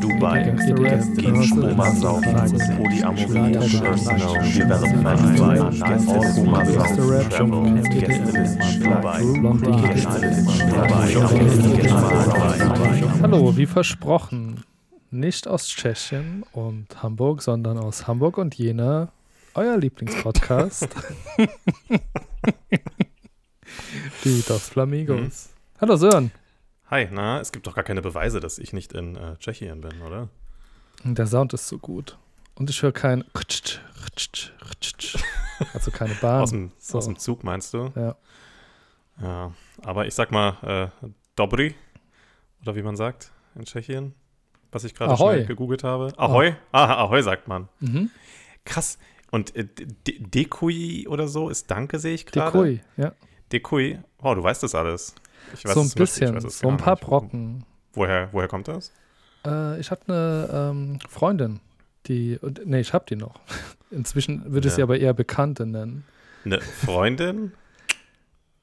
Dubai, Gehen Spumas saufen, Polyamorie, Personal Development, All Pumas saufen, Travel, Gästelisten, Dubai, Hallo, wie versprochen, nicht aus Tschechien und Hamburg, sondern aus Hamburg und Jena, euer Lieblingspodcast. Die Dos Flamigos. Hallo Sören. Hi, na, es gibt doch gar keine Beweise, dass ich nicht in äh, Tschechien bin, oder? Der Sound ist so gut. Und ich höre kein also keine Bahn. Aus dem, So. aus dem Zug meinst du? Ja. Ja, aber ich sag mal äh, Dobry, oder wie man sagt in Tschechien, was ich gerade schnell gegoogelt habe. Ahoi? Ah, Ahoi sagt man. Mhm. Krass. Und äh, De- Dekui oder so ist Danke, sehe ich gerade. Dekui, ja. Dekui. Wow, du weißt das alles. So ein bisschen, es so ein paar. Brocken. Woher, woher kommt das? Äh, ich habe eine ähm, Freundin, die, nee, ich habe die noch. Inzwischen würde ich sie Ja. aber eher Bekannte nennen. Eine Freundin?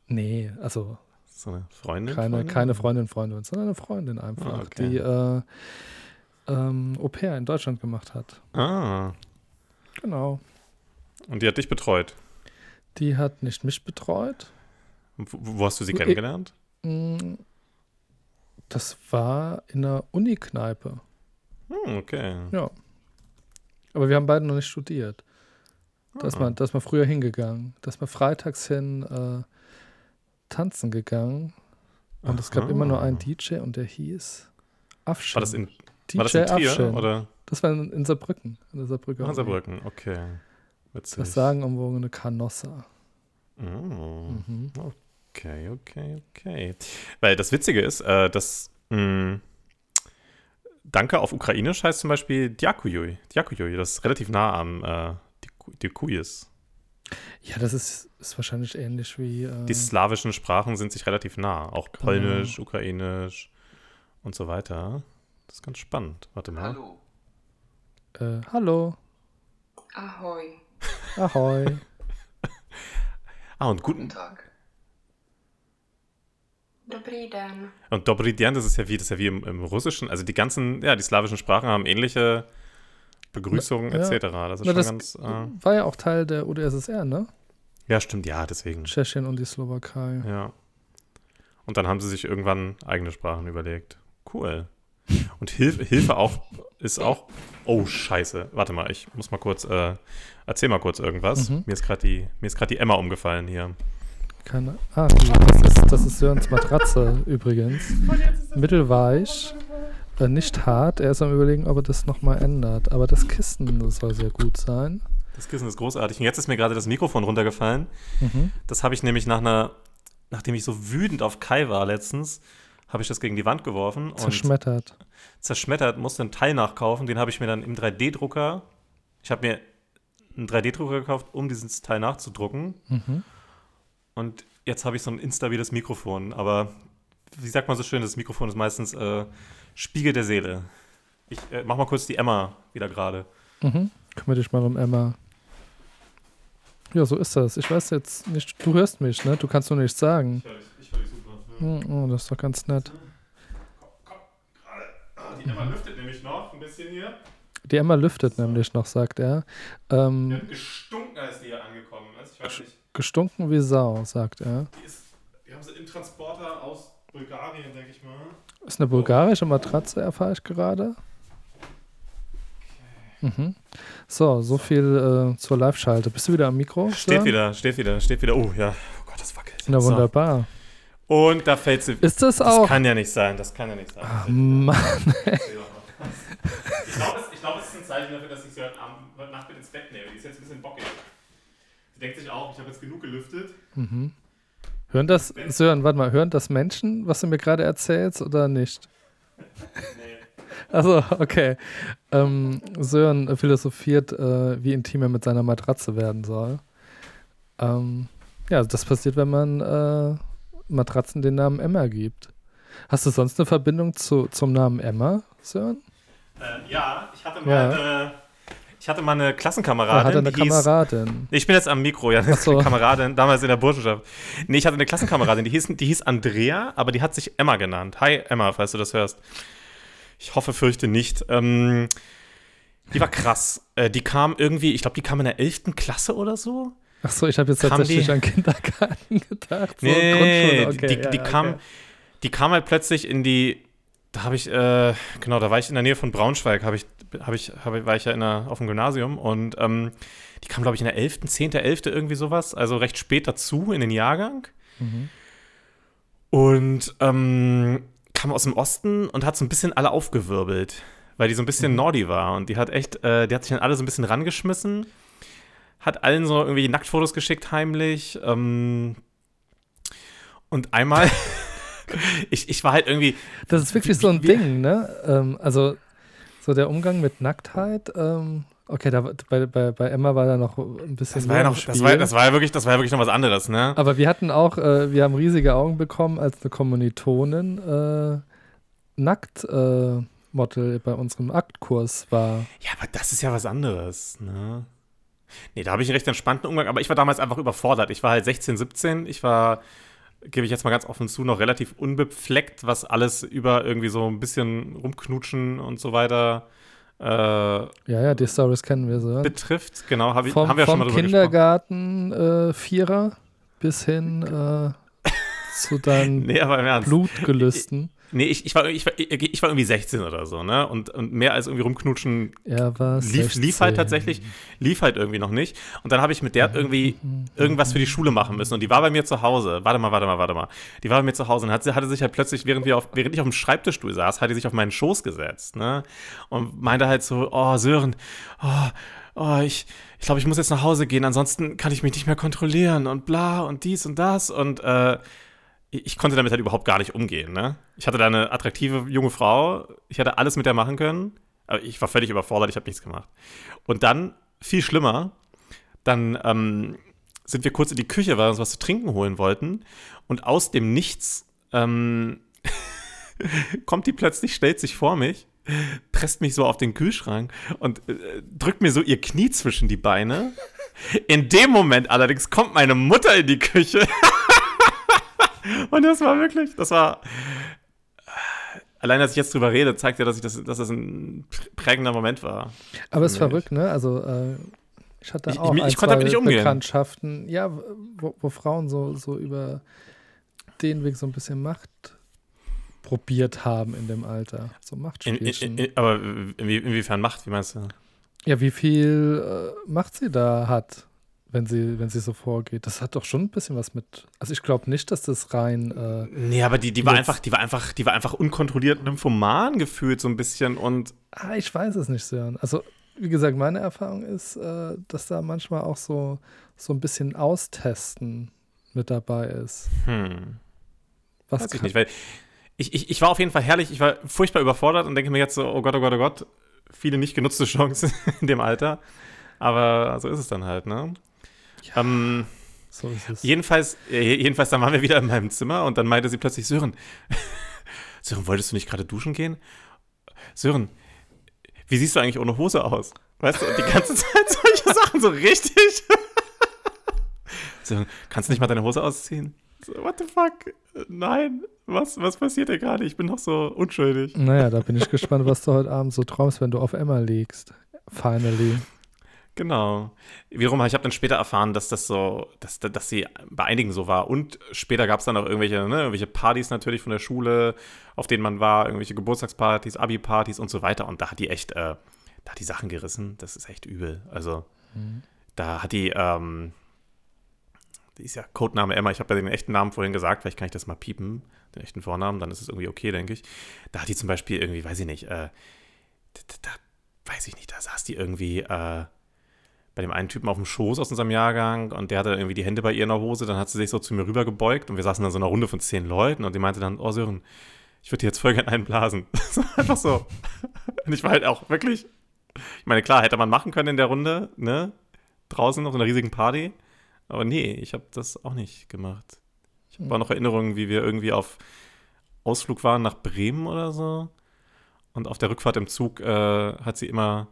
Nee, also So eine Freundin? keine, Freundin? keine Freundin, Freundin, sondern eine Freundin einfach, Ah, okay. die äh, ähm, Au pair in Deutschland gemacht hat. Ah, Genau. und die hat dich betreut. Die hat nicht mich betreut. Wo, wo hast du sie kennengelernt? Das war in einer Unikneipe. Hm, okay. Ja. Aber wir haben beide noch nicht studiert. Da ist Ah. man, da ist man früher hingegangen. Da ist man freitags hin äh, tanzen gegangen. Und es gab immer nur einen DJ und der hieß Afshin. War das in, DJ war das in Trier Afshin. oder Das war in, in Saarbrücken. In der Saarbrücker Uni. Hansabrücken? Okay. Witzig. Das sagenumwogene Canossa. Oh. Mhm. Okay, okay, okay. Weil das Witzige ist, äh, dass mh, Danke auf Ukrainisch heißt zum Beispiel Diakujui. Diakujui, das ist relativ nah am äh, Diku- Dikujis. Ja, das ist, ist wahrscheinlich ähnlich wie. Äh, Die slawischen Sprachen sind sich relativ nah. Auch Genau. Polnisch, Ukrainisch und so weiter. Das ist ganz spannend. Warte mal. Hallo. äh, hallo. Ahoi. Ahoi. Ah, und Guten guten. Tag. Dobrý den. Und Dien, das ist ja wie, das ist ja wie im, im Russischen. Also die ganzen, ja, die slawischen Sprachen haben ähnliche Begrüßungen Ja. etc. Das ist Na, schon das ganz. Äh, war ja auch Teil der UdSSR, ne? ja, stimmt, ja, deswegen. Tschechien und die Slowakei. Ja. Und dann haben sie sich irgendwann eigene Sprachen überlegt. Cool. Und Hilf Hilfe auch ist auch. Oh, scheiße. Warte mal, ich muss mal kurz. Äh, erzähl mal kurz irgendwas. Mhm. Mir ist gerade die, mir ist gerade die Emma umgefallen hier. Keine. Ah, das ist, das ist Sörens Matratze übrigens. Mittelweich. Äh, nicht hart. Er ist am überlegen, ob er das nochmal ändert. Aber das Kissen das soll sehr gut sein. Das Kissen ist großartig. Und jetzt ist mir gerade das Mikrofon runtergefallen. Mhm. Das habe ich nämlich nach einer, nachdem ich so wütend auf Kai war letztens, habe ich das gegen die Wand geworfen und Zerschmettert. zerschmettert, musste einen Teil nachkaufen. Den habe ich mir dann im 3D-Drucker. Ich habe mir einen 3D-Drucker gekauft, um dieses Teil nachzudrucken. Mhm. Und jetzt habe ich so ein instabiles Mikrofon. Aber wie sagt man so schön, das Mikrofon ist meistens äh, Spiegel der Seele. Ich äh, mach mal kurz die Emma wieder gerade. Mhm. Kümmere dich mal um Emma. Ja, so ist das. Ich weiß jetzt nicht, du hörst mich, ne? Du kannst nur nichts sagen. Ich höre dich super. Hm, Oh, das ist doch ganz nett. Ah, die Emma lüftet nämlich noch ein bisschen hier. Die Emma lüftet nämlich noch, sagt er. Ähm, gestunken, als die hier angekommen ist. Ich weiß nicht. Gestunken wie Sau, sagt er. Die, ist, die haben sie im Transporter aus Bulgarien, denke ich mal. Ist eine bulgarische Matratze, erfahre ich gerade. Mhm. So, so viel äh, zur Live-Schalte. Bist du wieder am Mikro? Steht Sören? wieder, steht wieder, steht wieder. Oh ja, oh Gott, das wackelt. Na So. wunderbar. Und da fällt sie. Ist das Das auch? kann ja nicht sein, das kann ja nicht sein. Ach, Mann. Ich glaube, es, glaub, es ist ein Zeichen dafür, dass ich sie heute, Abend, heute Nacht mit ins Bett nehme. Die ist jetzt ein bisschen bockig. Sie denkt sich auch, ich habe jetzt genug gelüftet. Mhm. Hören das, Sören, warte mal, hören das Menschen, was du mir gerade erzählst oder nicht? Nee. Also, okay. Ähm, Sören philosophiert, äh, wie intim er mit seiner Matratze werden soll. Ähm, ja, das passiert, wenn man äh, Matratzen den Namen Emma gibt. Hast du sonst eine Verbindung zu, zum Namen Emma, Sören? Äh, ja, ich hatte Ja. mal. Äh, Ich hatte mal eine Er Klassenkameradin. hatte eine hieß, Kameradin. Nee, ich bin jetzt am Mikro, ja. Ach so. Kameradin, damals in der Burschenschaft. Nee, ich hatte eine Klassenkameradin, die hieß, die hieß Andrea, aber die hat sich Emma genannt. Hi, Emma, falls du das hörst. Ich hoffe, fürchte nicht. Ähm, die war krass. Äh, die kam irgendwie, ich glaube, die kam in der 11. Klasse oder so. Ach so, ich habe jetzt tatsächlich die- an Kindergarten gedacht. So Nee, Grundschule, okay. die, die, ja, die, kam, okay. die kam halt plötzlich in die, da habe ich, äh, genau, da war ich in der Nähe von Braunschweig, habe ich, hab ich, hab, ich- war ich ja in der, auf dem Gymnasium und ähm, die kam, glaube ich, in der 11., 10., 11., irgendwie sowas, also recht spät dazu in den Jahrgang. Mhm. Und ähm, kam aus dem Osten und hat so ein bisschen alle aufgewirbelt, weil die so ein bisschen Mhm. Nordi war. Und die hat echt, äh, die hat sich dann alle so ein bisschen rangeschmissen, hat allen so irgendwie Nacktfotos geschickt heimlich. Ähm, und einmal, ich, ich war halt irgendwie, Das ist wirklich so ein Wie- Ding, ne? Ähm, also, so der Umgang mit Nacktheit. Ähm, okay, da, bei, bei, bei Emma war da noch ein bisschen das war ja noch, das war, das war ja wirklich, das war ja wirklich noch was anderes, ne? Aber wir hatten auch, äh, wir haben riesige Augen bekommen, als eine Kommilitonin äh, nackt äh, Model bei unserem Aktkurs war. Ja, aber das ist ja was anderes, ne? Nee, da habe ich einen recht entspannten Umgang, aber ich war damals einfach überfordert. Ich war halt 16, 17, ich war, gebe ich jetzt mal ganz offen zu, noch relativ unbefleckt, was alles über irgendwie so ein bisschen rumknutschen und so weiter äh, Ja, ja, die Stories kennen wir so. betrifft. Genau, hab ich, Vom, haben wir ja schon mal drüber gesprochen. Kindergarten äh, Vierer bis hin äh, zu deinen Nee. Blutgelüsten. Nee, ich, ich, war, ich, war, ich war irgendwie 16 oder so, ne? Und, und mehr als irgendwie rumknutschen Er war lief, lief halt 16. tatsächlich, lief halt irgendwie noch nicht. Und dann habe ich mit der irgendwie irgendwas für die Schule machen müssen. Und die war bei mir zu Hause. Warte mal, warte mal, warte mal. Die war bei mir zu Hause und hat, sie- hatte sich halt plötzlich, während, wir auf, während ich auf dem Schreibtischstuhl saß, hat die sich auf meinen Schoß gesetzt, ne? Und meinte halt so, oh, Sören, oh, oh, ich, ich glaube, ich muss jetzt nach Hause gehen, ansonsten kann ich mich nicht mehr kontrollieren und bla und dies und das. Und äh, ich konnte damit halt überhaupt gar nicht umgehen, ne? Ich hatte da eine attraktive junge Frau, ich hätte alles mit der machen können, aber ich war völlig überfordert, ich habe nichts gemacht. Und dann, viel schlimmer, dann ähm, sind wir kurz in die Küche, weil wir uns was zu trinken holen wollten und aus dem Nichts ähm, kommt die plötzlich, stellt sich vor mich, presst mich so auf den Kühlschrank und äh, drückt mir so ihr Knie zwischen die Beine. In dem Moment allerdings kommt meine Mutter in die Küche. Und das war wirklich, das war. Allein, dass ich jetzt drüber rede, zeigt ja, dass, ich das, dass das ein prägender Moment war. Aber es ist verrückt, ne? Also äh, ich hatte Ich- auch ich ein, konnte zwei nicht umgehen. Bekanntschaften, ja, wo, wo Frauen so, so über den Weg so ein bisschen Macht probiert haben in dem Alter. So In, in, Machtspielchen. in, aber inwie, inwiefern Macht, wie meinst du? ja, wie viel äh, Macht sie da hat, wenn sie, wenn sie so vorgeht. Das hat doch schon ein bisschen was mit. Also ich glaube nicht, dass das rein äh, Nee, aber die, die war einfach, die war einfach, die war einfach unkontrolliert nymphoman gefühlt so ein bisschen und Ah, ich weiß es nicht, Sören. Also, wie gesagt, meine Erfahrung ist, äh, dass da manchmal auch so, so ein bisschen Austesten mit dabei ist. hm, Was weiß ich nicht, weil ich, ich, ich war auf jeden Fall herrlich, ich war furchtbar überfordert und denke mir jetzt so, oh Gott, oh Gott, oh Gott, viele nicht genutzte Chancen in dem Alter. Aber so ist es dann halt, ne? Ja. Ähm, So ist es. Jedenfalls, äh, jedenfalls, dann waren wir wieder in meinem Zimmer und dann meinte sie plötzlich, Sören, Sören, wolltest du nicht gerade duschen gehen? Sören, wie siehst du eigentlich ohne Hose aus? Weißt du, und die ganze Zeit solche Sachen so richtig. Sören, kannst du nicht mal deine Hose ausziehen? So, what the fuck? Nein, was, was passiert hier gerade? Ich bin doch so unschuldig. Naja, da bin ich gespannt, was du heute Abend so träumst, wenn du auf Emma liegst. Finally. Genau. Wiederum, ich habe dann später erfahren, dass das so, dass, dass sie bei einigen so war. Und später gab es dann auch irgendwelche, ne, irgendwelche Partys natürlich von der Schule, auf denen man war, irgendwelche Geburtstagspartys, Abi-Partys und so weiter. Und da hat die echt, äh, da hat die Sachen gerissen. Das ist echt übel. Also, da hat die, ähm, die ist ja Codename Emma. Ich habe ja den echten Namen vorhin gesagt, vielleicht kann ich das mal piepen, den echten Vornamen, dann ist es irgendwie okay, denke ich. Da hat die zum Beispiel irgendwie, weiß ich nicht, äh, da, da weiß ich nicht, da saß die irgendwie, äh, bei dem einen Typen auf dem Schoß aus unserem Jahrgang und der hatte irgendwie die Hände bei ihr in der Hose, dann hat sie sich so zu mir rüber gebeugt und wir saßen dann so in einer Runde von zehn Leuten und die meinte dann, oh Sören, ich würde dir jetzt voll gerne einblasen. Einfach so. Und ich war halt auch wirklich, ich meine, klar, hätte man machen können in der Runde, ne? Draußen auf so einer riesigen Party. Aber nee, ich habe das auch nicht gemacht. Ich habe auch noch Erinnerungen, wie wir irgendwie auf Ausflug waren nach Bremen oder so. Und auf der Rückfahrt im Zug äh, hat sie immer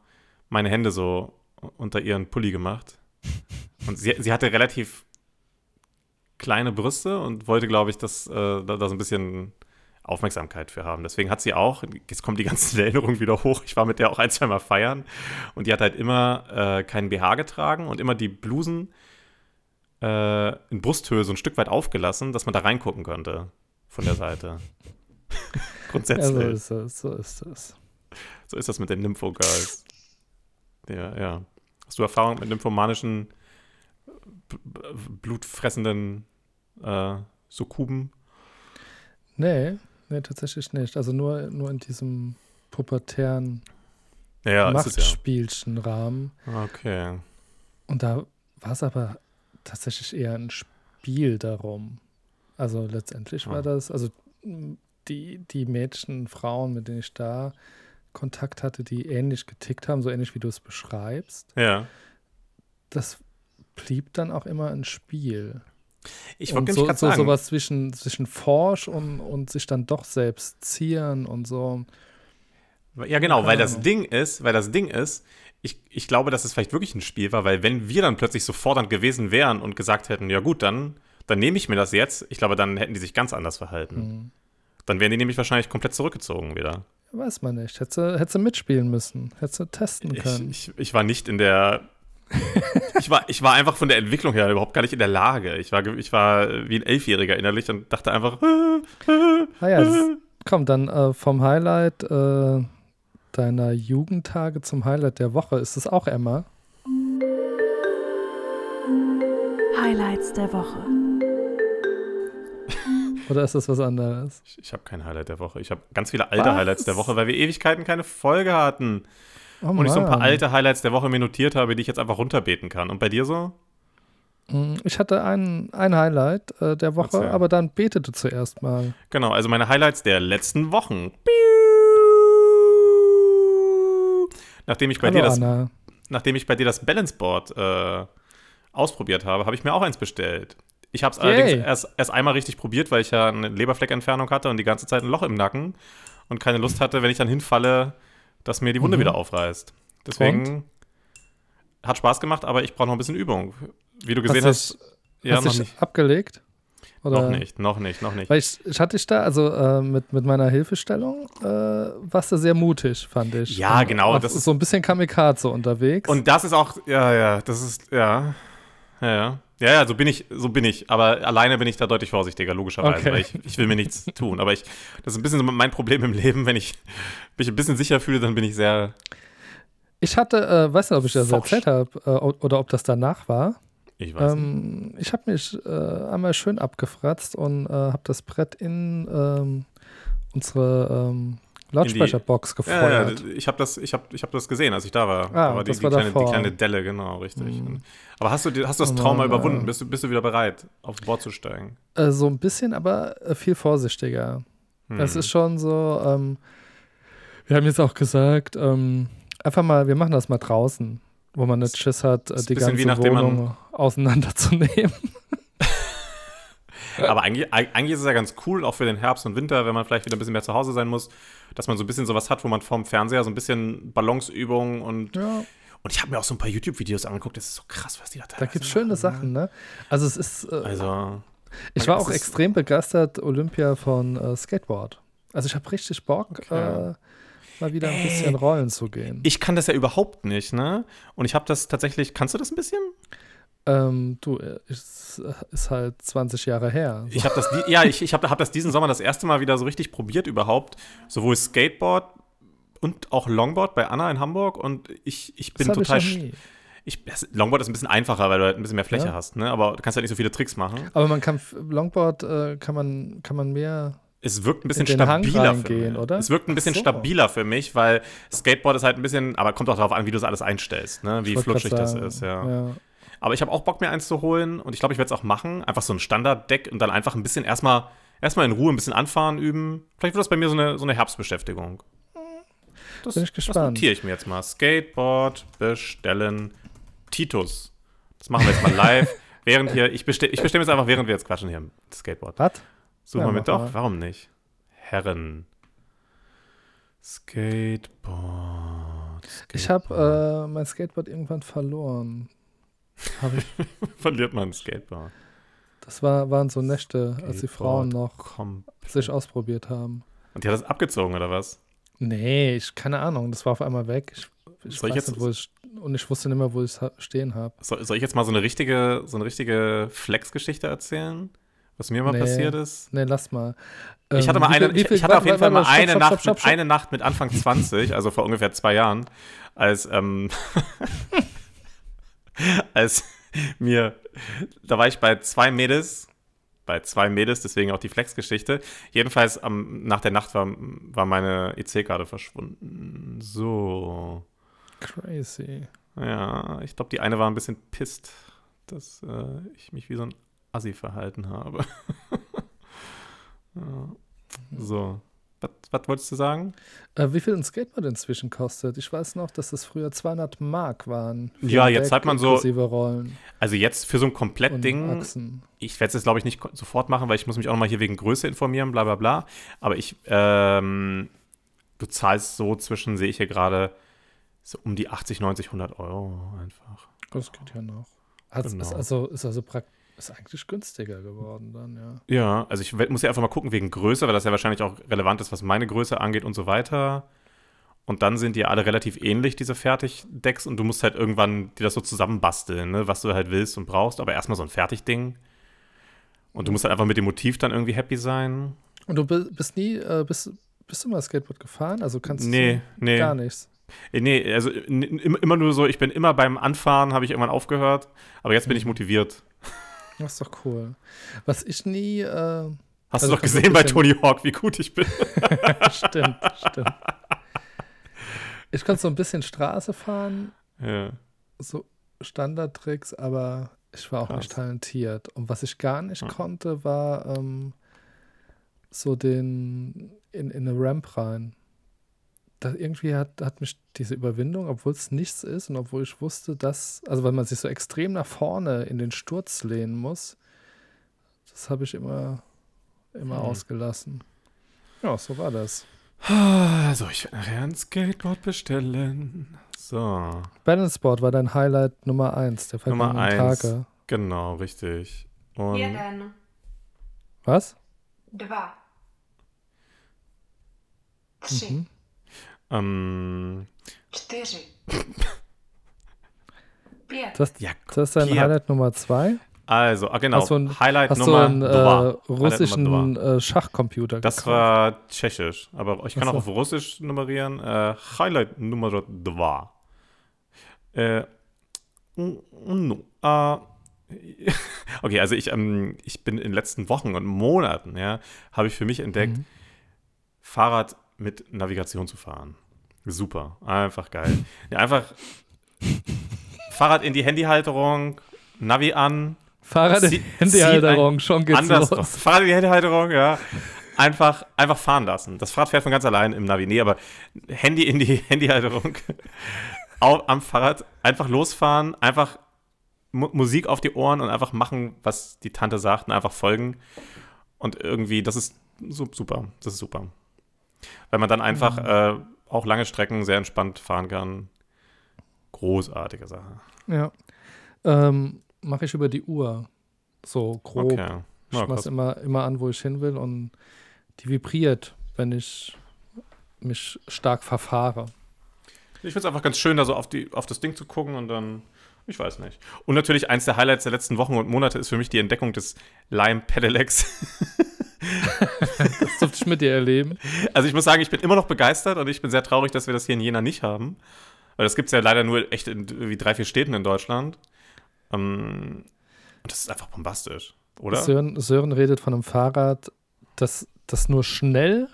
meine Hände so unter ihren Pulli gemacht. Und sie, sie hatte relativ kleine Brüste und wollte, glaube ich, dass, äh, da, da so ein bisschen Aufmerksamkeit für haben. Deswegen hat sie auch, jetzt kommt die ganze Erinnerung wieder hoch, ich war mit der auch ein, zwei Mal feiern und die hat halt immer äh, keinen BH getragen und immer die Blusen äh, in Brusthöhe so ein Stück weit aufgelassen, dass man da reingucken könnte von der Seite. Grundsätzlich. Ja, so ist das, so ist das. So ist das mit den Nymphogirls. Ja, ja. Hast du Erfahrung mit nymphomanischen, b- blutfressenden äh, Sukkuben? Nee, nee, tatsächlich nicht. Also nur, nur in diesem pubertären Ja, es ja. Machtspielchen-Rahmen. Okay. Und da war es aber tatsächlich eher ein Spiel darum. Also letztendlich Ah. war das, also die, die Mädchen, Frauen, mit denen ich da Kontakt hatte, die ähnlich getickt haben, so ähnlich wie du es beschreibst, Ja. das blieb dann auch immer ein Spiel. Ich wollte so, so, sagen. sowas zwischen, zwischen Forsch und, und sich dann doch selbst zieren und so. Ja, genau, weil das. Ding ist, weil das Ding ist, ich, ich glaube, dass es vielleicht wirklich ein Spiel war, weil wenn wir dann plötzlich so fordernd gewesen wären und gesagt hätten, ja gut, dann, dann nehme ich mir das jetzt, ich glaube, dann hätten die sich ganz anders verhalten. Hm. Dann wären die nämlich wahrscheinlich komplett zurückgezogen wieder. Weiß man nicht. Hätte, hätte mitspielen müssen. Hätte testen Ich, können. ich, ich war nicht in der. ich, war, ich war einfach von der Entwicklung her überhaupt gar nicht in der Lage. Ich war, ich war wie ein Elfjähriger innerlich und dachte einfach. Ah ja, das, komm, dann äh, vom Highlight äh, deiner Jugendtage zum Highlight der Woche. Ist es auch Emma? Highlights der Woche. Oder ist das was anderes? Ich, ich habe kein Highlight der Woche. Ich habe ganz viele alte Was? Highlights der Woche, weil wir Ewigkeiten keine Folge hatten. Oh Und ich so ein paar alte Highlights der Woche mir notiert habe, die ich jetzt einfach runterbeten kann. Und bei dir so? Mm, Ich hatte ein, ein Highlight äh, der Woche, Erzähl. aber dann betete zuerst mal. Genau, also meine Highlights der letzten Wochen. Nachdem ich bei Hallo dir das Anna. nachdem ich bei dir das Balance Board äh, ausprobiert habe, habe ich mir auch eins bestellt. Ich habe es allerdings erst, erst einmal richtig probiert, weil ich ja eine Leberfleckentfernung hatte und die ganze Zeit ein Loch im Nacken und keine Lust hatte, wenn ich dann hinfalle, dass mir die Wunde Mhm. wieder aufreißt. Deswegen hat Spaß gemacht, aber ich brauche noch ein bisschen Übung. Wie du gesehen Hast hast, ja, Hast noch nicht. abgelegt? Oder? Noch nicht, noch nicht, noch nicht. Weil ich, ich hatte dich da, also äh, mit, mit meiner Hilfestellung, äh, warst du sehr mutig, fand ich. Ja, Und genau, das ist- so ein bisschen Kamikaze unterwegs. Und das ist auch, ja, ja, das ist, ja, ja, ja. Ja, ja, so bin ich, so bin ich. Aber alleine bin ich da deutlich vorsichtiger, logischerweise, Okay. weil ich, ich will mir nichts tun. Aber ich, das ist ein bisschen so mein Problem im Leben. Wenn ich mich ein bisschen sicher fühle, dann bin ich sehr, ich hatte, äh, weißt du, ob ich das Forsch. erzählt habe äh, oder ob das danach war. ich weiß nicht. Ähm, ich habe mich äh, einmal schön abgefratzt und äh, habe das Brett in ähm, unsere ähm, Lautsprecherbox Ja, ja, gefeuert. ich habe das, ich hab, ich hab das gesehen, als ich da war. Ah, war die, das die, war kleine, die kleine Delle, genau, richtig. Mhm. Aber hast du, hast du das Oh Trauma Mann, überwunden? ja. Bist du, bist du wieder bereit, aufs Board zu steigen? Äh, so ein bisschen, aber äh, viel vorsichtiger. Hm. Es ist schon so, ähm, wir haben jetzt auch gesagt, ähm, einfach mal, wir machen das mal draußen, wo man nicht Schiss hat, äh, die ganze man- Wohnung auseinanderzunehmen. Aber eigentlich, eig- eigentlich ist es ja ganz cool, auch für den Herbst und Winter, wenn man vielleicht wieder ein bisschen mehr zu Hause sein muss, dass man so ein bisschen sowas hat, wo man vorm Fernseher so ein bisschen Balanceübungen und ja, Und ich habe mir auch so ein paar YouTube-Videos angeguckt. Das ist so krass, was die da da teilweise gibt es schöne machen, Sachen, ne? Also es ist, äh, ne? Also, ich war auch extrem begeistert Olympia von äh, Skateboard. Also ich habe richtig Bock, Okay. äh, mal wieder ein bisschen rollen zu gehen. ich kann das ja überhaupt nicht, ne? Und ich habe das tatsächlich. Kannst du das ein bisschen? Ähm, du, äh, ist, ist halt 20 Jahre her. Ich habe das, ja, ich, ich habe hab das diesen Sommer das erste Mal wieder so richtig probiert überhaupt. Sowohl Skateboard und auch Longboard bei Anna in Hamburg. Und ich, ich bin hab total. ich. Ich, Longboard ist ein bisschen einfacher, weil du halt ein bisschen mehr Fläche Ja. hast, ne? Aber du kannst halt nicht so viele Tricks machen. Aber man kann, Longboard äh, kann man, kann man mehr Es wirkt ein bisschen stabiler für mich. oder? Es wirkt ein bisschen so. stabiler für mich, weil Skateboard ist halt ein bisschen, aber kommt auch darauf an, wie du es alles einstellst, ne? Wie flutschig das ist, ja. ja. Aber ich habe auch Bock, mir eins zu holen und ich glaube, ich werde es auch machen. Einfach so ein Standarddeck und dann einfach ein bisschen erstmal erstmal in Ruhe ein bisschen anfahren, üben. Vielleicht wird das bei mir so eine, so eine Herbstbeschäftigung. Das, Bin ich Das gespannt. notiere ich mir jetzt mal. Skateboard bestellen. Titus. Das machen wir jetzt mal live. während hier, ich bestelle ich bestell jetzt einfach, während wir jetzt quatschen hier im Skateboard. Was? Suchen wir mit doch. mal. Warum nicht? Herren. Skateboard. Ich habe äh, mein Skateboard irgendwann verloren. Verliert man ein Skateboard. das war, waren so Nächte, als die Frauen noch Komm. sich ausprobiert haben. Und die hat das abgezogen, oder was? Nee, ich, keine Ahnung, das war auf einmal weg. Ich, ich Soll ich jetzt- nicht, wo ich, und ich wusste nicht mehr, wo ich es stehen habe. Soll, soll ich jetzt mal so eine richtige, so eine richtige Flex-Geschichte erzählen? Was mir mal Nee. passiert ist? Nee, lass mal. Ich hatte Ähm, mal wie eine, viel- viel- ich hatte auf warte, jeden Fall mal stopp, eine stopp, Nacht, stopp, eine Nacht mit Anfang 20, also vor ungefähr zwei Jahren, als, ähm, als mir, da war ich bei zwei Mädels, bei zwei Mädels, deswegen auch die Flex-Geschichte. Jedenfalls am, nach der Nacht war, war meine EC-Karte verschwunden. So. Crazy. Ja, ich glaube, die eine war ein bisschen pisst, dass äh, ich mich wie so ein Assi verhalten habe. ja. So. Was, was wolltest du sagen? Äh, wie viel ein Skateboard inzwischen kostet? Ich weiß noch, dass das früher 200 Mark waren. Ja, jetzt Deck zahlt man so- Rollen Also jetzt für so ein Komplettding, ich werde es jetzt glaube ich nicht sofort machen, weil ich muss mich auch nochmal hier wegen Größe informieren, bla bla bla. Aber ich, ähm, du zahlst so zwischen, sehe ich hier gerade, so um die 80, 90, 100 Euro einfach. Das geht ja noch. Hat, Genau. ist also, ist also prakt ist eigentlich günstiger geworden dann, ja. Ja, also ich muss ja einfach mal gucken wegen Größe, weil das ja wahrscheinlich auch relevant ist, was meine Größe angeht und so weiter. Und dann sind die alle relativ ähnlich, diese Fertigdecks, und du musst halt irgendwann dir das so zusammenbasteln, ne, was du halt willst und brauchst, aber erstmal so ein Fertigding. Und du musst halt einfach mit dem Motiv dann irgendwie happy sein. Und du bi- bist nie, äh, bist, bist du mal Skateboard gefahren? Also kannst Nee, du nee. gar nichts. Äh, Nee, also immer nur so, ich bin immer beim Anfahren, habe ich irgendwann aufgehört, aber jetzt bin ich motiviert. Das ist doch cool. Was ich nie, äh, Hast Also du doch du gesehen bei Tony Hawk, wie gut ich bin. stimmt, stimmt. Ich konnte so ein bisschen Straße fahren, ja. so Standardtricks, aber ich war auch Krass. nicht talentiert. Und was ich gar nicht Hm. konnte, war ähm, so den in, in eine Ramp rein. Da irgendwie hat, hat mich diese Überwindung, obwohl es nichts ist und obwohl ich wusste, dass, also weil man sich so extrem nach vorne in den Sturz lehnen muss, das habe ich immer, immer Hm. ausgelassen. Ja, so war das. Also, ich werde nachher ein Skateboard bestellen. So. Balanceboard war dein Highlight Nummer eins der Nummer vergangenen eins. Tage. Genau, richtig. Und Jeden, Was? dva, tři, Mhm. Ähm, čtyři, pět, Das, ja, das ist dein Pierre. Highlight Nummer zwei? also, ah, genau. Hast du ein- Highlight Hast du Nummer einen äh, zwei. Russischen zwei. äh, Schachcomputer Das gekauft? war tschechisch, aber ich kann Ach auch auf Russisch nummerieren. Äh, Highlight Nummer 2. Äh, no, äh, okay, also ich, ähm, ich bin in den letzten Wochen und Monaten, ja, habe ich für mich entdeckt, Mhm. Fahrrad mit Navigation zu fahren. Super, einfach geil. Ja, einfach Fahrrad in die Handyhalterung, Navi an, Fahrrad in Zie- Handyhalterung, schon geht's andersrum. los. Fahrrad in die Handyhalterung, ja. Einfach, einfach fahren lassen. Das Fahrrad fährt von ganz allein im Navi. Nee, aber Handy in die Handyhalterung. Am Fahrrad einfach losfahren, einfach Mu Musik auf die Ohren und einfach machen, was die Tante sagt und einfach folgen. Und irgendwie, das ist so, super. Das ist super. Weil man dann einfach äh, auch lange Strecken sehr entspannt fahren kann. Großartige Sache. Ja. Ähm, Mache ich über die Uhr. So grob. Okay. Ich Ja, krass. immer, immer an, wo ich hin will und die vibriert, wenn ich mich stark verfahre. Ich finde es einfach ganz schön, da so auf, die, auf das Ding zu gucken und dann, ich weiß nicht. Und natürlich eins der Highlights der letzten Wochen und Monate ist für mich die Entdeckung des Lime Pedelecs. Das durfte ich mit dir erleben. Also ich muss sagen, ich bin immer noch begeistert und ich bin sehr traurig, dass wir das hier in Jena nicht haben. Weil das gibt es ja leider nur echt in irgendwie drei, vier Städten in Deutschland. Ähm, und das ist einfach bombastisch, oder? Sören, Sören redet von einem Fahrrad, das, das nur schnell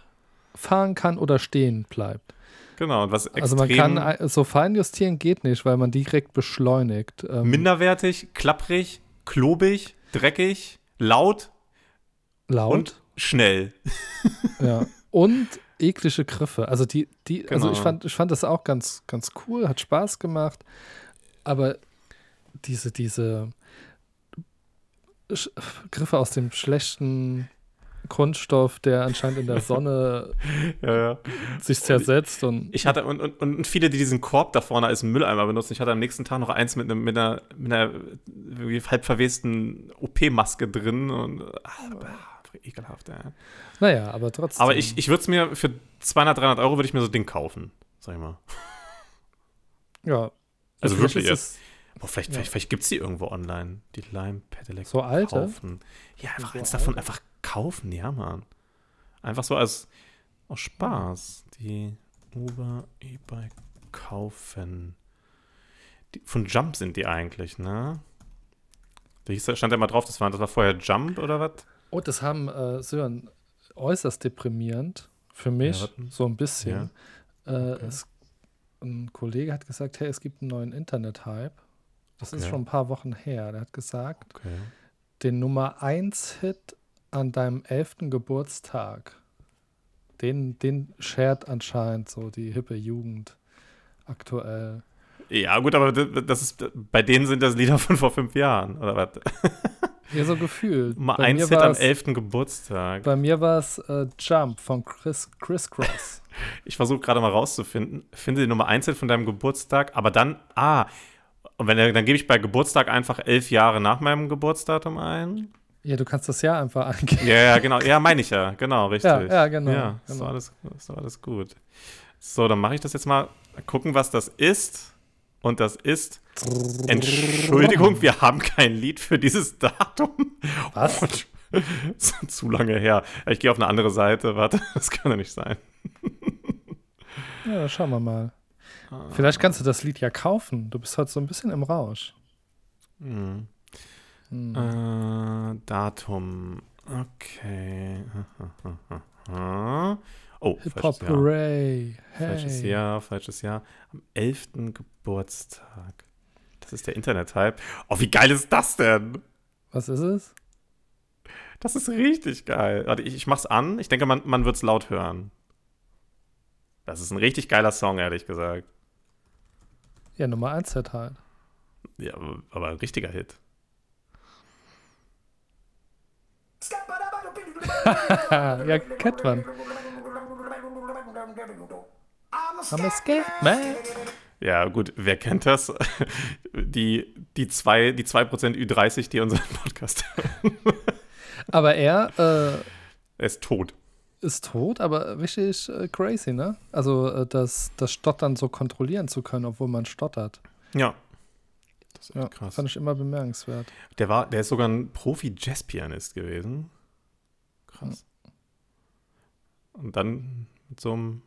fahren kann oder stehen bleibt. Genau, und was extrem Also man kann ein- so fein justieren geht nicht, weil man direkt beschleunigt. Ähm, minderwertig, klapprig, klobig, dreckig, laut laut. und schnell. Ja. Und eklige Griffe. Also die, die, also Genau. ich fand, ich fand das auch ganz, ganz cool, hat Spaß gemacht. Aber diese, diese Sch Griffe aus dem schlechten Grundstoff, der anscheinend in der Sonne Ja, ja. sich zersetzt und Ich hatte, und, und, und viele, die diesen Korb da vorne als Mülleimer benutzen, ich hatte am nächsten Tag noch eins mit, einem, mit einer, mit einer halb verwesten OP-Maske drin und ah, ekelhaft, ja. naja, aber trotzdem. Aber ich, ich würde es mir für 200, 300 Euro würde ich mir so ein Ding kaufen, sag ich mal. ja. Also wirklich ist es Boah, vielleicht Ja. vielleicht, vielleicht gibt es die irgendwo online, die Lime Pedelec. So alte? Kaufen. Ja, einfach So eins davon alte? einfach kaufen, ja, Mann. Einfach so als aus Spaß. Die Uber E-Bike kaufen. Die, von Jump sind die eigentlich, ne? Da stand ja mal drauf, das war, das war vorher Jump oder was? Oh, das haben äh, Sören äußerst deprimierend für mich, Ja, so ein bisschen. Äh, Okay. es, ein Kollege hat gesagt, hey, es gibt einen neuen Internet-Hype. Das ist Okay. schon ein paar Wochen her. Der hat gesagt, Okay. den Nummer 1-Hit an deinem 11. Geburtstag, den, den shared anscheinend so die hippe Jugend aktuell. Ja, gut, aber das das ist, bei denen sind das Lieder von vor fünf Jahren, oder was? Ja, so gefühlt. Mal ein Hit am war's- 11. Geburtstag. Bei mir war es äh, Jump von Chris, Chris Cross. Ich versuche gerade mal rauszufinden. Finde die Nummer 1 Hit von deinem Geburtstag, aber dann, ah, und wenn, dann gebe ich bei Geburtstag einfach elf Jahre nach meinem Geburtsdatum ein. ja, du kannst das Jahr einfach eingeben. Ja, ja, genau. Ja, meine ich ja. Genau, richtig. Ja, ja, genau, Ja, ist, genau. doch alles, ist doch alles gut. So, dann mache ich das jetzt mal. Gucken, was das ist. Und das ist. Entschuldigung, wir haben kein Lied für dieses Datum. Was? Und, ist zu lange her. Ich gehe auf eine andere Seite. Warte, das kann ja nicht sein. Ja, schauen wir mal. Ah. Vielleicht kannst du das Lied ja kaufen. Du bist heute so ein bisschen im Rausch. Hm. Hm. Äh, Datum. Okay. Oh, Hip-Hop falsches Jahr. Hooray. Hey. Falsches Jahr, falsches Jahr. Am 11. Geburtstag. Das ist der Internet-Hype. Oh, wie geil ist das denn? Was ist es? Das ist richtig geil. Warte, ich, ich mach's an. Ich denke, man, man wird's laut hören. Das ist ein richtig geiler Song, ehrlich gesagt. Ja, Nummer 1 Hit halt. Ja, aber, aber ein richtiger Hit. ja, kennt man. I'm a scared man. Ja, gut, wer kennt das? Die, die, zwei, die 2% Ü30, die unseren Podcast hören. Aber er äh, Er ist tot. ist tot, aber richtig äh, crazy, ne? Also äh, das, das Stottern so kontrollieren zu können, obwohl man stottert. Ja. Das ist Ja, krass. fand ich immer bemerkenswert. Der, war, der ist sogar ein Profi-Jazz-Pianist gewesen. Krass. Und dann mit so einem.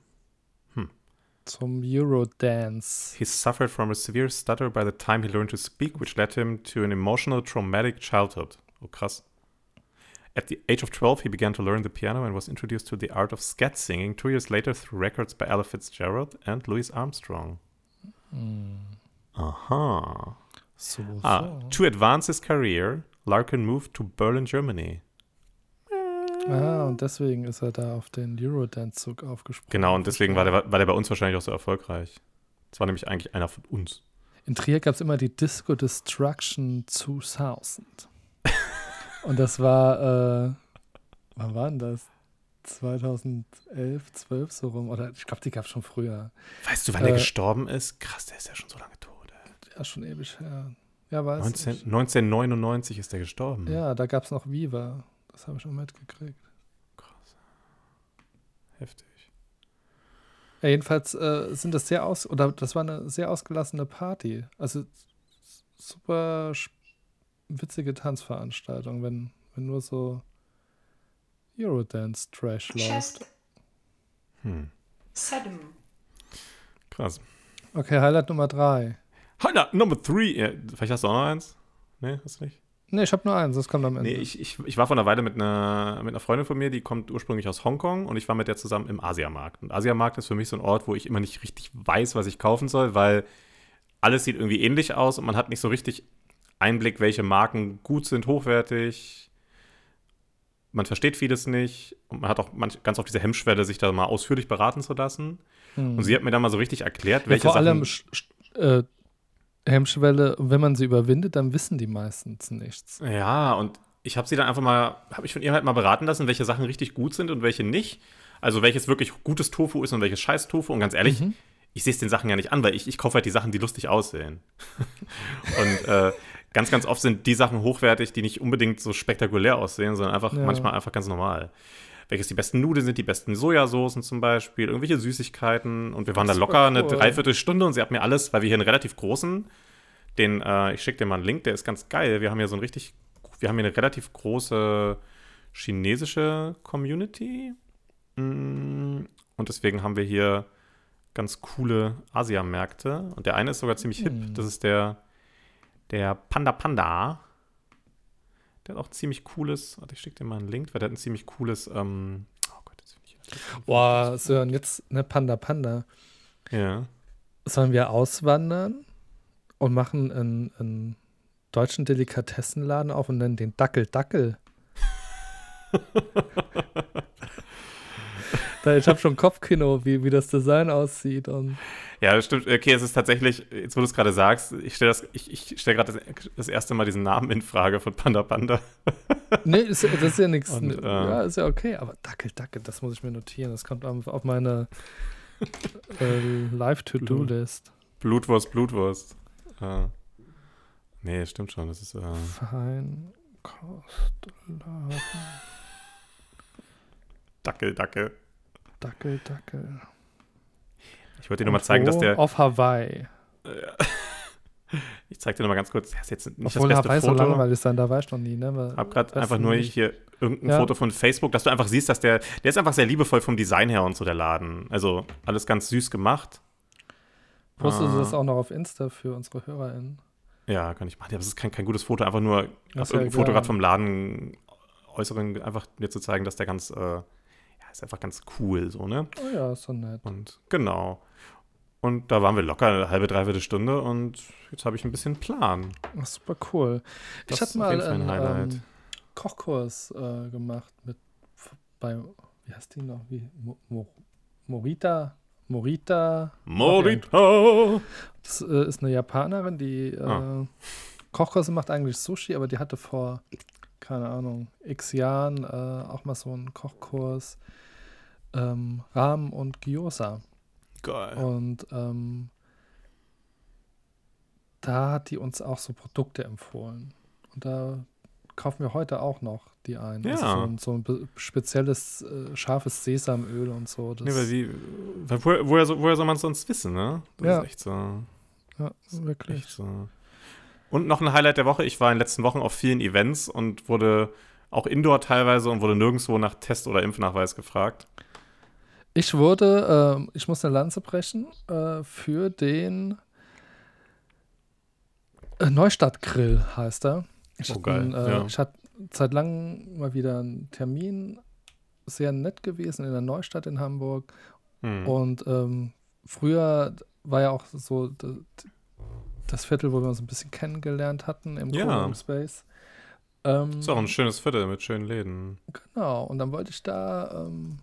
Zum Eurodance. He suffered from a severe stutter by the time he learned to speak, which led him to an emotional, traumatic childhood. Oh, krass. At the age of 12, he began to learn the piano and was introduced to the art of scat singing two years later through records by Ella Fitzgerald and Louis Armstrong. So, Ah, so. to advance his career, Larkin moved to Berlin, Germany. Ah, und deswegen ist er da auf den Eurodance-Zug aufgesprungen. Genau, und deswegen war der, war der bei uns wahrscheinlich auch so erfolgreich. Das war nämlich eigentlich einer von uns. In Trier gab es immer die Disco Destruction 2000. und das war, äh, wann war denn das? 2011, 12 so rum. Oder ich glaube, die gab es schon früher. Weißt du, wann der Äh, gestorben ist? Krass, der ist ja schon so lange tot. Ey. Ja, schon ewig her. Ja, weiß 19, ich. 1999 ist der gestorben. Ja, da gab es noch Viva. Das habe ich schon mitgekriegt. Krass. Heftig. Ja, jedenfalls äh, sind das sehr aus oder das war eine sehr ausgelassene Party. Also super witzige Tanzveranstaltung, wenn, wenn nur so Eurodance-Trash läuft. Hm. Krass. Okay, Highlight Nummer drei. Highlight Number three. Ja, vielleicht hast du auch noch eins? Nee, hast du nicht? Nee, ich habe nur eins, das kommt am Ende. Nee, ich, ich, ich war vor einer Weile mit einer, mit einer Freundin von mir, die kommt ursprünglich aus Hongkong und ich war mit der zusammen im Asiamarkt. Und Asiamarkt ist für mich so ein Ort, wo ich immer nicht richtig weiß, was ich kaufen soll, weil alles sieht irgendwie ähnlich aus und man hat nicht so richtig Einblick, welche Marken gut sind, hochwertig. Man versteht vieles nicht und man hat auch manch, ganz oft diese Hemmschwelle, sich da mal ausführlich beraten zu lassen. Hm. Und sie hat mir dann mal so richtig erklärt, ja, welche vor Sachen allem äh, Hemmschwelle, wenn man sie überwindet, dann wissen die meistens nichts. Ja, und ich habe sie dann einfach mal, habe ich von ihr halt mal beraten lassen, welche Sachen richtig gut sind und welche nicht. Also welches wirklich gutes Tofu ist und welches scheiß Tofu. Und ganz ehrlich, Mhm. ich sehe es den Sachen ja nicht an, weil ich, ich kaufe halt die Sachen, die lustig aussehen. und äh, ganz, ganz oft sind die Sachen hochwertig, die nicht unbedingt so spektakulär aussehen, sondern einfach Ja. manchmal einfach ganz normal. Welches die besten Nudeln sind, die besten Sojasoßen zum Beispiel, irgendwelche Süßigkeiten. Und wir waren da locker eine cool. Dreiviertelstunde und sie hat mir alles, weil wir hier einen relativ großen, den, äh, ich schicke dir mal einen Link, der ist ganz geil. Wir haben hier so ein richtig, wir haben hier eine relativ große chinesische Community. Mm, Und deswegen haben wir hier ganz coole Asiamärkte. Und der eine ist sogar ziemlich hip. Hm. Das ist der, der Panda Panda. Der hat auch ziemlich cooles, warte, ich schicke dir mal einen Link, weil der hat ein ziemlich cooles, ähm, oh Gott, jetzt finde ich Boah, Sören, jetzt ne Panda Panda. Ja. Sollen wir auswandern und machen einen, einen deutschen Delikatessenladen auf und nennen den Dackel Dackel? ich habe schon Kopfkino, wie, wie das Design aussieht. Und Ja, das stimmt. Okay, es ist tatsächlich, jetzt wo du es gerade sagst, ich stelle ich, ich stell gerade das, das erste Mal diesen Namen in Frage von Panda Panda. nee, das ist ja nichts. Und, äh, ja, ist ja okay, aber Dackel Dackel, das muss ich mir notieren. Das kommt auf, auf meine äh, Live-To-Do-List. Blutwurst, Blutwurst. Äh, nee, stimmt schon. Das ist, äh, Feinkostladen. Dackel, Dackel. Dackel Dackel. Ich wollte dir nur mal zeigen, dass der. Auf Hawaii. Ich zeig dir noch mal ganz kurz. Das ist jetzt nicht Obwohl das beste Hawaii so Foto. langweilig sein, da war ich noch nie, ne? Ich habe gerade einfach nur nicht? hier irgendein Ja. Foto von Facebook, dass du einfach siehst, dass der, der ist einfach sehr liebevoll vom Design her und so, der Laden. Also alles ganz süß gemacht. Postest du Ah. das auch noch auf Insta für unsere HörerInnen? Ja, kann ich machen. Ja, aber es ist kein, kein gutes Foto, einfach nur auf ist ja irgendein Foto gerade vom Laden äußeren, einfach mir zu zeigen, dass der ganz, äh, ist einfach ganz cool, so, ne? Oh ja, ist so nett. Und genau. Und da waren wir locker eine halbe, dreiviertel Stunde und jetzt habe ich ein bisschen Plan. Ach, super cool. Das ich hatte mal einen Highlight. ähm, Kochkurs äh, gemacht mit bei, wie heißt die noch? Wie, Mo, Mo, Morita? Morita? Morita! Das äh, ist eine Japanerin, die äh, Ah. Kochkurse macht eigentlich Sushi, aber die hatte vor, keine Ahnung, x Jahren äh, auch mal so einen Kochkurs ähm, Ramen und Gyoza. Geil. Und ähm, da hat die uns auch so Produkte empfohlen. Und da kaufen wir heute auch noch die ein. Also Ja. so, ein, so ein spezielles äh, scharfes Sesamöl und so. Das, Nee, weil wie, weil woher, woher, woher soll man es sonst wissen, ne? Das Ja. ist echt so. ja, wirklich. So. Und noch ein Highlight der Woche. Ich war in den letzten Wochen auf vielen Events und wurde auch indoor teilweise und wurde nirgendwo nach Test- oder Impfnachweis gefragt. Ich wurde, ähm, ich muss eine Lanze brechen äh, für den äh, Neustadt-Grill heißt er. Ich Oh, hatte geil, einen, äh, ja. Ich hatte seit langem mal wieder einen Termin, sehr nett gewesen in der Neustadt in Hamburg. Hm. Und ähm, früher war ja auch so das Viertel, wo wir uns ein bisschen kennengelernt hatten im Ja. Coworking Space. Ähm, Ist auch ein schönes Viertel mit schönen Läden. Genau, und dann wollte ich da ähm,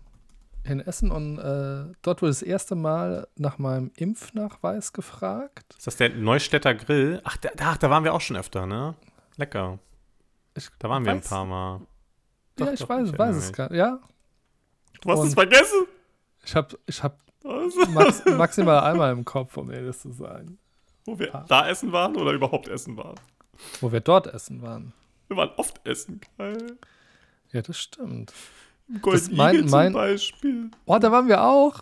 hin essen und äh, dort wurde das erste Mal nach meinem Impfnachweis gefragt. Ist das der Neustädter Grill? Ach, da, ach, da waren wir auch schon öfter, ne? Lecker. Ich Da waren wir ein paar Mal. ja, Doch, ich doch, weiß, ich weiß es gar nicht. Ja, Du hast es Und- vergessen? ich habe ich hab max, maximal einmal im Kopf, um ehrlich zu sein, Wo wir Ah. da essen waren oder überhaupt essen waren? wo wir dort essen waren. Wir waren oft essen, geil. Ja, das stimmt. Golden mein- mein- zum Beispiel. Oh, da waren wir auch.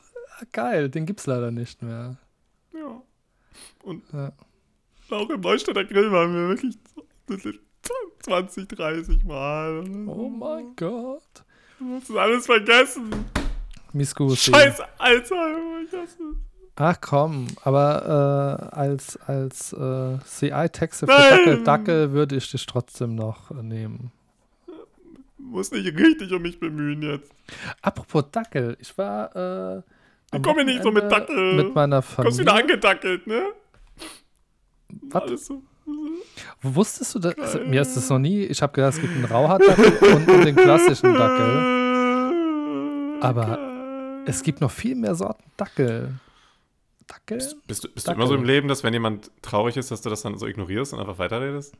Geil, den gibt's leider nicht mehr. Ja. Und Ja. auch im Neustädter Grill waren wir wirklich 20, 30 Mal. Oh mein Gott. Du hast das alles vergessen. Miscusi. Scheiß Alzheimer. Ich hasse es. Ach komm, aber äh, als, als äh, CI-Texte für! Dackel, Dackel würde ich dich trotzdem noch äh, nehmen. Muss nicht richtig um mich bemühen jetzt. Apropos Dackel, ich war. Äh, Ich komme nicht so mit Dackel. Mit meiner Kommst wieder Familie. angedackelt, ne? Was? Alles so. Wusstest du das? Also, mir ist das noch nie. Ich habe gedacht, es gibt einen Rauhaardackel und, und den klassischen Dackel. Aber Geil. Es gibt noch viel mehr Sorten Dackel. Dackel? Bist, bist, du, bist du Dackel. immer so im Leben, dass wenn jemand traurig ist, dass du das dann so ignorierst und einfach weiterredest?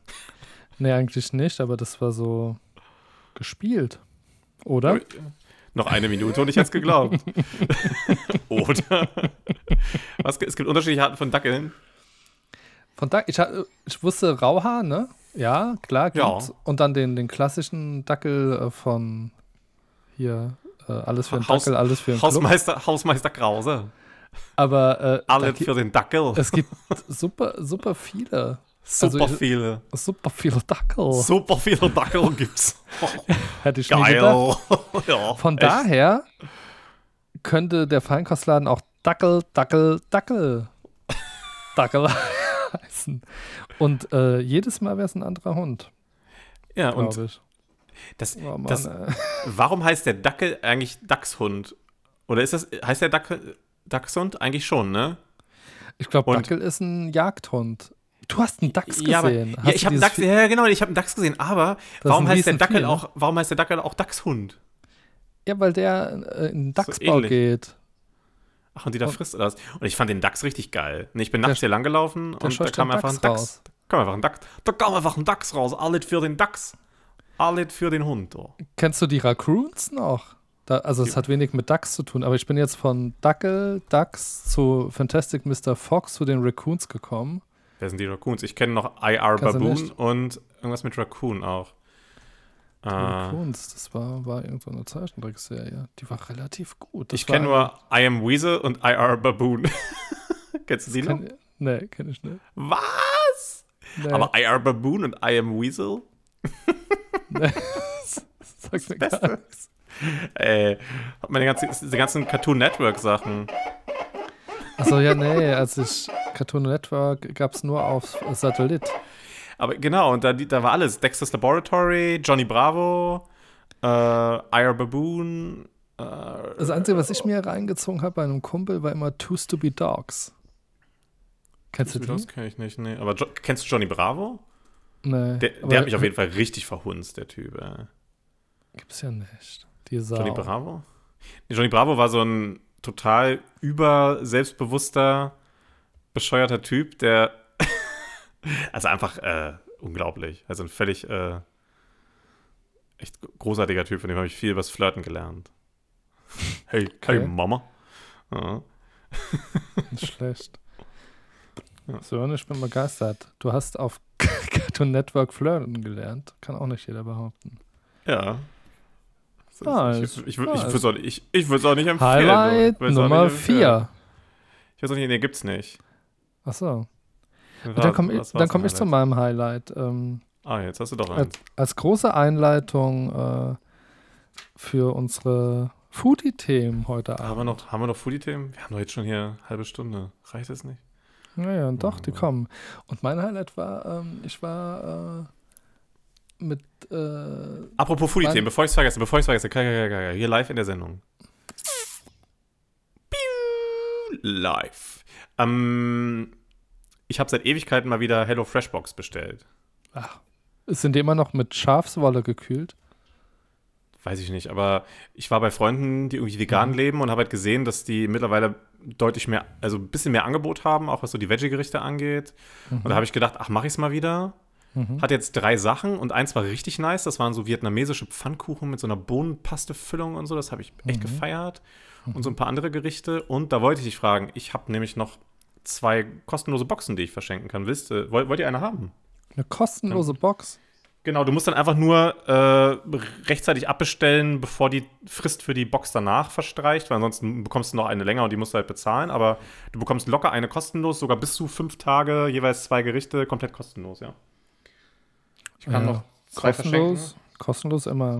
Nee, eigentlich nicht, aber das war so. Gespielt. Oder? Noch eine Minute und ich hätte es geglaubt. Oder? Was, es gibt unterschiedliche Arten von Dackeln. Von Dac ich, ich wusste Rauhaar, ne? Ja, klar, Ja. Und dann den, den klassischen Dackel äh, von hier, äh, alles für den Haus- Dackel, alles für den Club. Hausmeister, Hausmeister Krause. Aber äh, gi- für den Dackel. es gibt super, super viele. Super also viele. Super viele Dackel. Super viele Dackel gibt's. Hätte ich. Geil. ja, Von echt. daher könnte der Feinkostladen auch Dackel, Dackel, Dackel, Dackel heißen. Und äh, jedes Mal wäre es ein anderer Hund, Ja, und ich. das, Oh Mann, das, warum heißt der Dackel eigentlich Dachshund? Oder ist das, heißt der Dackel, Dachshund? Eigentlich schon, ne? ich glaube, Dackel ist ein Jagdhund. Du hast einen Dachs Ja, aber, gesehen. ja, ich habe dieses Dachs, ja, genau, ich habe einen Dachs gesehen, aber warum heißt der Dackel ne? auch, warum heißt der Dackel auch Dachshund? Ja, weil der äh, in den Dachsbau ähnlich. geht. Ach, und die da Und- frisst oder was? Und ich fand den Dachs richtig geil. Nee, ich bin nachts hier lang gelaufen und da kam einfach ein Dachs. Da kam einfach ein Dachs. Da kam einfach ein Dachs raus. Alles für den Dachs. Alles für den Hund. Oh. Kennst du die Raccoons noch? Da, also es hat wenig mit Dachs zu tun, aber ich bin jetzt von Dackel, Dachs zu Fantastic Mr. Fox zu den Raccoons gekommen. Wer sind die Raccoons? Ich kenne noch IR Baboon und irgendwas mit Raccoon auch. Die Äh, Raccoons, das war, war irgendeine Zeichentrickserie. Die war relativ gut. Das ich kenne nur I Am Weasel und IR Baboon. Kennst du die noch? Nee, kenn ich nicht. Was? Nee, Aber IR Baboon und I Am Weasel? nee. Sag mir gar nichts. Ey, meine ganze, diese ganzen Cartoon Network Sachen. Achso, ja, nee, als ich Cartoon Network gab es nur auf Satellit. Aber genau, und da, da war alles. Dexter's Laboratory, Johnny Bravo, äh, IR Baboon. Äh, Das Einzige, was ich mir reingezogen habe bei einem Kumpel, war immer Two Stupid Dogs. Kennst du die? das kenne ich nicht, nee. Aber jo kennst du Johnny Bravo? Nee. Der, der hat mich auf jeden Fall richtig verhunzt, der Typ. Äh. Gibt's ja nicht. Die Sau. Johnny Bravo? Nee, Johnny Bravo war so ein total über selbstbewusster, bescheuerter Typ, der also einfach äh, unglaublich. Also ein völlig äh, echt großartiger Typ, von dem habe ich viel übers Flirten gelernt. Hey, Okay. hey Mama. Ja. Nicht schlecht. Ja. So, ich bin begeistert. Du hast auf Cartoon Network flirten gelernt. Kann auch nicht jeder behaupten. ja. Nice, ich ich, ich, ich nice. würde es auch, ich, ich auch nicht empfehlen. Highlight Ich Nummer nicht empfehlen. 4. Ich weiß auch nicht, nee, gibt's nicht. Achso. Was- Dann komme ich, dann komm ich zu meinem Highlight. Ähm, Ah, jetzt hast du doch als, eins. als große Einleitung äh, für unsere Foodie-Themen heute Abend. Haben wir noch, haben wir noch Foodie-Themen? Wir haben doch jetzt schon hier eine halbe Stunde. Reicht das nicht? Naja, doch, die Ja. kommen. Und mein Highlight war, ähm, ich war äh, mit äh, Apropos Foodie-Themen, bevor ich es vergesse, bevor ich es vergesse, hier live in der Sendung. Live. Ähm, ich habe seit Ewigkeiten mal wieder Hello Freshbox bestellt. ach, sind die immer noch mit Schafswolle gekühlt? Weiß ich nicht, aber ich war bei Freunden, die irgendwie vegan Mhm. leben und habe halt gesehen, dass die mittlerweile deutlich mehr, also ein bisschen mehr Angebot haben, auch was so die Veggie-Gerichte angeht. Und da habe ich gedacht, ach, mache ich es mal wieder. Mhm. Hat jetzt drei Sachen und eins war richtig nice. Das waren so vietnamesische Pfannkuchen mit so einer Bohnenpaste-Füllung und so. Das habe ich echt Mhm. gefeiert. Und so ein paar andere Gerichte. Und da wollte ich dich fragen, ich habe nämlich noch zwei kostenlose Boxen, die ich verschenken kann. Willst, du- wollt, wollt ihr eine haben? Eine kostenlose Box. Genau, du musst dann einfach nur äh, rechtzeitig abbestellen, bevor die Frist für die Box danach verstreicht, weil ansonsten bekommst du noch eine länger und die musst du halt bezahlen. Aber du bekommst locker eine kostenlos, sogar bis zu fünf Tage, jeweils zwei Gerichte, komplett kostenlos, ja. Ich kann Ja, noch zwei verschenken. kostenlos. Kostenlos immer.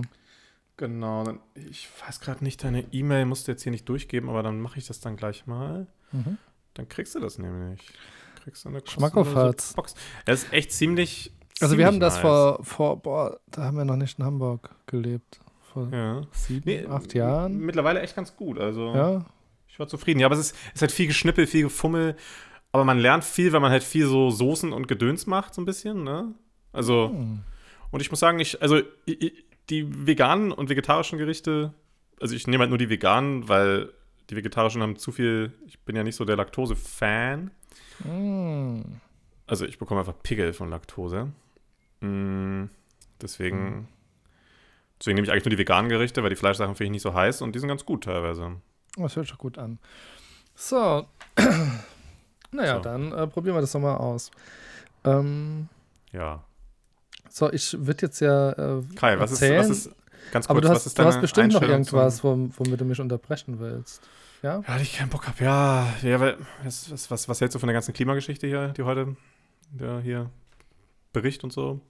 Genau, dann, ich weiß gerade nicht, deine E-Mail musst du jetzt hier nicht durchgeben, aber dann mache ich das dann gleich mal. Mhm. Dann kriegst du das nämlich. Kriegst du eine Schmackofatz. Box. Das ist echt ziemlich. Also wir ziemlich haben das nice. vor, vor, boah, da haben wir noch nicht in Hamburg gelebt. Vor Ja. sieben, Nee, acht Jahren. Mittlerweile echt ganz gut. Also Ja, ich war zufrieden. Ja, aber es ist, es ist halt viel Geschnippel, viel Gefummel. Aber man lernt viel, wenn man halt viel so Soßen und Gedöns macht, so ein bisschen, ne? Also, Hm. und ich muss sagen, ich, also i- i- die veganen und vegetarischen Gerichte, also ich nehme halt nur die veganen, weil die vegetarischen haben zu viel, ich bin ja nicht so der Laktose-Fan. Mm. Also ich bekomme einfach Pickel von Laktose. Mm, deswegen Deswegen nehme ich eigentlich nur die veganen Gerichte, weil die Fleischsachen finde ich nicht so heiß und die sind ganz gut teilweise. Das hört sich gut an. So. naja, So. dann äh, probieren wir das doch mal aus. Ähm, Ja. So, ich würde jetzt ja äh, Kai, was ist, erzählen, was ist, ganz kurz, aber du was hast, ist du deine hast bestimmt noch irgendwas, wom- womit du mich unterbrechen willst. Ja? Ja, ich keinen Bock habe. Ja, ja weil, was, was, was, was hältst du von der ganzen Klimageschichte hier, die heute der hier Bericht und so?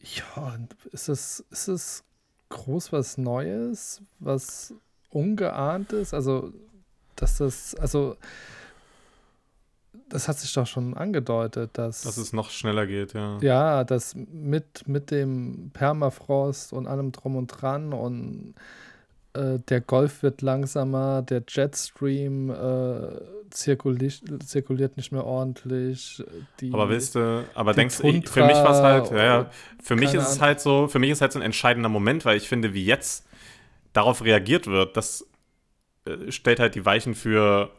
Ja, ist es, ist es groß was Neues, was Ungeahntes? Also, dass das, also, das hat sich doch schon angedeutet, dass, Dass es noch schneller geht, ja. ja, dass mit, mit dem Permafrost und allem drum und dran und äh, der Golf wird langsamer, der Jetstream äh, zirkuli zirkuliert nicht mehr ordentlich. Die, Aber willst du, aber denkst du, für mich war es halt, ja, ja, für mich ist es Ahnung. halt so, für mich ist halt so ein entscheidender Moment, weil ich finde, wie jetzt darauf reagiert wird, das äh, stellt halt die Weichen für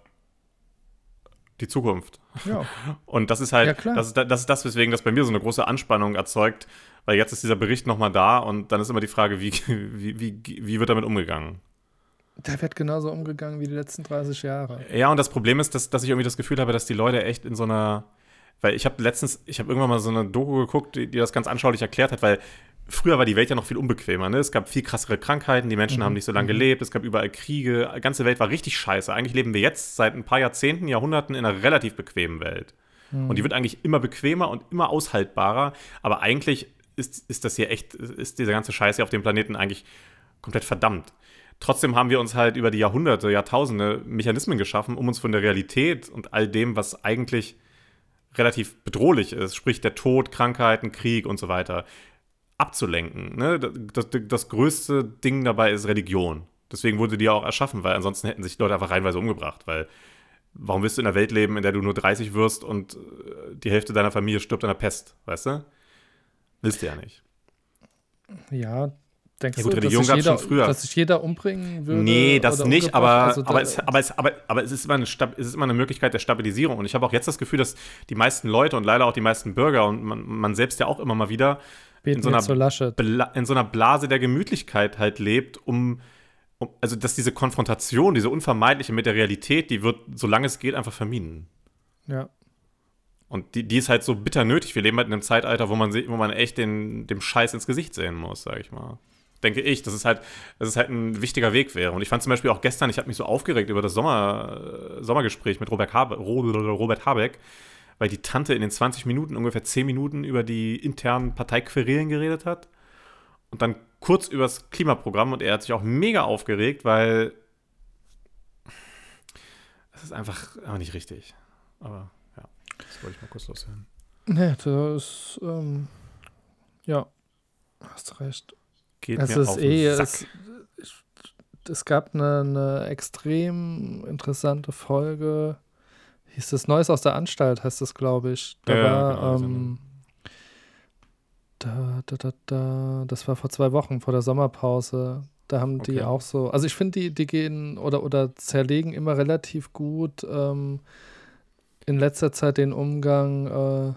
die Zukunft. ja, Und das ist halt, Ja, das, ist, da- das ist das, weswegen das bei mir so eine große Anspannung erzeugt, weil jetzt ist dieser Bericht nochmal da und dann ist immer die Frage, wie, wie, wie, wie wird damit umgegangen? der wird genauso umgegangen wie die letzten 30 Jahre. Ja, und das Problem ist, dass, dass ich irgendwie das Gefühl habe, dass die Leute echt in so einer, weil ich habe letztens, ich habe irgendwann mal so eine Doku geguckt, die, die das ganz anschaulich erklärt hat, weil früher war die Welt ja noch viel unbequemer. Ne? Es gab viel krassere Krankheiten, die Menschen haben nicht so lange gelebt, es gab überall Kriege, die ganze Welt war richtig scheiße. Eigentlich leben wir jetzt seit ein paar Jahrzehnten, Jahrhunderten in einer relativ bequemen Welt. Und die wird eigentlich immer bequemer und immer aushaltbarer, aber eigentlich ist, ist das hier echt, ist diese ganze Scheiße hier auf dem Planeten eigentlich komplett verdammt. Trotzdem haben wir uns halt über die Jahrhunderte, Jahrtausende Mechanismen geschaffen, um uns von der Realität und all dem, was eigentlich relativ bedrohlich ist, sprich der Tod, Krankheiten, Krieg und so weiter, abzulenken. Ne? Das, das, das größte Ding dabei ist Religion. Deswegen wurde die ja auch erschaffen, weil ansonsten hätten sich Leute einfach reihenweise umgebracht, weil warum willst du in einer Welt leben, in der du nur 30 wirst und äh, die Hälfte deiner Familie stirbt an der Pest, weißt du? Willst du ja nicht. Ja, denkst Ja gut, du, Religion dass, sich jeder, schon früher. dass sich jeder umbringen würde? Nee, das nicht, aber, Also aber, es, aber, es, aber, aber es, ist immer eine es ist immer eine Möglichkeit der Stabilisierung. Und ich habe auch jetzt das Gefühl, dass die meisten Leute und leider auch die meisten Bürger und man, man selbst ja auch immer mal wieder in so einer in so einer Blase der Gemütlichkeit halt lebt, um, um also dass diese Konfrontation, diese unvermeidliche mit der Realität, die wird, solange es geht, einfach vermieden. Ja. Und die, die ist halt so bitter nötig. Wir leben halt in einem Zeitalter, wo man, wo man echt den, dem Scheiß ins Gesicht sehen muss, sag ich mal. Denke ich, dass es halt, dass es halt ein wichtiger Weg wäre. Und ich fand zum Beispiel auch gestern, ich habe mich so aufgeregt über das Sommer, äh, Sommergespräch mit Robert, Habe, Ro- Robert Habeck, weil die Tante in den 20 Minuten ungefähr 10 Minuten über die internen Parteiquerelen geredet hat. Und dann kurz über das Klimaprogramm und er hat sich auch mega aufgeregt, weil es ist einfach, einfach nicht richtig. Aber ja, das wollte ich mal kurz loswerden. Nee, das ähm, ja, hast recht. Geht Es mir ist auf eh, es, es gab eine, eine extrem interessante Folge. Hieß das Neues aus der Anstalt, heißt das, glaube ich. Da Ja, ja, war, genau, die ähm, da, da, da, da, das war vor zwei Wochen, vor der Sommerpause. Da haben die Okay. auch so, also ich finde, die, die gehen oder, oder zerlegen immer relativ gut ähm, in letzter Zeit den Umgang äh,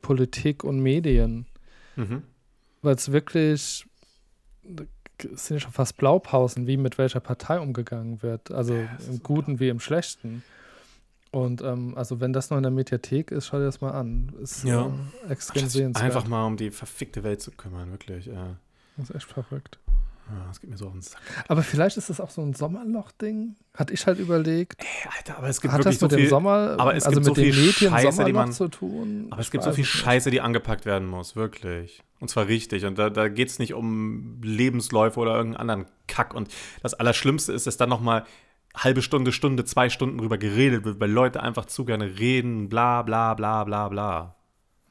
Politik und Medien Mhm. weil es wirklich es sind ja schon fast Blaupausen, wie mit welcher Partei umgegangen wird. Also im Guten wie im Schlechten. Und ähm, also wenn das noch in der Mediathek ist, schau dir das mal an. Ist Ja. äh, extrem sehenswert. einfach mal um die verfickte Welt zu kümmern, wirklich. Ja. Das ist echt verrückt. Ja, das geht mir so auf den Sack. Aber vielleicht ist das auch so ein Sommerloch-Ding. Hatte ich halt überlegt. Ey, Alter, aber es gibt Hat wirklich das so mit dem viel. Sommer, aber es also gibt mit so den viel Medien Scheiße, die man- zu tun? Aber es gibt so viel es. Scheiße, die angepackt werden muss, wirklich. Und zwar richtig. Und da, da geht es nicht um Lebensläufe oder irgendeinen anderen Kack. Und das Allerschlimmste ist, dass dann nochmal halbe Stunde, Stunde, zwei Stunden drüber geredet wird, weil Leute einfach zu gerne reden, bla bla bla bla bla.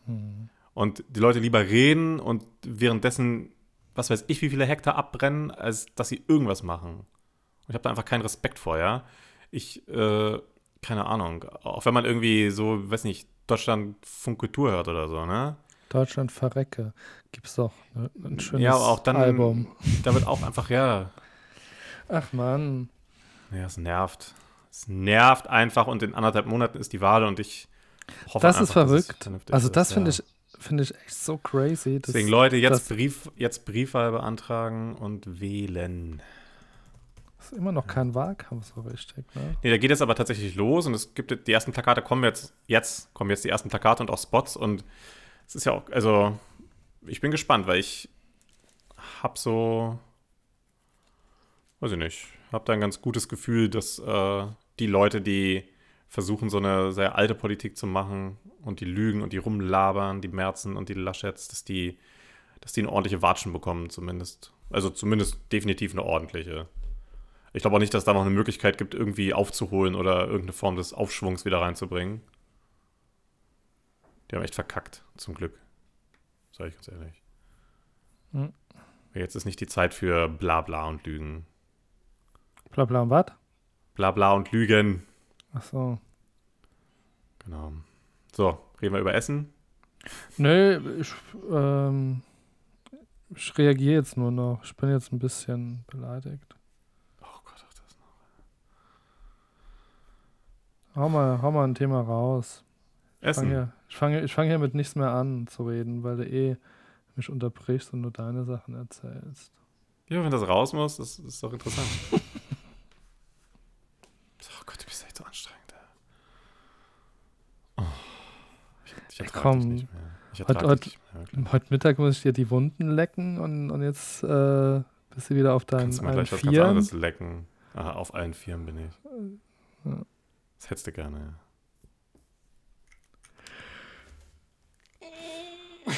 Hm. Und die Leute lieber reden und währenddessen, was weiß ich, wie viele Hektar abbrennen, als dass sie irgendwas machen. Und ich habe da einfach keinen Respekt vor, ja. Ich, äh, keine Ahnung, auch wenn man irgendwie so, weiß nicht, Deutschland Funk Kultur hört oder so, ne? Deutschland verrecke. Gibt's doch ne? ein schönes ja, auch dann, Album. da wird auch einfach, ja, Ach man. Ja, es nervt. Es nervt einfach und in anderthalb Monaten ist die Wahl und ich hoffe Das ist einfach, dass es verrückt. vernünftig Also ist, das ja. finde ich finde ich echt so crazy. dass- Deswegen, Leute, jetzt, das- Brief, jetzt Briefwahl beantragen und wählen. ist immer noch kein Wahlkampf so richtig, ne? Nee, da geht es aber tatsächlich los und es gibt die ersten Plakate kommen jetzt, jetzt kommen jetzt die ersten Plakate und auch Spots und es ist ja auch, also ich bin gespannt, weil ich hab so, weiß ich nicht, hab da ein ganz gutes Gefühl, dass äh, die Leute, die versuchen, so eine sehr alte Politik zu machen und die lügen und die rumlabern, die Merzen und die Laschets, dass die, dass die eine ordentliche Watschen bekommen, zumindest. Also zumindest definitiv eine ordentliche. Ich glaube auch nicht, dass da noch eine Möglichkeit gibt, irgendwie aufzuholen oder irgendeine Form des Aufschwungs wieder reinzubringen. Die haben echt verkackt, zum Glück. Sag ich ganz ehrlich. Hm. Jetzt ist nicht die Zeit für Blabla und Lügen. Bla bla und was? Blabla und Lügen. Ach so. Genau. So, reden wir über Essen. Nö, ich, ähm, ich reagiere jetzt nur noch. Ich bin jetzt ein bisschen beleidigt. Oh Gott, ach das noch. Hau mal, hau mal ein Thema raus. Ich Essen. hier, ich fange, ich fange hier mit nichts mehr an zu reden, weil du eh mich unterbrichst und nur deine Sachen erzählst. Ja, wenn das raus muss, das ist doch interessant. oh Gott, du bist echt so anstrengend. ey. Oh, ich, ertrage Komm. nicht mehr. Ich Heute- ertrage nicht mehr. wirklich. Heute Mittag muss ich dir die Wunden lecken und, und jetzt äh, bist du wieder auf deinen Kannst du mal gleich was ganz anderes lecken? Aha, auf allen Vieren bin ich. Ja. Das hättest du gerne, ja.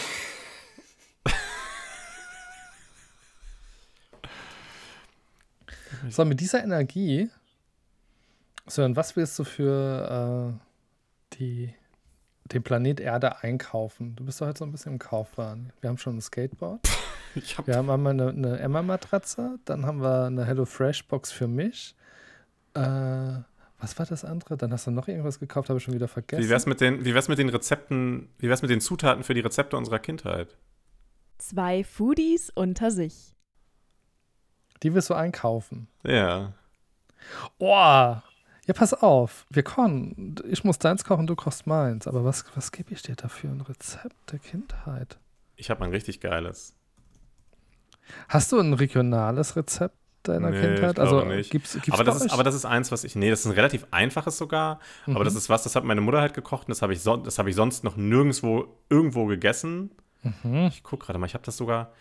So, mit dieser Energie, Sören, was willst du für äh, die, den Planet Erde einkaufen? Du bist doch heute so ein bisschen im Kaufwahn. Wir haben schon ein Skateboard, Ich hab, wir haben einmal eine, eine Emma-Matratze, dann haben wir eine HelloFresh-Box für mich. Äh, was war das andere? Dann hast du noch irgendwas gekauft, habe ich schon wieder vergessen. wie wär's mit den, wie wär's mit den Rezepten, wie wär's mit den Zutaten für die Rezepte unserer Kindheit? Zwei Foodies unter sich. Die willst du einkaufen. Ja. Oh, ja, pass auf. Wir kochen. Ich muss deins kochen, du kochst meins. Aber was, was gebe ich dir dafür? Ein Rezept der Kindheit. Ich habe ein richtig geiles. Hast du ein regionales Rezept deiner Nee, Kindheit? ich glaube also nicht. gibt's, gibt's aber, das ist, aber das ist eins, was ich. Nee, das ist ein relativ einfaches sogar. Aber Mhm. das ist was, das hat meine Mutter halt gekocht und das habe ich, das hab ich sonst noch nirgendwo irgendwo gegessen. Mhm. Ich gucke gerade mal, ich habe das sogar,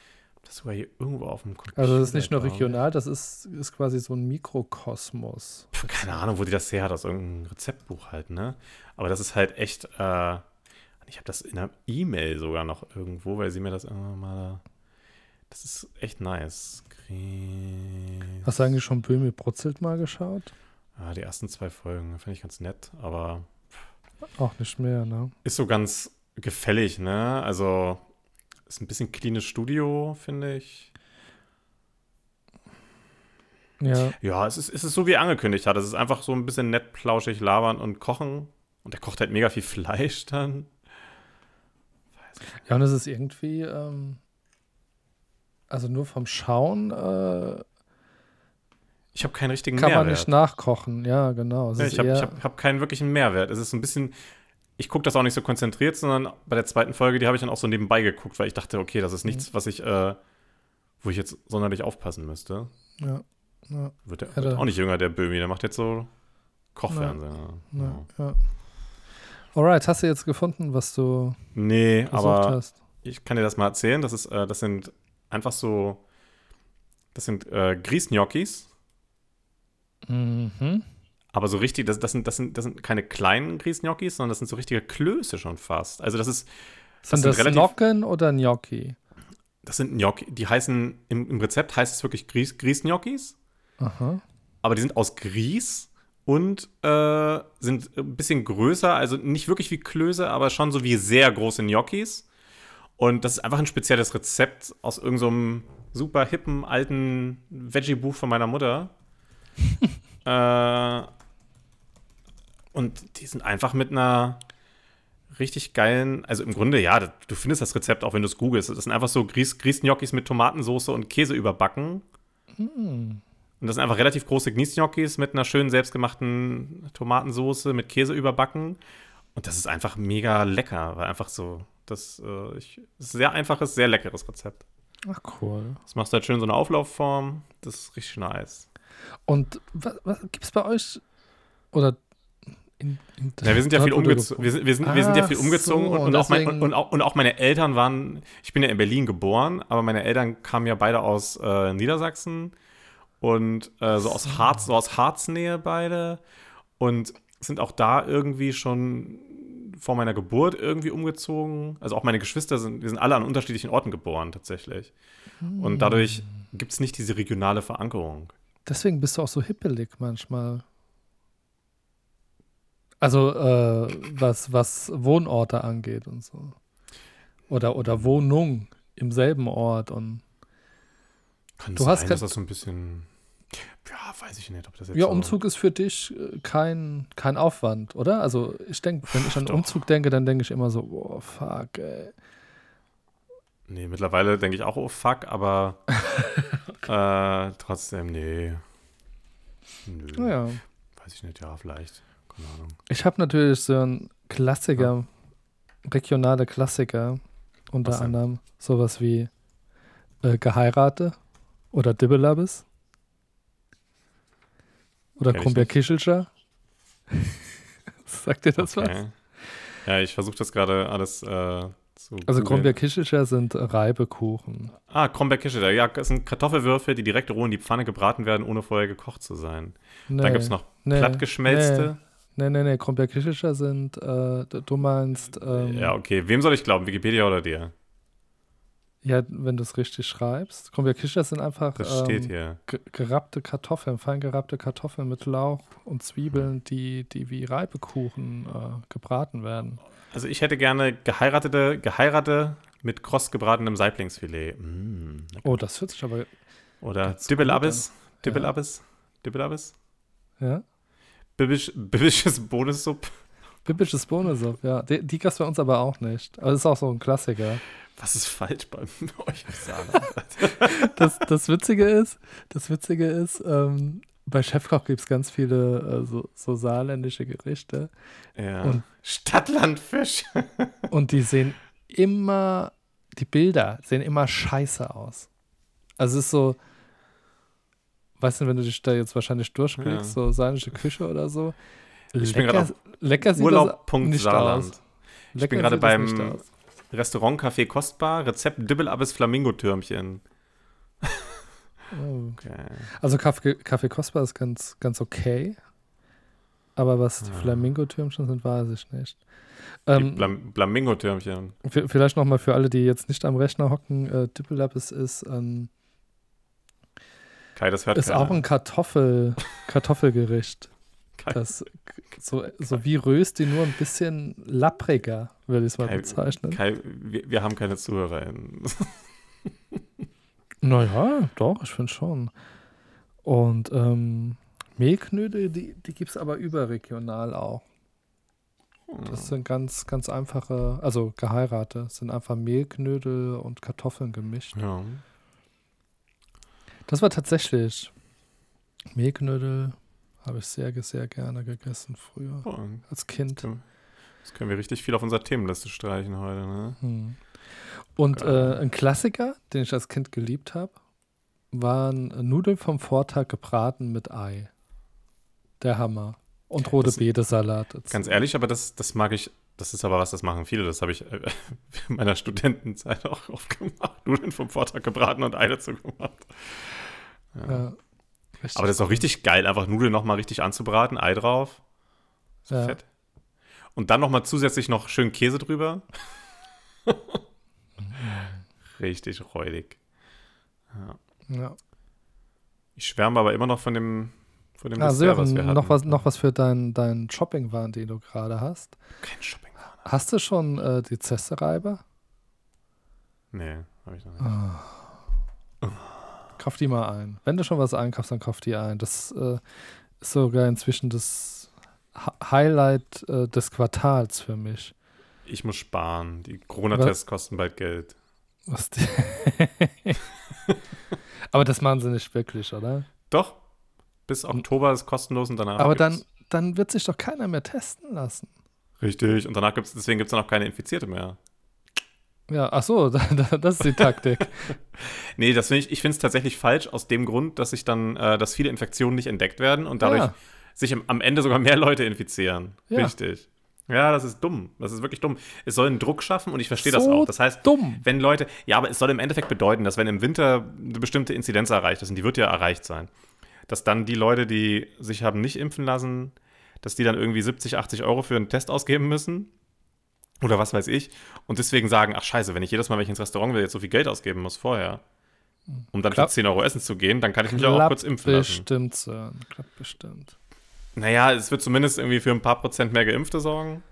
das sogar hier irgendwo auf dem Computer. Also das ist nicht nur regional, das ist, ist quasi so ein Mikrokosmos. Pff, Keine Ahnung, wo die das her hat, aus irgendeinem Rezeptbuch halt, ne? Aber das ist halt echt, äh, ich habe das in einer E-Mail sogar noch irgendwo, weil sie mir das immer mal, das ist echt nice. Gries- Hast du eigentlich schon Böhmi Brutzelt mal geschaut? Ah, die ersten zwei Folgen finde ich ganz nett, aber Auch nicht mehr, ne? ist so ganz gefällig, ne? Also ist ein bisschen cleanes Studio, finde ich. Ja. Ja, es ist, es ist so, wie er angekündigt hat. Es ist einfach so ein bisschen nett, plauschig, labern und kochen. Und er kocht halt mega viel Fleisch dann. Ja, und es ist irgendwie, ähm, also nur vom Schauen äh, Ich habe keinen richtigen kann man Mehrwert. nicht nachkochen. Ja, genau. Ja, ich habe hab, hab keinen wirklichen Mehrwert. Es ist so ein bisschen, ich gucke das auch nicht so konzentriert, sondern bei der zweiten Folge, die habe ich dann auch so nebenbei geguckt, weil ich dachte, okay, das ist Mhm. nichts, was ich, äh, wo ich jetzt sonderlich aufpassen müsste. ja, ja, Wird der wird auch nicht jünger, der Böhmi, der macht jetzt so Kochfernsehen. Ja. ja, ja. Alright, hast du jetzt gefunden, was du Nee, aber hast? ich kann dir das mal erzählen. Das, ist, äh, das sind einfach so, das sind äh, Grießgnocchis, Mhm. Aber so richtig, das, das, sind, das, sind, das sind keine kleinen Grießgnocchis, sondern das sind so richtige Klöße schon fast. Also das ist, Sind sind das relativ- Nocken oder Gnocchi? das sind Gnocchi, die heißen, im, im Rezept heißt es wirklich Grieß, Grießgnocchis, Aha. aber die sind aus Grieß und äh, sind ein bisschen größer, also nicht wirklich wie Klöße, aber schon so wie sehr große Gnocchis. Und das ist einfach ein spezielles Rezept aus irgendeinem super hippen alten Veggie-Buch von meiner Mutter. äh, und die sind einfach mit einer richtig geilen, also im Grunde, ja, du findest das Rezept auch, wenn du es googelst. Das sind einfach so Grieß, Grießgnocchis mit Tomatensauce und Käse überbacken. Und das sind einfach relativ große Grießgnocchis mit einer schönen selbstgemachten Tomatensauce mit Käse überbacken. Und das ist einfach mega lecker, weil einfach so, Das äh, ich, ist ein sehr einfaches, sehr leckeres Rezept. Ach, cool. Das machst du halt schön in so eine Auflaufform. Das ist richtig nice. Und was, was gibt es bei euch? Oder in, in Ja, wir sind ja viel umgezogen. Wir sind, wir, sind, wir sind ja viel umgezogen so, und, und auch mein, und, und auch meine Eltern waren, ich bin ja in Berlin geboren, aber meine Eltern kamen ja beide aus äh, Niedersachsen und äh, so aus Harz, so aus Harznähe beide und sind auch da irgendwie schon vor meiner Geburt irgendwie umgezogen. Also auch meine Geschwister sind, wir sind alle an unterschiedlichen Orten geboren tatsächlich. Und dadurch gibt es nicht diese regionale Verankerung. Deswegen bist du auch so hippelig manchmal. Also, äh, was, was Wohnorte angeht und so. Oder, oder Wohnung im selben Ort und Kann Du sein, hast dass das so ein bisschen, ja, weiß ich nicht, ob das jetzt Ja, Umzug ist für dich äh, kein, kein Aufwand, oder? Also ich denke, wenn ich an Doch. Umzug denke, dann denke ich immer so, boah, fuck, ey. Nee, mittlerweile denke ich auch, oh fuck, aber äh, trotzdem, nee. Nö. Naja. Weiß ich nicht, ja, vielleicht. Keine Ahnung. Ich habe natürlich so einen Klassiker, regionale Klassiker, unter Was denn? anderem sowas wie äh, Geheirate oder Dibbelabis oder nicht. Kischelscher. Sagt dir das was? Okay. Ja, ich versuche das gerade alles äh, zu. Also googeln. Krumbär Kischelscher sind Reibekuchen. Ah, Kronberg-Kischel. Ja, das sind Kartoffelwürfel, die direkt roh in die Pfanne gebraten werden, ohne vorher gekocht zu sein. Nee, Dann gibt es noch nee, plattgeschmelzte. Nee, nee, nee, Krumbär Kischelscher sind, äh, du meinst, ähm, Ja, okay. Wem soll ich glauben? Wikipedia oder dir? ja, wenn du es richtig schreibst. Krumbär Kischelscher sind einfach Das steht ähm, hier. ge- gerappte Kartoffeln, fein gerappte Kartoffeln mit Lauch und Zwiebeln, die, die wie Reibekuchen äh, gebraten werden. Also ich hätte gerne geheiratete, geheiratete mit kross gebratenem Saiblingsfilet. Mm. Oh, das hört sich aber, Oder ganz Dibbelabis. Ja. Dibbelabis. Dibbelabis. ja. Bibisch, bibisches Bohnensuppe. Bibisches Bohnensupp, ja. Die, die gab's bei uns aber auch nicht. Aber das ist auch so ein Klassiker. Was ist falsch bei euch? Das, das Witzige ist, das Witzige ist, ähm, bei Chefkoch gibt es ganz viele äh, so, so saarländische Gerichte ja. Und- Stadtlandfisch. und die sehen immer, die Bilder sehen immer scheiße aus. Also es ist so, weißt du, wenn du dich da jetzt wahrscheinlich durchklickst, Ja. so saarländische Küche oder so, Ich bin lecker, gerade lecker sieht das nicht aus. Ich Lecker bin gerade beim. Restaurant Café Kostbar. Rezept Dibbelabis Flamingo-Türmchen. Oh. Okay. Also Kaffee, Kaffee Kostbar ist ganz, ganz okay. Aber was die Ah. Flamingo-Türmchen sind, weiß ich nicht. Ähm, Blam Flamingo-Türmchen. vielleicht nochmal für alle, die jetzt nicht am Rechner hocken, äh, Dippelabis ist, ähm, Kai, das hört ist keiner. auch ein Kartoffel, Kartoffelgericht. Das so, so wie Rösti, nur ein bisschen lappriger, würde ich es mal Kai, bezeichnen. Kai wir, wir haben keine ZuhörerInnen. Naja, doch, ich finde schon. Und ähm, Mehlknödel, die, die gibt es aber überregional auch. Das sind ganz, ganz einfache, also geheirate, das sind einfach Mehlknödel und Kartoffeln gemischt. Ja. Das war tatsächlich Mehlknödel, habe ich sehr, sehr gerne gegessen früher, Oh, als Kind. das können wir richtig viel auf unserer Themenliste streichen heute, ne? Hm. Und Geil. äh, ein Klassiker, den ich als Kind geliebt habe, waren Nudeln vom Vortag gebraten mit Ei. Der Hammer. Und rote Beete-Salat. Ganz ehrlich, aber das, das mag ich, das ist aber was, das machen viele. Das habe ich äh, in meiner Studentenzeit auch oft gemacht. Nudeln vom Vortag gebraten und Ei dazu gemacht. Ja. Ja, richtig Aber das ist auch richtig geil, einfach Nudeln nochmal richtig anzubraten, Ei drauf. So Ja. fett. Und dann nochmal zusätzlich noch schön Käse drüber. richtig räudig. Ja. Ich schwärme aber immer noch von dem, von dem Ah, Dessert, was wir Sören, hatten. noch was, noch was für deinen dein Shopping-Wahn, den du gerade hast. Kein Shopping. Hast du schon äh, die Zeste-Reiber? Nee, habe ich noch nicht. Ah. Kauf die mal ein. Wenn du schon was einkaufst, dann kauf die ein. Das äh, ist sogar inzwischen das Hi- Highlight äh, des Quartals für mich. Ich muss sparen. Die Corona-Tests kosten bald Geld. Was Aber das machen sie nicht wirklich, oder? Doch. Bis Oktober ist kostenlos und danach. Aber dann, dann wird sich doch keiner mehr testen lassen. Richtig. Und danach gibt es, deswegen gibt es dann auch keine Infizierte mehr. Ja, ach so, da- da- das ist die Taktik. Nee, das find ich, ich finde es tatsächlich falsch aus dem Grund, dass sich dann, äh, dass viele Infektionen nicht entdeckt werden und dadurch Ja. sich am, am Ende sogar mehr Leute infizieren. Ja. Richtig. Ja, das ist dumm. Das ist wirklich dumm. Es soll einen Druck schaffen und ich verstehe das So auch. Das heißt, dumm. wenn Leute, ja, aber es soll im Endeffekt bedeuten, dass wenn im Winter eine bestimmte Inzidenz erreicht ist, und die wird ja erreicht sein, dass dann die Leute, die sich haben nicht impfen lassen, dass die dann irgendwie 70, 80 Euro für einen Test ausgeben müssen. Oder was weiß ich. Und deswegen sagen, ach scheiße, wenn ich jedes Mal, wenn ich ins Restaurant will, jetzt so viel Geld ausgeben muss vorher, um dann Klappt. für 10 Euro essen zu gehen, dann kann ich mich auch Klappt kurz impfen lassen. bestimmt, Sören. Klappt bestimmt. Naja, es wird zumindest irgendwie für ein paar Prozent mehr Geimpfte sorgen.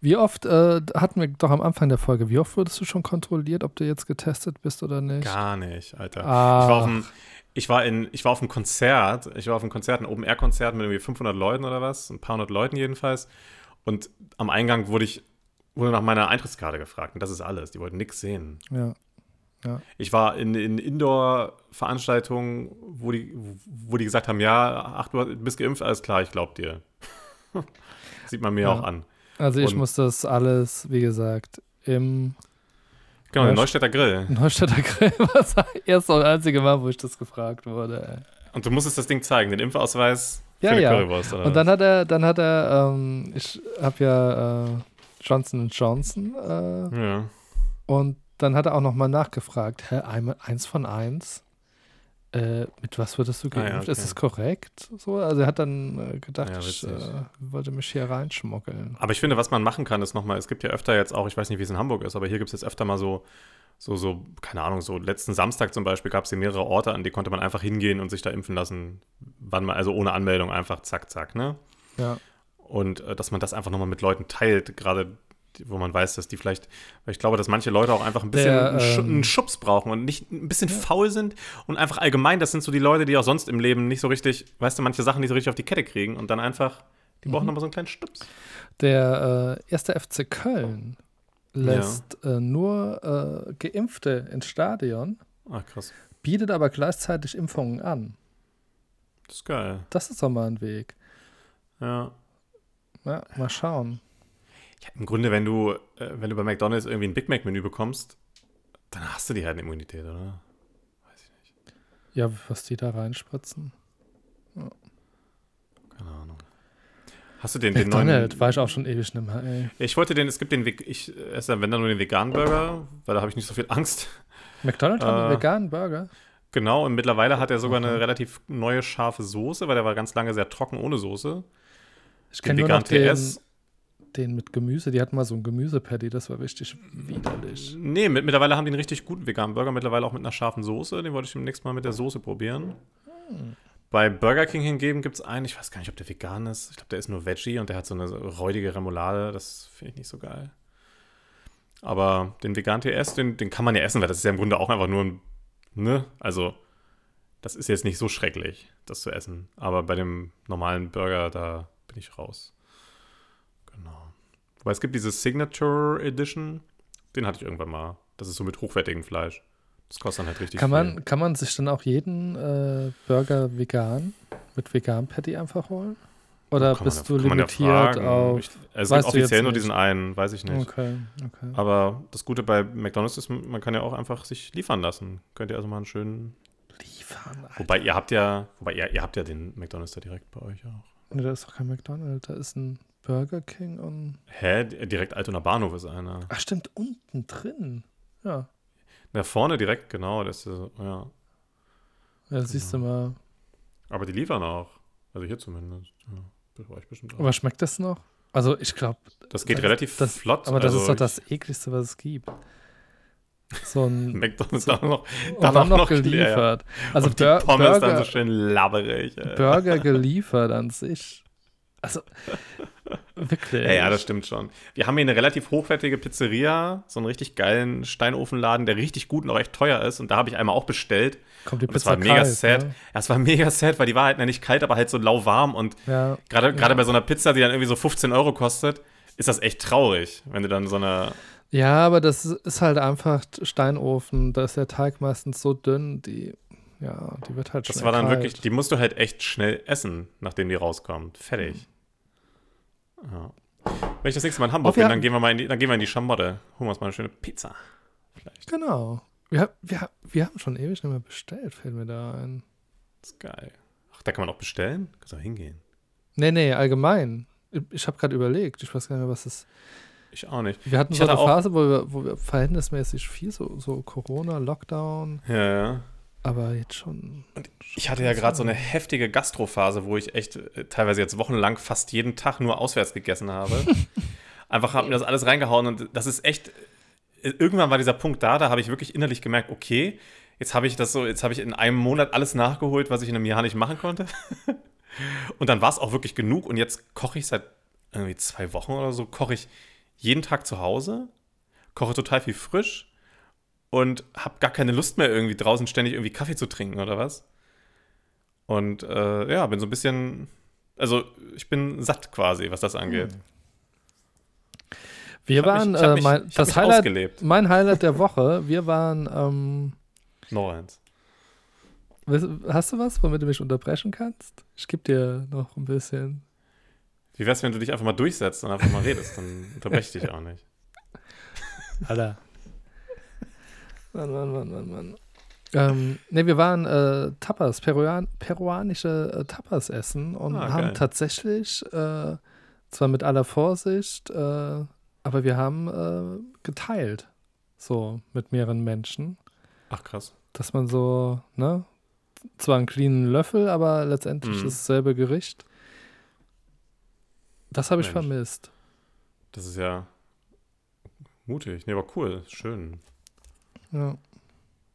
Wie oft, äh, hatten wir doch am Anfang der Folge, wie oft wurdest du schon kontrolliert, ob du jetzt getestet bist oder nicht? Gar nicht, Alter. Ah. Ich war, auf einem, ich, war in, ich war auf einem Konzert, ich war auf einem Konzert, ein Open-Air-Konzert mit irgendwie 500 Leuten oder was, ein paar hundert Leuten jedenfalls. Und am Eingang wurde ich wurde nach meiner Eintrittskarte gefragt. Und das ist alles. Die wollten nichts sehen. Ja. Ich war in, in Indoor-Veranstaltungen, wo die, wo die gesagt haben, ja, ach, du bist geimpft, alles klar, ich glaub dir. Sieht man mir Ja. auch an. Also ich Und- muss das alles, wie gesagt, im Genau, der Neustädter Grill. Neustädter Grill war das erste und einzige Mal, wo ich das gefragt wurde. Und du musstest das Ding zeigen, den Impfausweis Ja, für die ja. Currywurst. Oder Und dann hat er, dann hat er, ähm, ich habe ja äh, Johnson Johnson äh, ja. und dann hat er auch nochmal nachgefragt, hä, eins von eins? Äh, mit was würdest du Ah, ja, geimpft? Ist okay. das korrekt? So, also er hat dann äh, gedacht, Ja, ich äh, wollte mich hier reinschmuggeln. Aber ich finde, was man machen kann, ist nochmal, es gibt ja öfter jetzt auch, ich weiß nicht, wie es in Hamburg ist, aber hier gibt es jetzt öfter mal so, so, so, keine Ahnung, so letzten Samstag zum Beispiel gab es hier mehrere Orte, an die konnte man einfach hingehen und sich da impfen lassen, wann man, also ohne Anmeldung einfach zack, zack, ne? Ja. Und äh, dass man das einfach nochmal mit Leuten teilt, gerade wo man weiß, dass die vielleicht, weil ich glaube, dass manche Leute auch einfach ein bisschen Der, einen, Schu ähm, einen Schubs brauchen und nicht ein bisschen faul sind und einfach allgemein, das sind so die Leute, die auch sonst im Leben nicht so richtig, weißt du, manche Sachen nicht so richtig auf die Kette kriegen und dann einfach, die Mhm. brauchen nochmal so einen kleinen Stups. Der äh, erste FC Köln lässt äh, nur äh, Geimpfte ins Stadion, Ah, krass. bietet aber gleichzeitig Impfungen an. Das ist geil. Das ist doch mal ein Weg. Ja. Ja, mal schauen. Ja Im Grunde, wenn du, äh, wenn du bei McDonalds irgendwie ein Big Mac-Menü bekommst, dann hast du die halt eine Immunität, oder? Ja, was die da reinspritzen. Keine Ahnung. Hast du den, den neuen. McDonald's war ich auch schon ewig nicht mehr, ey. Ja, Ich wollte den, es gibt den, ich esse dann, wenn dann nur den veganen Burger, weil da habe ich nicht so viel Angst. McDonald's hat einen Äh, veganen Burger. Genau, und mittlerweile hat er sogar eine Okay. relativ neue scharfe Soße, weil der war ganz lange sehr trocken ohne Soße. Ich kenne nur noch veganen den, TS. Den mit Gemüse. Die hatten mal so ein Gemüsepatty, das war richtig widerlich. Nee, mit, mittlerweile haben die einen richtig guten veganen Burger, mittlerweile auch mit einer scharfen Soße. Den wollte ich demnächst mal mit der Soße probieren. Bei Burger King hingegen gibt es einen, ich weiß gar nicht, ob der vegan ist. Ich glaube, der ist nur Veggie und der hat so eine räudige Remoulade. Das finde ich nicht so geil. Aber den vegan TS, den, den kann man ja essen, weil das ist ja im Grunde auch einfach nur ein, ne? Also, das ist jetzt nicht so schrecklich, das zu essen. Aber bei dem normalen Burger, da bin ich raus. Wobei es gibt diese Signature Edition, den hatte ich irgendwann mal. Das ist so mit hochwertigem Fleisch. Das kostet dann halt richtig Kann viel. man, kann man sich dann auch jeden äh, Burger vegan mit vegan Patty einfach holen? Oder Kann bist ja- du man ja limitiert fragen. auf. Ich, also Weißt du offiziell nur diesen einen, weiß ich nicht. Okay, okay. Aber das Gute bei McDonalds ist, man kann ja auch einfach sich liefern lassen. Könnt ihr also mal einen schönen. Liefern. Alter. Wobei ihr habt ja, wobei ihr, ihr habt ja den McDonalds da direkt bei euch auch. Nee, da ist doch kein McDonald's, da ist ein Burger King und. Hä? Direkt Altona Bahnhof ist einer. Ach, stimmt, unten drin. Ja. Da vorne direkt, genau. Das ist, ja. Ja, siehst du mal. Aber die liefern auch. Also hier zumindest. Ja. Das war ich bestimmt auch. Aber schmeckt das noch? Also, ich glaube. Das geht das- relativ das- flott. Aber das also ist doch ich- das ekligste, was es gibt. So ein. McDonalds so- dann noch, dann noch noch leer, ja. geliefert. Also, und die Pommes Burger, dann so schön labberig. ey. Burger geliefert an sich. Also, wirklich. Ja, ja, das stimmt schon. Wir haben hier eine relativ hochwertige Pizzeria, so einen richtig geilen Steinofenladen, der richtig gut und auch echt teuer ist. Und da habe ich einmal auch bestellt. Kommt die Und das Pizza war mega kalt, sad. Ne? Ja, es war mega sad, weil die war halt nicht kalt, aber halt so lauwarm. Und Ja, gerade gerade bei so einer Pizza, die dann irgendwie so 15 Euro kostet, ist das echt traurig, wenn du dann so eine. ja, aber das ist halt einfach Steinofen. Da ist der Teig meistens so dünn, die, ja, die wird halt Das schnell war dann kalt. wirklich, die musst du halt echt schnell essen, nachdem die rauskommt. Fertig. Ja. Wenn ich das nächste Mal in Hamburg bin, dann gehen wir mal in die, dann gehen wir in die Schamotte. Holen wir uns mal eine schöne Pizza. Vielleicht. Genau. Wir, wir, wir haben schon ewig nicht mehr bestellt, fällt mir da ein. Das ist geil. Ach, da kann man auch bestellen? Kannst du auch hingehen. Nee, nee, allgemein. Ich, habe gerade überlegt, ich weiß gar nicht mehr, was es Ich auch nicht. Wir hatten Ich so hatte eine Phase, wo wir, wo wir verhältnismäßig viel so, so Corona, Lockdown, Ja, ja. Aber jetzt schon. Ich hatte ja gerade so eine heftige Gastrophase, wo ich echt äh, teilweise jetzt wochenlang fast jeden Tag nur auswärts gegessen habe. Einfach habe mir das alles reingehauen und das ist echt. äh, Irgendwann war dieser Punkt da, da habe ich wirklich innerlich gemerkt, okay, jetzt habe ich das so, jetzt habe ich in einem Monat alles nachgeholt, was ich in einem Jahr nicht machen konnte. Und dann war es auch wirklich genug und jetzt koche ich seit irgendwie zwei Wochen oder so, koche ich jeden Tag zu Hause, koche total viel frisch und habe gar keine Lust mehr irgendwie draußen ständig irgendwie Kaffee zu trinken oder was. Und äh, ja, bin so ein bisschen, also ich bin satt quasi, was das angeht. Wir waren, mich- äh, mich- mein, ich hab das Highlight, ausgelebt. mein Highlight der Woche, wir waren, ähm, Noch eins. hast du was, womit du mich unterbrechen kannst? Ich gebe dir noch ein bisschen. Wie wär's, wenn du dich einfach mal durchsetzt und einfach mal redest? Dann unterbreche ich dich auch nicht. Alter. Mann, Mann, Mann, Mann, Mann. Ähm, ne, wir waren äh, Tapas, Peruan, peruanische äh, Tapas essen und Ah, haben geil. tatsächlich, äh, zwar mit aller Vorsicht, äh, aber wir haben äh, geteilt. So, mit mehreren Menschen. Ach krass. Dass man so, ne, zwar einen cleanen Löffel, aber letztendlich Mhm. dasselbe Gericht. Das habe ich vermisst. Das ist ja mutig. Nee, aber cool. Schön. Ja.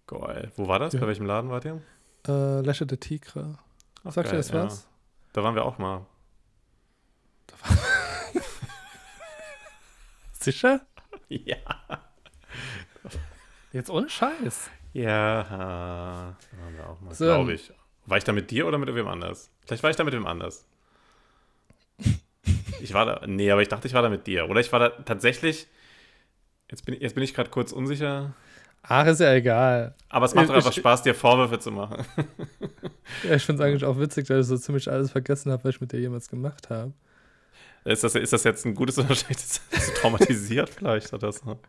Geil. Wo war das? Ja. Bei welchem Laden wart ihr? Äh, Läche de Tigre. Ach, Sagt geil, ihr das ja. was? Da waren wir auch mal. Sicher? Ja. Jetzt ohne Scheiß. Ja, da waren wir auch mal, So. glaube ich. War ich da mit dir oder mit wem anders? Vielleicht war ich da mit wem anders. Ich war da, nee, aber ich dachte, ich war da mit dir. Oder ich war da tatsächlich, jetzt bin, jetzt bin ich gerade kurz unsicher, Ach, ist ja egal. aber es macht doch einfach ich- Spaß, dir Vorwürfe zu machen. Ja, ich finde es eigentlich auch witzig, dass ich so ziemlich alles vergessen habe, was ich mit dir jemals gemacht habe. Ist das, ist das jetzt ein gutes oder schlechtes? Bist du traumatisiert vielleicht oder so?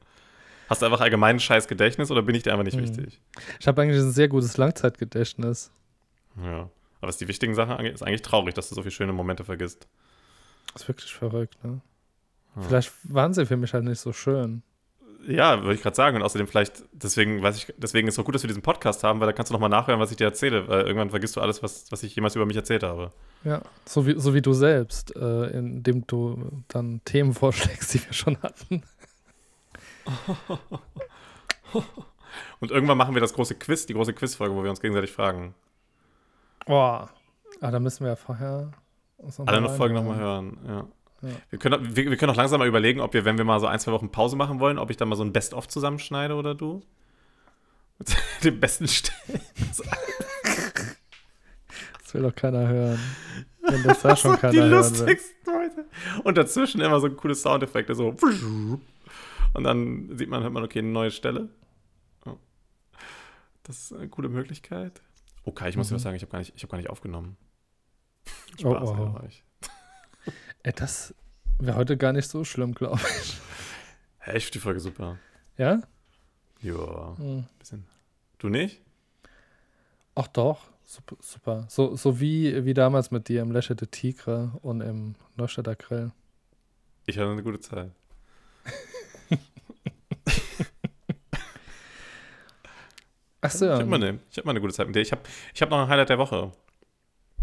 Hast du einfach allgemein ein scheiß Gedächtnis oder bin ich dir einfach nicht Mhm. wichtig? Ich habe eigentlich ein sehr gutes Langzeitgedächtnis. Ja. Aber was die wichtigen Sachen angeht, ist eigentlich traurig, dass du so viele schöne Momente vergisst. Das ist wirklich verrückt, ne? Ja. Vielleicht waren sie für mich halt nicht so schön. Ja, würde ich gerade sagen. Und außerdem vielleicht, deswegen weiß ich, deswegen ist es so gut, dass wir diesen Podcast haben, weil da kannst du nochmal nachhören, was ich dir erzähle, weil irgendwann vergisst du alles, was, was ich jemals über mich erzählt habe. Ja, so wie, so wie du selbst, äh, indem du dann Themen vorschlägst, die wir schon hatten. Und irgendwann machen wir das große Quiz, die große Quizfolge, wo wir uns gegenseitig fragen. Boah. Ah, da müssen wir ja vorher. Alle noch Folgen nochmal hören. Ja. Ja. Wir, können, wir, wir können auch langsam mal überlegen, ob wir, wenn wir mal so ein, zwei Wochen Pause machen wollen, ob ich dann mal so ein Best-of zusammenschneide oder du. Mit den besten Stellen. Das will doch keiner hören. Wenn das da schon keiner die hören lustigsten Leute. Und dazwischen immer so coole Soundeffekte, so. Und dann sieht man, hört man, okay, eine neue Stelle. Das ist eine coole Möglichkeit. Okay, ich muss dir Mhm. was sagen, ich habe gar, nicht- ich hab gar nicht aufgenommen. Oh, Spaß, oh. ja, ich. Ey, das wäre heute gar nicht so schlimm, glaube ich. Hey, ich finde die Folge super. Ja? Ja, Hm. bisschen. Du nicht? Ach doch, super. super. So, so wie, wie damals mit dir im Läche de Tigre und im Neustädter Grill. Ich hatte eine gute Zeit. Ach so, Ich ja. habe mal, eine- ich hab mal eine gute Zeit mit dir. Ich habe ich hab noch ein Highlight der Woche.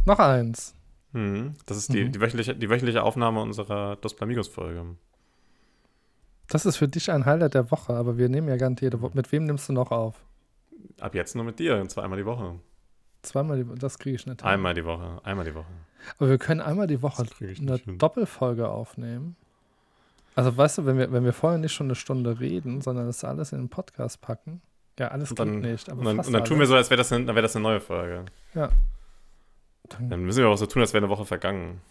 noch eins. Mhm. Das ist die, Mhm. die, wöchentliche, die wöchentliche Aufnahme unserer Dos Plamigos-Folge. Das ist für dich ein Highlight der Woche, aber wir nehmen ja gar nicht jede Woche. Mit wem nimmst du noch auf? Ab jetzt nur mit dir, und zwar einmal die Woche. Zweimal die Woche, das kriege ich nicht. hin. Einmal die Woche, einmal die Woche. Aber wir können einmal die Woche eine hin. Doppelfolge aufnehmen. Also weißt du, wenn wir, wenn wir vorher nicht schon eine Stunde reden, sondern das alles in den Podcast packen. Ja, alles Und dann, geht nicht. Aber und dann, und dann tun wir so, als wäre das, eine- wär das eine neue Folge. Dann, Dann müssen wir auch so tun, als wäre eine Woche vergangen.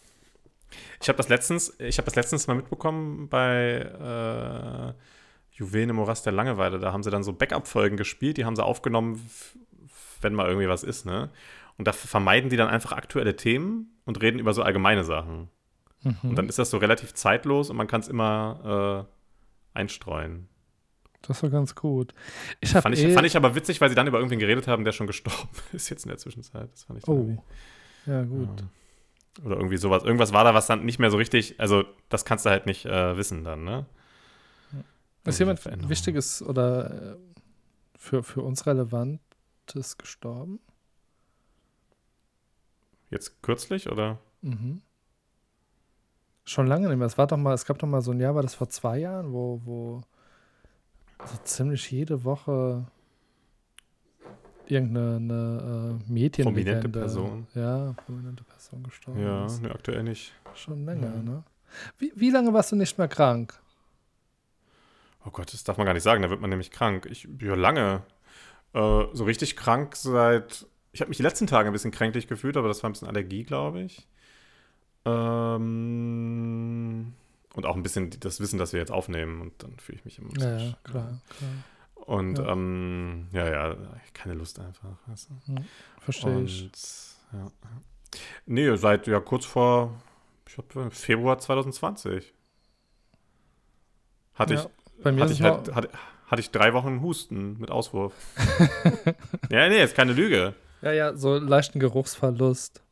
Ich habe das letztens, ich habe das letztens mal mitbekommen bei äh, Juwelen im Morast der Langeweile. Da haben sie dann so Backup-Folgen gespielt, die haben sie aufgenommen, wenn mal irgendwie was ist, ne? Und da vermeiden die dann einfach aktuelle Themen und reden über so allgemeine Sachen. mhm. Und dann ist das so relativ zeitlos und man kann es immer äh, einstreuen. Das war ganz gut. Ich Fand ich, eh, fand ich aber witzig, weil sie dann über irgendwen geredet haben, der schon gestorben ist jetzt in der Zwischenzeit. Das fand ich Oh, irgendwie- ja gut. Ja. Oder irgendwie sowas. Irgendwas war da, was dann nicht mehr so richtig, also das kannst du halt nicht äh, wissen dann, ne? Ist jemand. Wichtiges oder äh, für, für uns Relevantes gestorben? Jetzt kürzlich oder? Mhm. Schon lange nicht mehr. Es war doch mal, es gab doch mal so ein Jahr, war das vor zwei Jahren, wo, wo so ziemlich jede Woche irgendeine eine, äh, Medienlegende. Prominente Person. Ja, prominente Person gestorben Ja, ist. ne, aktuell nicht. Schon länger, Ja. ne? Wie, wie lange warst du nicht mehr krank? Oh Gott, das darf man gar nicht sagen, da wird man nämlich krank. Ich, ja, lange. Äh, so richtig krank seit. Ich habe mich die letzten Tage ein bisschen kränklich gefühlt, aber das war ein bisschen Allergie, glaube ich. Ähm, und auch ein bisschen das Wissen, dass wir jetzt aufnehmen und dann fühle ich mich immer Ja, ja, klar, klar. Und Ja. ähm, ja, ja, keine Lust einfach. Weißt du? Verstehe ich. Und, ja. ja. Nee, seit ja kurz vor, ich glaube, Februar 2020. Hatte Ja, ich, Bei mir hatte ich, halt, hatte, hatte ich drei Wochen Husten mit Auswurf. ja, nee, ist keine Lüge. ja, ja, so leichten Geruchsverlust.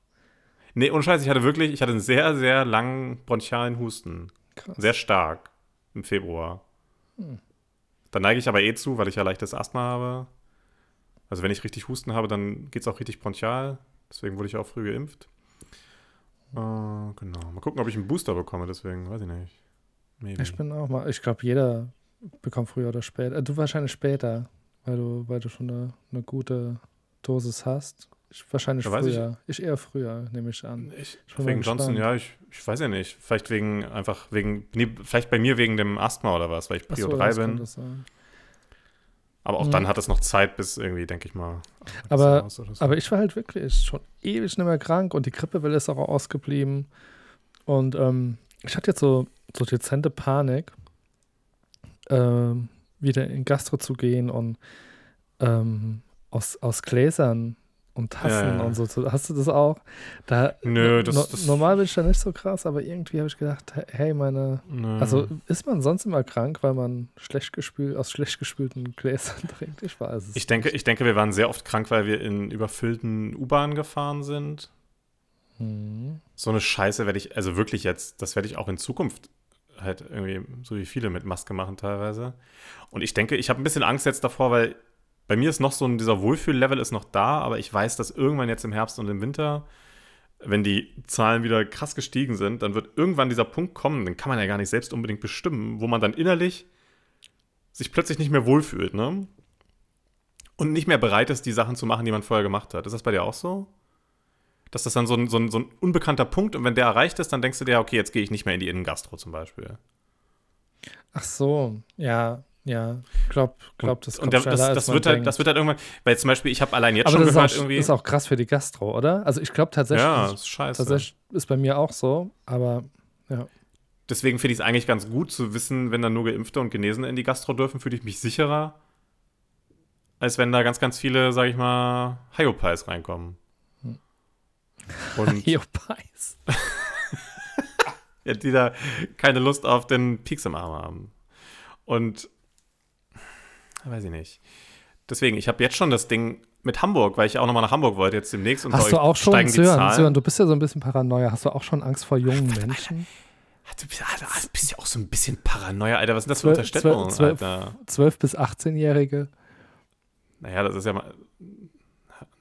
Nee, ohne Scheiß, ich hatte wirklich, ich hatte einen sehr, sehr langen bronchialen Husten. Krass. Sehr stark im Februar. Hm. Da neige ich aber eh zu, weil ich ja leichtes Asthma habe. Also wenn ich richtig Husten habe, dann geht es auch richtig bronchial. Deswegen wurde ich auch früh geimpft. Äh, genau. Mal gucken, ob ich einen Booster bekomme, deswegen, weiß ich nicht. Maybe. Ich bin auch mal, ich glaube, jeder bekommt früher oder später. Äh, du wahrscheinlich später, weil du, weil du schon eine, eine gute Dosis hast. Ich wahrscheinlich Ja, weiß ich- früher. Ich. eher früher, nehme ich an. Ich, Ich wegen Johnson, ja, ich, ich weiß ja nicht. Vielleicht wegen, einfach wegen, nee, vielleicht bei mir wegen dem Asthma oder was, weil ich Prio Achso, 3 das bin. Aber auch Mhm. dann hat es noch Zeit, bis irgendwie, denke ich mal. Aber- so. Aber ich war halt wirklich schon ewig nicht mehr krank und die Grippewelle ist auch ausgeblieben. Und ähm, ich hatte jetzt so, so dezente Panik, ähm, wieder in Gastro zu gehen und ähm, aus, aus Gläsern und Tassen Ja, ja. und so. Hast du das auch? Da, Nö, das- no, das- normal bin ich da nicht so krass, aber irgendwie habe ich gedacht, hey, meine. Nö. Also ist man sonst immer krank, weil man schlecht gespült, aus schlecht gespülten Gläsern trinkt? Ich weiß es Ich denke, ich denke, wir waren sehr oft krank, weil wir in überfüllten U-Bahnen gefahren sind. Hm. So eine Scheiße werde ich, also wirklich jetzt, das werde ich auch in Zukunft halt irgendwie, so wie viele mit Maske machen teilweise. Und ich denke, ich habe ein bisschen Angst jetzt davor, weil bei mir ist noch so ein, dieser Wohlfühl-Level ist noch da, aber ich weiß, dass irgendwann jetzt im Herbst und im Winter, wenn die Zahlen wieder krass gestiegen sind, dann wird irgendwann dieser Punkt kommen, den kann man ja gar nicht selbst unbedingt bestimmen, wo man dann innerlich sich plötzlich nicht mehr wohlfühlt, ne? Und nicht mehr bereit ist, die Sachen zu machen, die man vorher gemacht hat. Ist das bei dir auch so? Dass das dann so ein, so ein, so ein unbekannter Punkt und wenn der erreicht ist, dann denkst du dir, okay, jetzt gehe ich nicht mehr in die Innengastro zum Beispiel. Ach so, ja, ja. Glaub, glaub das kommt und das, das, wird halt, denkt. das wird halt irgendwann, weil zum Beispiel, ich habe allein jetzt Aber schon das ist, gehört, auch, irgendwie. ist auch krass für die Gastro, oder? Also ich glaube tatsächlich, ja, ist scheiße. tatsächlich ist bei mir auch so, aber Deswegen finde ich es eigentlich ganz gut zu wissen, wenn dann nur Geimpfte und Genesene in die Gastro dürfen, fühle ich mich sicherer, als wenn da ganz, ganz viele, sag ich mal, Hyopies reinkommen. Hm. Und Eopais. Ja, die da keine Lust auf den Pieks im Arm haben. Und weiß ich nicht. Deswegen, ich habe jetzt schon das Ding mit Hamburg, weil ich auch nochmal nach Hamburg wollte jetzt demnächst und Hast du auch schon, steigen Sören. Sören, du bist ja so ein bisschen Paranoia. Hast du auch schon Angst vor jungen Menschen? Du bist, Alter, du bist ja auch so ein bisschen Paranoia, Alter. Was sind das für Zwölf- Unterstellungen, zwölf- Alter? 12- bis 18-Jährige? Naja, das ist ja mal.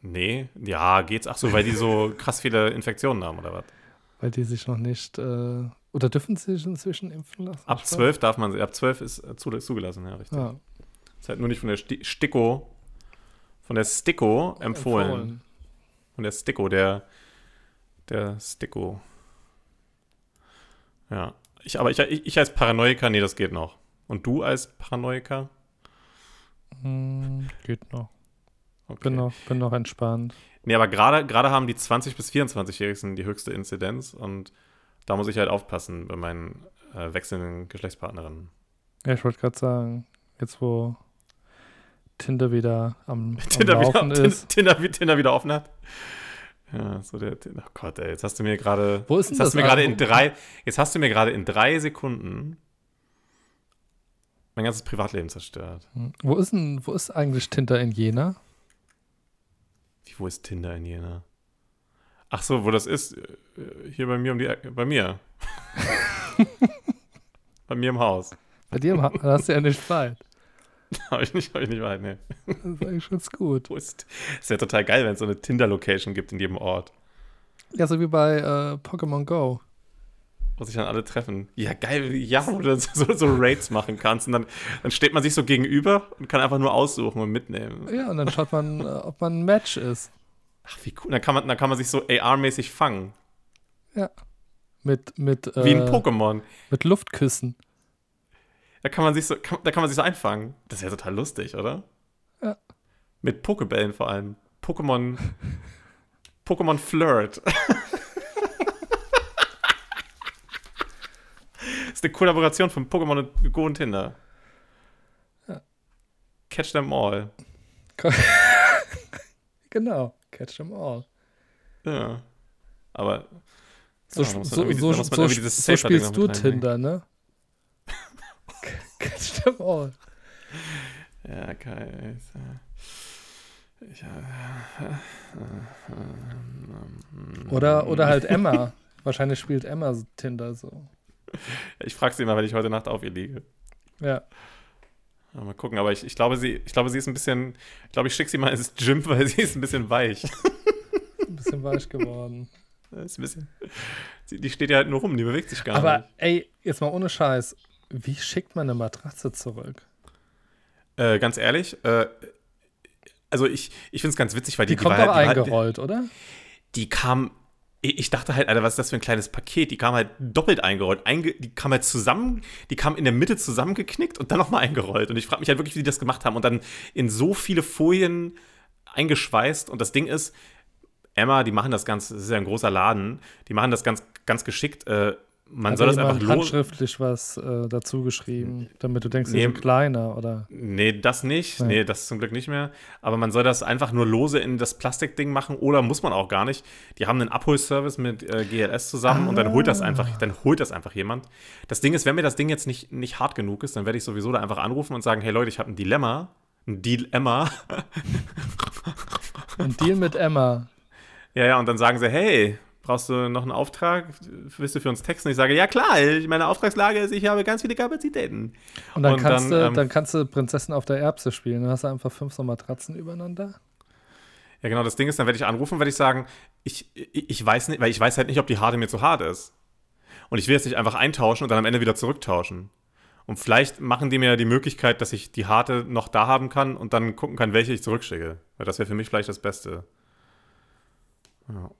Nee, ja, geht's. Ach so, weil die so krass viele Infektionen haben, oder was? Weil die sich noch nicht, äh, oder dürfen sie sich inzwischen impfen lassen? Ab Ich 12 darf man sie, ab 12 ist äh, zu- zugelassen, ja, richtig. Ja. Ist halt nur nicht von der Sti Stiko, von der Stiko empfohlen. Von der Stiko, der, der Stiko. Ja. Ich, aber ich, ich, ich als Paranoiker, nee, das geht noch. Und du als Paranoiker? Hm, geht noch. Okay. Bin noch, bin noch entspannt. Nee, aber gerade gerade haben die 20- bis 24-Jährigen die höchste Inzidenz und da muss ich halt aufpassen bei meinen äh, wechselnden Geschlechtspartnerinnen. Ja, ich wollte gerade sagen, jetzt wo Tinder wieder am, am Tinder Laufen wieder, ist. Tinder, Tinder, wieder offen hat. Ja, so der, oh Gott, ey, jetzt hast du mir gerade, Wo ist denn jetzt hast das du mir gerade in drei, jetzt hast du mir gerade in drei Sekunden mein ganzes Privatleben zerstört. Hm. Wo ist denn, wo ist eigentlich Tinder in Jena? Wie, wo ist Tinder in Jena? Ach so, wo das ist? Äh, Hier bei mir um die. Bei mir. bei mir im Haus. Bei dir im Ha- hast du ja nicht weit. Habe ich nicht, hab ich nicht weit, ne. Das ist eigentlich ganz gut. Ist? Ist ja total geil, wenn es so eine Tinder-Location gibt in jedem Ort, Ja, so wie bei äh, Pokémon Go. wo sich dann alle treffen. Ja, geil, ja, wo du dann so, so Raids machen kannst. Und dann, dann steht man sich so gegenüber und kann einfach nur aussuchen und mitnehmen. Ja, und dann schaut man, äh, ob man ein Match ist. Ach, wie cool. Dann kann man, dann kann man sich so AR-mäßig fangen. Mit, mit, Wie ein äh, Pokémon. mit Luftküssen. Da kann man sich so, kann, da kann man sich so einfangen. Das ist ja total lustig, oder? Ja. Mit Pokebällen vor allem. Pokémon. Pokémon Flirt. das ist eine Kollaboration von Pokémon und Go und Tinder. Ja. Catch them all. Genau. Catch them all. Ja. Aber. So, Ja, so, so, so, spielst du. Tinder, ne? Catch them all. Ja, geil. Ich, ja, Oder, oder halt Emma. Wahrscheinlich spielt Emma Tinder so. ich frage sie mal, wenn ich heute Nacht auf ihr liege. Ja. Mal gucken, aber ich, ich glaube, sie, ich glaube, sie ist ein bisschen, ich glaube, ich schicke sie mal ins Gym, weil sie ist ein bisschen weich. Ein bisschen weich geworden. ist ein bisschen, sie, die steht ja halt nur rum, die bewegt sich gar Aber nicht. ey, jetzt mal ohne Scheiß. Wie schickt man eine Matratze zurück? Äh, ganz ehrlich, äh, also ich, ich finde es ganz witzig, weil die, Die, kommt war doch halt- die, eingerollt, oder? die kam, ich ich dachte halt, Alter, was ist das für ein kleines Paket? Die kam halt doppelt eingerollt. Einge, die kam halt zusammen, die kam in der Mitte zusammengeknickt und dann nochmal eingerollt. Und ich frage mich halt wirklich, wie die das gemacht haben. Und dann in so viele Folien eingeschweißt. Und das Ding ist, Emma, die machen das ganz, das ist ja ein großer Laden, die machen das ganz, ganz geschickt. Äh, man Hat soll das einfach handschriftlich was äh, dazu geschrieben, damit du denkst, Nee. kleiner, oder? Nee, das nicht. Ja. Nee, das zum Glück nicht mehr. Aber man soll das einfach nur lose in das Plastikding machen oder muss man auch gar nicht. Die haben einen Abholservice mit äh, GLS zusammen und dann holt das einfach, dann holt das einfach jemand. Das Ding ist, wenn mir das Ding jetzt nicht, nicht hart genug ist, dann werde ich sowieso da einfach anrufen und sagen, hey Leute, ich habe ein Dilemma. Ein Dilemma. Ein Deal mit Emma. Ja, ja, und dann sagen sie, hey, brauchst du noch einen Auftrag? Willst du für uns texten? Ich sage, ja klar, meine Auftragslage ist, ich habe ganz viele Kapazitäten. Und dann, Und kannst, dann, du, ähm, dann kannst du Prinzessin auf der Erbse spielen. Dann hast du einfach fünf so Matratzen übereinander. Ja, genau, das Ding ist, dann werde ich anrufen, werde ich sagen, ich, ich, ich weiß nicht, weil ich weiß halt nicht, ob die Harte mir zu hart ist. Und ich will jetzt nicht einfach eintauschen und dann am Ende wieder zurücktauschen. Und vielleicht machen die mir die Möglichkeit, dass ich die Harte noch da haben kann und dann gucken kann, welche ich zurückschicke. Weil das wäre für mich vielleicht das Beste. Ja.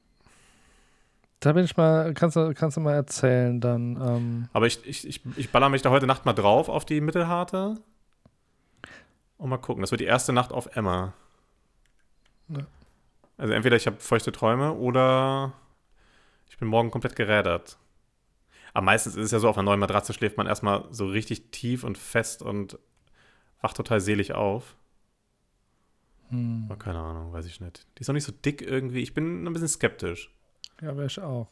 Da bin ich mal, kannst du, kannst du mal erzählen dann. Ähm, Aber ich, ich, ich, ich baller mich da heute Nacht mal drauf auf die Mittelharte. Und mal gucken. Das wird die erste Nacht auf Emma. Ja. Also entweder ich habe feuchte Träume oder ich bin morgen komplett gerädert. Aber meistens ist es ja so, auf einer neuen Matratze schläft man erstmal so richtig tief und fest und wacht total selig auf. hm, Aber keine Ahnung, weiß ich nicht. Die ist noch nicht so dick irgendwie. Ich bin ein bisschen skeptisch. Ja, wäre ich auch.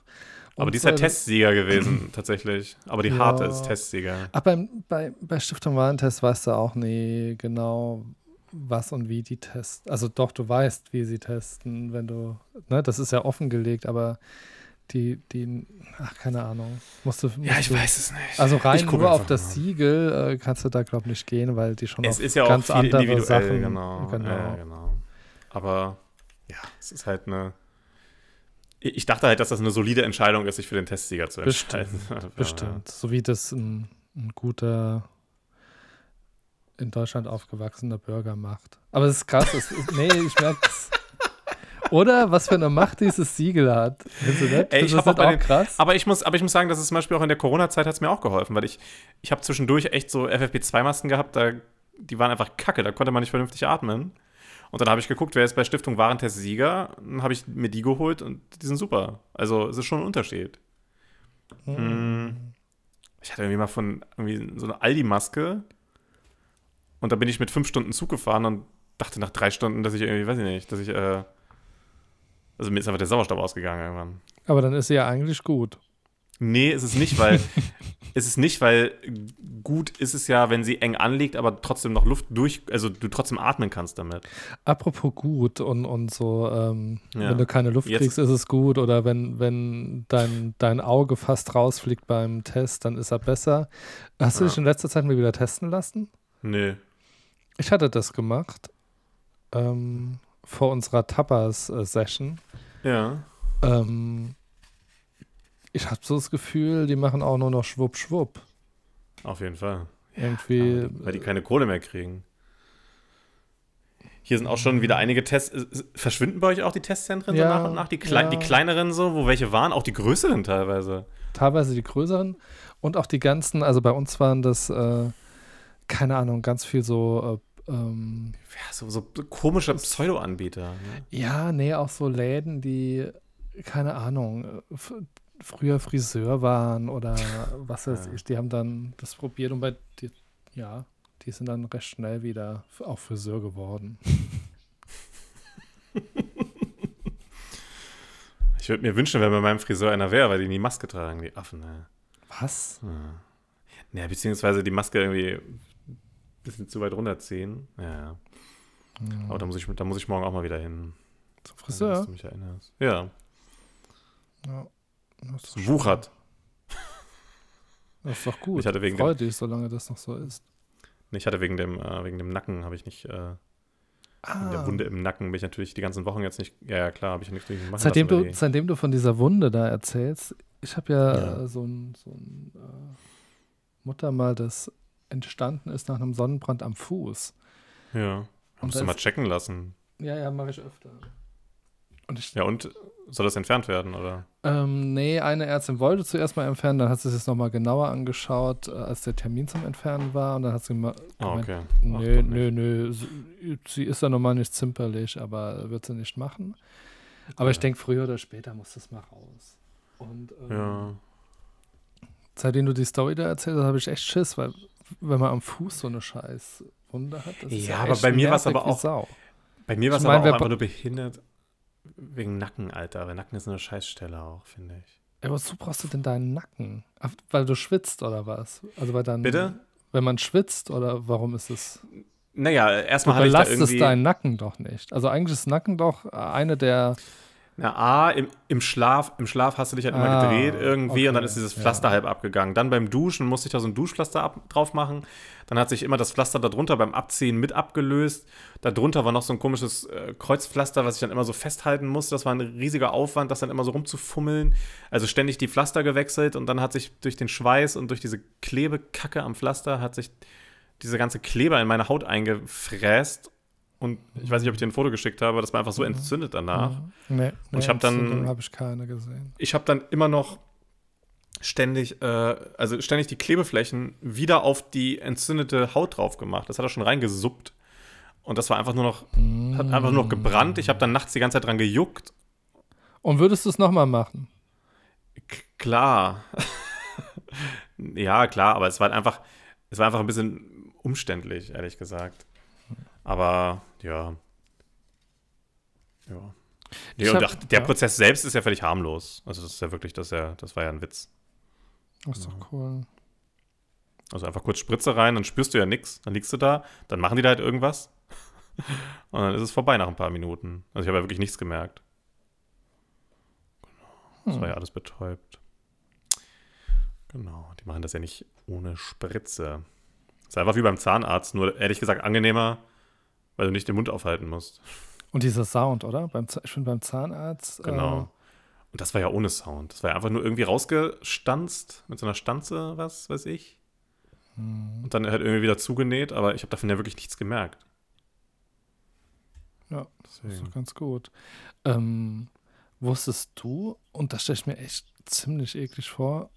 Aber Und die ist halt zwar- Testsieger gewesen, tatsächlich. Aber die Ja. harte ist Testsieger. Ach, beim, bei, bei Stiftung Warentest weißt du auch nie genau, was und wie die testen. Also doch, du weißt, wie sie testen, wenn du, ne, das ist ja offengelegt, aber die, die, ach, keine Ahnung. Musst du, musst du, es nicht. Also rein Ich nur auf das mal. Siegel äh, kannst du da, glaube ich, nicht gehen, weil die schon Es auf ist ja auch ganz viel andere Sachen. genau. genau. Ja, genau. Aber ja, es ist halt eine. Ich dachte halt, dass das eine solide Entscheidung ist, sich für den Testsieger zu Bestimmt, entscheiden. Bestimmt. So wie das ein, ein guter in Deutschland aufgewachsener Bürger macht. Aber es ist krass. Es nee, ich merke es. Oder was für eine Macht dieses Siegel hat. Ey, ich das auch den- krass? Aber ich muss, aber ich muss sagen, dass es zum Beispiel auch in der Corona-Zeit hat es mir auch geholfen, weil ich, ich habe zwischendurch echt so FFP2-Masken gehabt, da, die waren einfach kacke, da konnte man nicht vernünftig atmen. Und dann habe ich geguckt, wer ist bei Stiftung Warentest Sieger, dann habe ich mir die geholt und die sind super. Also es ist schon ein Unterschied. Hm. Ich hatte irgendwie mal von irgendwie so eine Aldi-Maske und da bin ich mit fünf Stunden Zug gefahren und dachte nach drei Stunden, dass ich irgendwie, weiß ich nicht, dass ich, äh, also mir ist einfach der Sauerstoff ausgegangen irgendwann. Aber dann ist sie ja eigentlich gut. Nee, ist es nicht, weil ist es nicht, weil gut ist es ja, wenn sie eng anliegt, aber trotzdem noch Luft durch, also du trotzdem atmen kannst damit. Apropos gut und, und so, ähm, Ja. wenn du keine Luft Jetzt- kriegst, ist es gut. Oder wenn, wenn dein, dein Auge fast rausfliegt beim Test, dann ist er besser. Hast du Ja. dich in letzter Zeit mal wieder testen lassen? Nö. Ich hatte das gemacht ähm, vor unserer Tapas-Session. Ja. Ähm, ich habe so das Gefühl, die machen auch nur noch Schwupp, Schwupp. Auf jeden Fall. Irgendwie. Ja, weil die keine Kohle mehr kriegen. Hier sind auch schon wieder einige Tests. Verschwinden bei euch auch die Testzentren Ja, so nach und nach? Die, klei ja. die kleineren so, wo welche waren? Auch die größeren teilweise. teilweise die größeren und auch die ganzen, also bei uns waren das, äh, keine Ahnung, ganz viel so, äh, ähm, Ja, so, so komische Pseudo-Anbieter. Ne? ja, nee, auch so Läden, die, keine Ahnung, äh, früher Friseur waren oder was weiß Ja. ich, die haben dann das probiert und bei, die, ja, die sind dann recht schnell wieder auch Friseur geworden. Ich würde mir wünschen, wenn bei meinem Friseur einer wäre, weil die nie Maske tragen, die Affen. Ne? Was? Ja, beziehungsweise die Maske irgendwie ein bisschen zu weit runterziehen. Ja, ja. Aber da muss, ich, da muss ich morgen auch mal wieder hin. Zum Friseur? du mich erinnerst. Ja, Ja. Das wuchert. das ist doch gut. Ich hatte wegen dem- Freu dich, solange das noch so ist. Ich hatte wegen dem, äh, wegen dem Nacken, habe ich nicht, äh, wegen der Wunde im Nacken bin ich natürlich die ganzen Wochen jetzt nicht, ja, ja klar, habe ich nicht machen Seitdem lassen. du, seitdem du von dieser Wunde da erzählst, ich habe ja, Ja. Äh, so ein, so ein äh, Muttermal, das entstanden ist nach einem Sonnenbrand am Fuß. ja, musst du mal checken lassen. Ja, ja, mache ich öfter. Und ich, Ja, und soll das entfernt werden, oder? Ähm, nee, eine Ärztin wollte zuerst mal entfernen, dann hat sie es nochmal genauer angeschaut, äh, als der Termin zum Entfernen war. Und dann hat sie Ah, gemeint, okay. Ach, Nö, nö, nö. Sie, ist ja normal nicht zimperlich, aber wird sie nicht machen. Aber ich Ja. denke, früher oder später muss das mal raus. Und ähm, Ja, seitdem du die Story da erzählt hast, habe ich echt Schiss, weil wenn man am Fuß so eine scheiß Wunde hat, das ist Ja, ja, aber bei mir war's nervig aber auch- Sau. bei mir war es Ich aber auch einfach nur behindert wegen Nacken, Alter. Weil Nacken ist eine Scheißstelle auch, finde ich. Ja, wozu brauchst du denn deinen Nacken? Weil du schwitzt oder was? Also weil dann, Bitte? Wenn man schwitzt oder warum ist es? Naja, erstmal hatte ich da belastest irgendwie... deinen Nacken doch nicht. Also eigentlich ist Nacken doch eine der Na, A, im, im, Schlaf, im Schlaf hast du dich halt immer Ah, gedreht irgendwie und dann okay, ist dieses ja. Pflaster halb abgegangen. Dann beim Duschen musste ich da so ein Duschpflaster ab, drauf machen. Dann hat sich immer das Pflaster darunter beim Abziehen mit abgelöst. Darunter war noch so ein komisches äh, Kreuzpflaster, was ich dann immer so festhalten musste. Das war ein riesiger Aufwand, das dann immer so rumzufummeln. Also ständig die Pflaster gewechselt und dann hat sich durch den Schweiß und durch diese Klebekacke am Pflaster hat sich diese ganze Kleber in meine Haut eingefräst. Und ich weiß nicht, ob ich dir ein Foto geschickt habe, das war einfach so entzündet danach. Nee, nee ich hab dann- habe ich keine gesehen. ich habe dann immer noch ständig, äh, also ständig die Klebeflächen wieder auf die entzündete Haut drauf gemacht. Das hat er schon reingesuppt. Und das war einfach nur noch, hat einfach nur noch gebrannt. Ich habe dann nachts die ganze Zeit dran gejuckt. Und würdest du es nochmal machen? K klar. ja, klar, aber es war halt einfach, es war einfach ein bisschen umständlich, ehrlich gesagt. Aber ja. Ja. Nee, und hab- ach, der ja. Prozess selbst ist ja völlig harmlos. Also das ist ja wirklich, das, ja, das war ja ein Witz. Das ist doch cool. Also einfach kurz Spritze rein, dann spürst du ja nichts. Dann liegst du da, dann machen die da halt irgendwas. Und dann ist es vorbei nach ein paar Minuten. Also ich habe ja wirklich nichts gemerkt. Das war ja alles betäubt. Genau, die machen das ja nicht ohne Spritze. ist einfach wie beim Zahnarzt, nur ehrlich gesagt angenehmer, weil du nicht den Mund aufhalten musst. Und dieser Sound, oder? Beim, ich finde beim Zahnarzt. Genau. Und das war ja ohne Sound. Das war ja einfach nur irgendwie rausgestanzt, mit so einer Stanze, was weiß ich. Und dann halt irgendwie wieder zugenäht, aber ich habe davon ja wirklich nichts gemerkt. Äh, ja, das ist Deswegen. doch ganz gut. Ähm, wusstest du, und das stelle ich mir echt ziemlich eklig vor,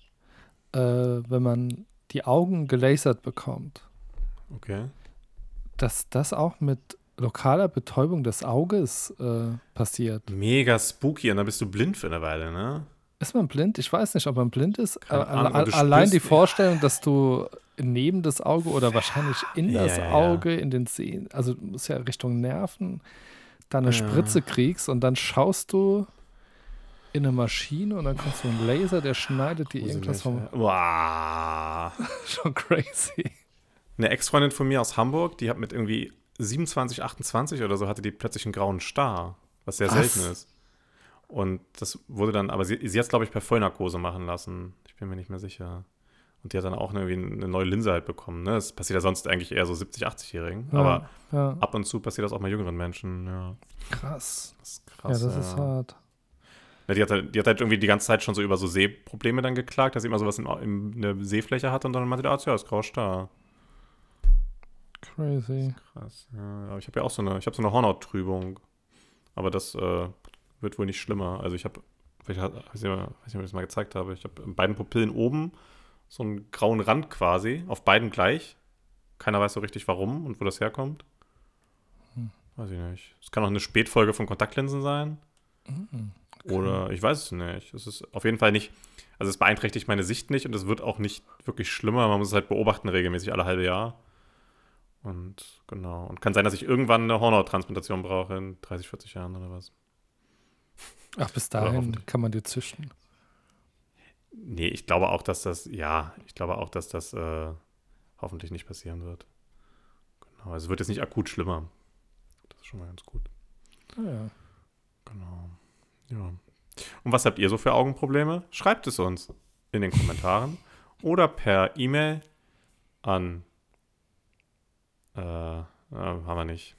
äh, wenn man die Augen gelasert bekommt, Okay. Dass das auch mit lokaler Betäubung des Auges äh, passiert. Mega spooky und dann bist du blind für eine Weile, ne? Ist man blind? Ich weiß nicht, ob man blind ist. Aber Ahnung, aber du allein die Vorstellung, dass du neben das Auge oder wahrscheinlich in Ja, das ja, ja. Auge, in den Sehen, also du musst ja Richtung Nerven, da eine Ja. Spritze kriegst und dann schaust du in eine Maschine und dann kommt so ein Laser, der schneidet die irgendwas vom. Wow. Schon crazy. Eine Ex-Freundin von mir aus Hamburg, die hat mit irgendwie 27, 28 oder so, hatte die plötzlich einen grauen Star, was sehr Was? selten ist. Und das wurde dann, aber sie, sie hat es, glaube ich, per Vollnarkose machen lassen. Ich bin mir nicht mehr sicher. Und die hat dann auch irgendwie eine neue Linse halt bekommen. Ne? Das passiert ja sonst eigentlich eher so 70, 80-Jährigen. Ja, Aber ja. ab und zu passiert das auch mal jüngeren Menschen. Ja, krass. das ist krass. ja, das ist hart. Ja, die, hat halt, die hat halt irgendwie die ganze Zeit schon so über so Sehprobleme dann geklagt, dass sie immer sowas in, in eine Sehfläche hat und dann meinte Arzt, ja, ist grauer Star. Crazy. Krass. Ja, aber ich habe ja auch so eine, ich habe so eine Hornhauttrübung. Aber das äh, wird wohl nicht schlimmer. Also ich habe, ich weiß nicht, weiß nicht, ob ich das mal gezeigt habe, ich habe in beiden Pupillen oben so einen grauen Rand quasi, auf beiden gleich. Keiner weiß so richtig warum und wo das herkommt. Hm. Weiß ich nicht. Es kann auch eine Spätfolge von Kontaktlinsen sein. Mhm. Oder ich weiß es nicht. Es ist auf jeden Fall nicht, also es beeinträchtigt meine Sicht nicht und es wird auch nicht wirklich schlimmer. Man muss es halt beobachten regelmäßig alle halbe Jahr. Und genau. Und kann sein, dass ich irgendwann eine Hornhauttransplantation brauche in 30, 40 Jahren oder was. Ach, bis dahin kann man dir züchten. Nee, ich glaube auch, dass das, ja, ich glaube auch, dass das äh, hoffentlich nicht passieren wird. Genau. Also es wird jetzt nicht akut schlimmer. Das ist schon mal ganz gut. Ah, ja. Genau. Ja. Und was habt ihr so für Augenprobleme? Schreibt es uns in den Kommentaren oder per E-Mail an. Äh, haben wir nicht.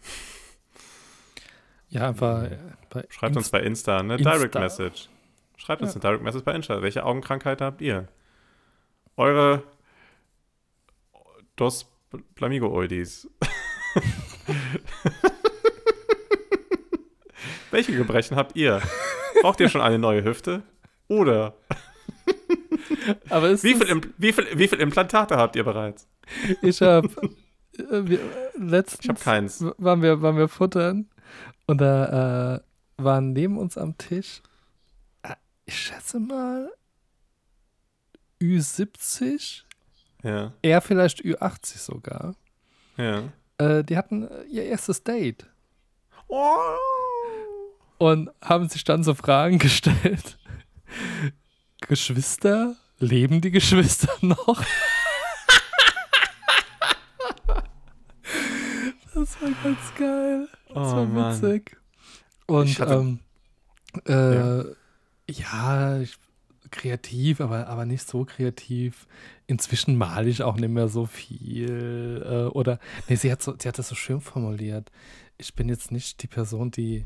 Ja, äh, bei Schreibt uns Inst- bei Insta eine Insta. Direct Message. Schreibt uns Ja. eine Direct Message bei Insta. Welche Augenkrankheit habt ihr? Eure Dos Blamigo-Oldis. Welche Gebrechen habt ihr? Braucht ihr schon eine neue Hüfte? Oder Aber wie viel, wie, viel, wie viel Implantate habt ihr bereits? Ich habe wir- letztens Ich habe keins. waren wir waren wir futtern und da äh, waren neben uns am Tisch äh, ich schätze mal Ü70, Ja, eher vielleicht Ü80 sogar. ja. Äh, die hatten äh, ihr erstes Date Oh. und haben sich dann so Fragen gestellt. Geschwister? Leben die Geschwister noch? Das war ganz geil. Das Oh, war Mann. witzig. Und Ich hatte- ähm, äh, ja, ich, kreativ, aber, aber nicht so kreativ. Inzwischen male ich auch nicht mehr so viel. Äh, oder, nee, sie hat, so, sie hat das so schön formuliert. Ich bin jetzt nicht die Person, die,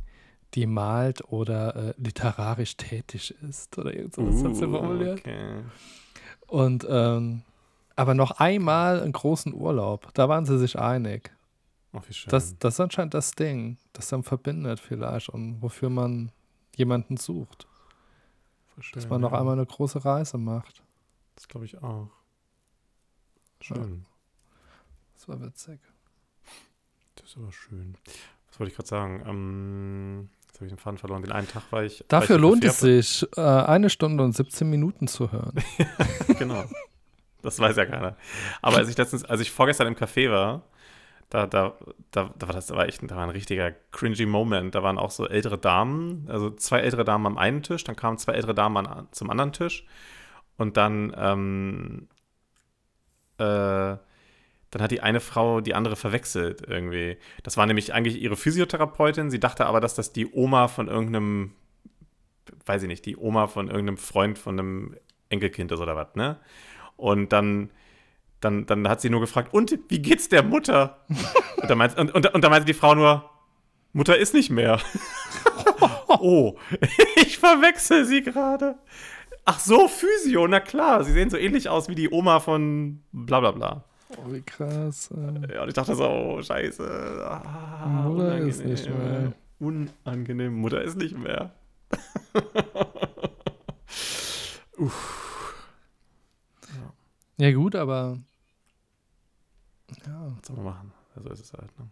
die malt oder äh, literarisch tätig ist. Oder irgend sowas hat sie Uh, formuliert. okay. Und, ähm, aber noch einmal einen großen Urlaub. Da waren sie sich einig. Oh, wie schön. Das, das ist anscheinend das Ding, das dann verbindet vielleicht und wofür man jemanden sucht. Schön, Dass man noch ja. einmal eine große Reise macht. Das glaube ich auch. Schön. Das war witzig. Das ist aber schön. Was wollte ich gerade sagen? Ähm, jetzt habe ich den Faden verloren. Den einen Tag war ich. Dafür war ich lohnt es sich, äh, eine Stunde und 17 Minuten zu hören. genau. Das weiß ja keiner. Aber als ich letztens, als ich vorgestern im Café war, da, da, da, da war das da war echt da war ein richtiger cringy Moment. Da waren auch so ältere Damen, also zwei ältere Damen am einen Tisch, dann kamen zwei ältere Damen an, zum anderen Tisch und dann, ähm, äh, dann hat die eine Frau die andere verwechselt irgendwie. Das war nämlich eigentlich ihre Physiotherapeutin. Sie dachte aber, dass das die Oma von irgendeinem, weiß ich nicht, die Oma von irgendeinem Freund von einem Enkelkind ist oder was, ne? Und dann, dann, dann hat sie nur gefragt, und wie geht's der Mutter? und, dann meint, und, und, und meinte die Frau nur, Mutter ist nicht mehr. oh, ich verwechsel sie gerade. Ach so, Physio, na klar, sie sehen so ähnlich aus wie die Oma von bla bla bla. Oh, wie krass. Äh. Ja, und ich dachte so, oh, scheiße. Ah, Mutter ist nicht mehr. Unangenehm, Mutter ist nicht mehr. Ja, gut, aber ja, Was soll man machen? Also ist es halt, ne?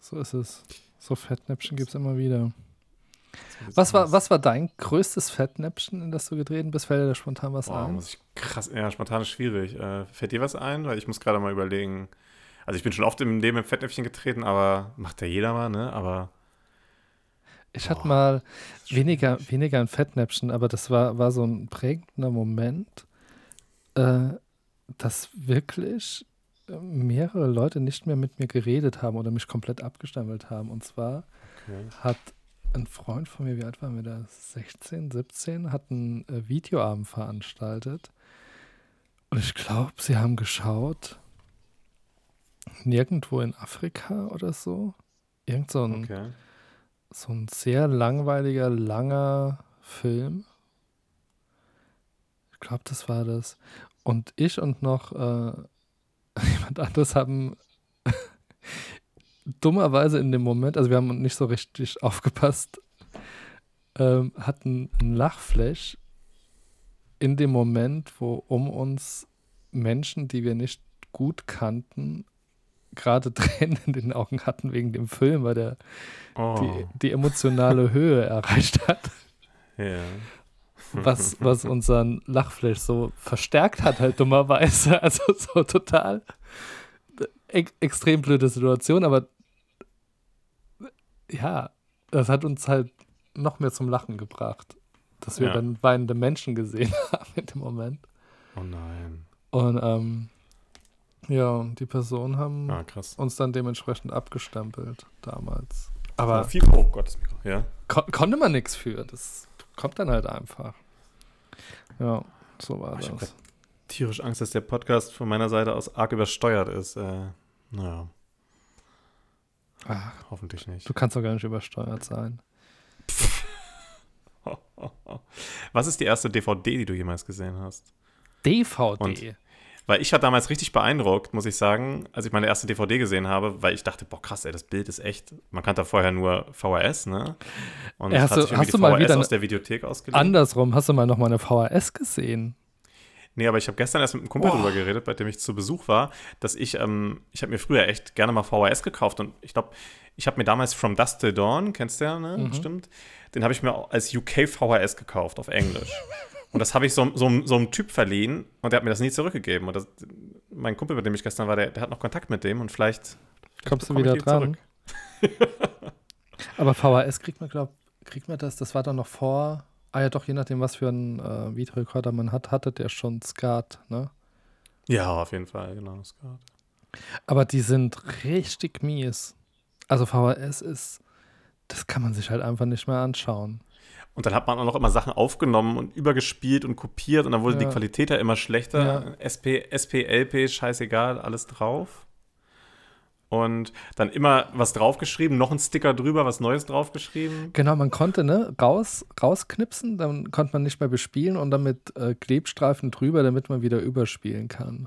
so ist es. So Fettnäpfchen gibt es immer wieder. So Was war, was war dein größtes Fettnäpfchen, in das du getreten bist? Fällt dir da spontan was Boah, ein? muss ich krass, ja, spontan ist schwierig. Äh, fällt dir was ein? Weil ich muss gerade mal überlegen. Also ich bin schon oft im Leben im Fettnäpfchen getreten, aber macht ja jeder mal, ne? Aber Ich hatte mal weniger, weniger ein Fettnäpfchen, aber das war, war so ein prägender Moment, äh, dass wirklich mehrere Leute nicht mehr mit mir geredet haben oder mich komplett abgestammelt haben. Und zwar Okay. hat ein Freund von mir, wie alt waren wir da? 16, 17, hat einen äh, Videoabend veranstaltet. Und ich glaube, sie haben geschaut, nirgendwo in Afrika oder so. Irgend so ein, Okay. so ein sehr langweiliger, langer Film. Ich glaube, das war das. Und ich und noch äh, jemand anderes haben dummerweise in dem Moment, also wir haben nicht so richtig aufgepasst, ähm, hatten ein Lachflash in dem Moment, wo um uns Menschen, die wir nicht gut kannten, gerade Tränen in den Augen hatten wegen dem Film, weil der Oh, die, die emotionale Höhe erreicht hat, ja. Was, was unseren Lachflash so verstärkt hat, halt dummerweise. Also so total e extrem blöde Situation, aber ja, das hat uns halt noch mehr zum Lachen gebracht, dass wir Ja. dann weinende Menschen gesehen haben in dem Moment. Oh nein. Und ähm, ja, die Personen haben Ah, uns dann dementsprechend abgestempelt damals. Aber Aber viel oh Gott, das Mikro. Ja. kon konnte man nichts für. Das kommt dann halt einfach. Ja, so war Oh, ich das. Tierisch Angst, dass der Podcast von meiner Seite aus arg übersteuert ist. Äh, naja, Ach, hoffentlich nicht. du kannst doch gar nicht übersteuert sein. Was ist die erste DVD, die du jemals gesehen hast? DVD. Und- Weil ich war damals richtig beeindruckt, muss ich sagen, als ich meine erste DVD gesehen habe, weil ich dachte, boah, krass, ey, das Bild ist echt. Man kannte vorher nur VHS, ne? Und Ja, hast hat du- sich irgendwie hast du mal VHS wieder aus der Videothek ausgeliehen. Andersrum, hast du mal noch mal eine VHS gesehen? Nee, aber ich habe gestern erst mit einem Kumpel Boah. drüber geredet, bei dem ich zu Besuch war, dass ich, ähm, ich habe mir früher echt gerne mal VHS gekauft und ich glaube, ich habe mir damals From Dust Till Dawn, kennst du ja, ne? Mhm. Stimmt. Den habe ich mir auch als UK VHS gekauft auf Englisch. und das habe ich so, so, so einem Typ verliehen und der hat mir das nie zurückgegeben. Und das, mein Kumpel, bei dem ich gestern war, der, der hat noch Kontakt mit dem und vielleicht Kommst du wieder dran? zurück. Aber VHS kriegt man, glaub, kriegt man das, das war dann noch vor, ah ja doch, je nachdem, was für einen äh, Videorekorder man hat, hatte der schon Skat, ne? Ja, auf jeden Fall, genau. gehört. Aber die sind richtig mies. Also VHS ist, das kann man sich halt einfach nicht mehr anschauen. Und dann hat man auch noch immer Sachen aufgenommen und übergespielt und kopiert und dann wurde Ja. die Qualität ja immer schlechter. Ja. SP, SP, LP, scheißegal, alles drauf. Und dann immer was draufgeschrieben, noch ein Sticker drüber, was Neues draufgeschrieben. Genau, man konnte ne, raus, rausknipsen, dann konnte man nicht mehr bespielen und dann mit äh, Klebstreifen drüber, damit man wieder überspielen kann.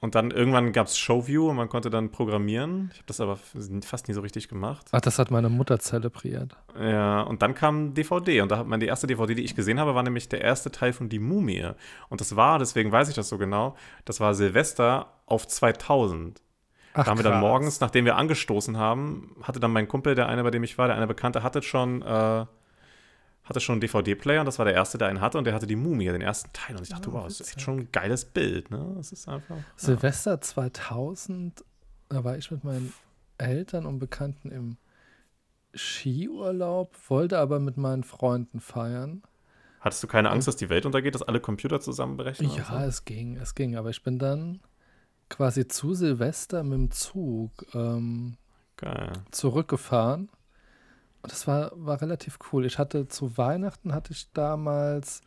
Und dann irgendwann gab es Showview und man konnte dann programmieren. Ich habe das aber fast nie so richtig gemacht. Ach, das hat meine Mutter zelebriert. Ja, und dann kam DVD und da hat man die erste DVD, die ich gesehen habe, war nämlich der erste Teil von Die Mumie. Und das war, deswegen weiß ich das so genau, das war Silvester auf 2000. Ach, Da haben wir dann krass. morgens, nachdem wir angestoßen haben, hatte dann mein Kumpel, der eine, bei dem ich war, der eine Bekannte, hatte schon, äh, hatte schon einen DVD-Player und das war der erste, der einen hatte und der hatte die Mumie, den ersten Teil. Und ich dachte, Oh, wow, das ist schon ein geiles Bild, ne? Das ist einfach. Silvester 2000, da war ich mit meinen Eltern und Bekannten im Skiurlaub, wollte aber mit meinen Freunden feiern. Hattest du keine Angst, dass die Welt untergeht, dass alle Computer zusammenbrechen? Ja, so? es ging, es ging. Aber ich bin dann quasi zu Silvester mit dem Zug ähm, zurückgefahren. Und das war, war relativ cool. Ich hatte zu Weihnachten hatte ich damals,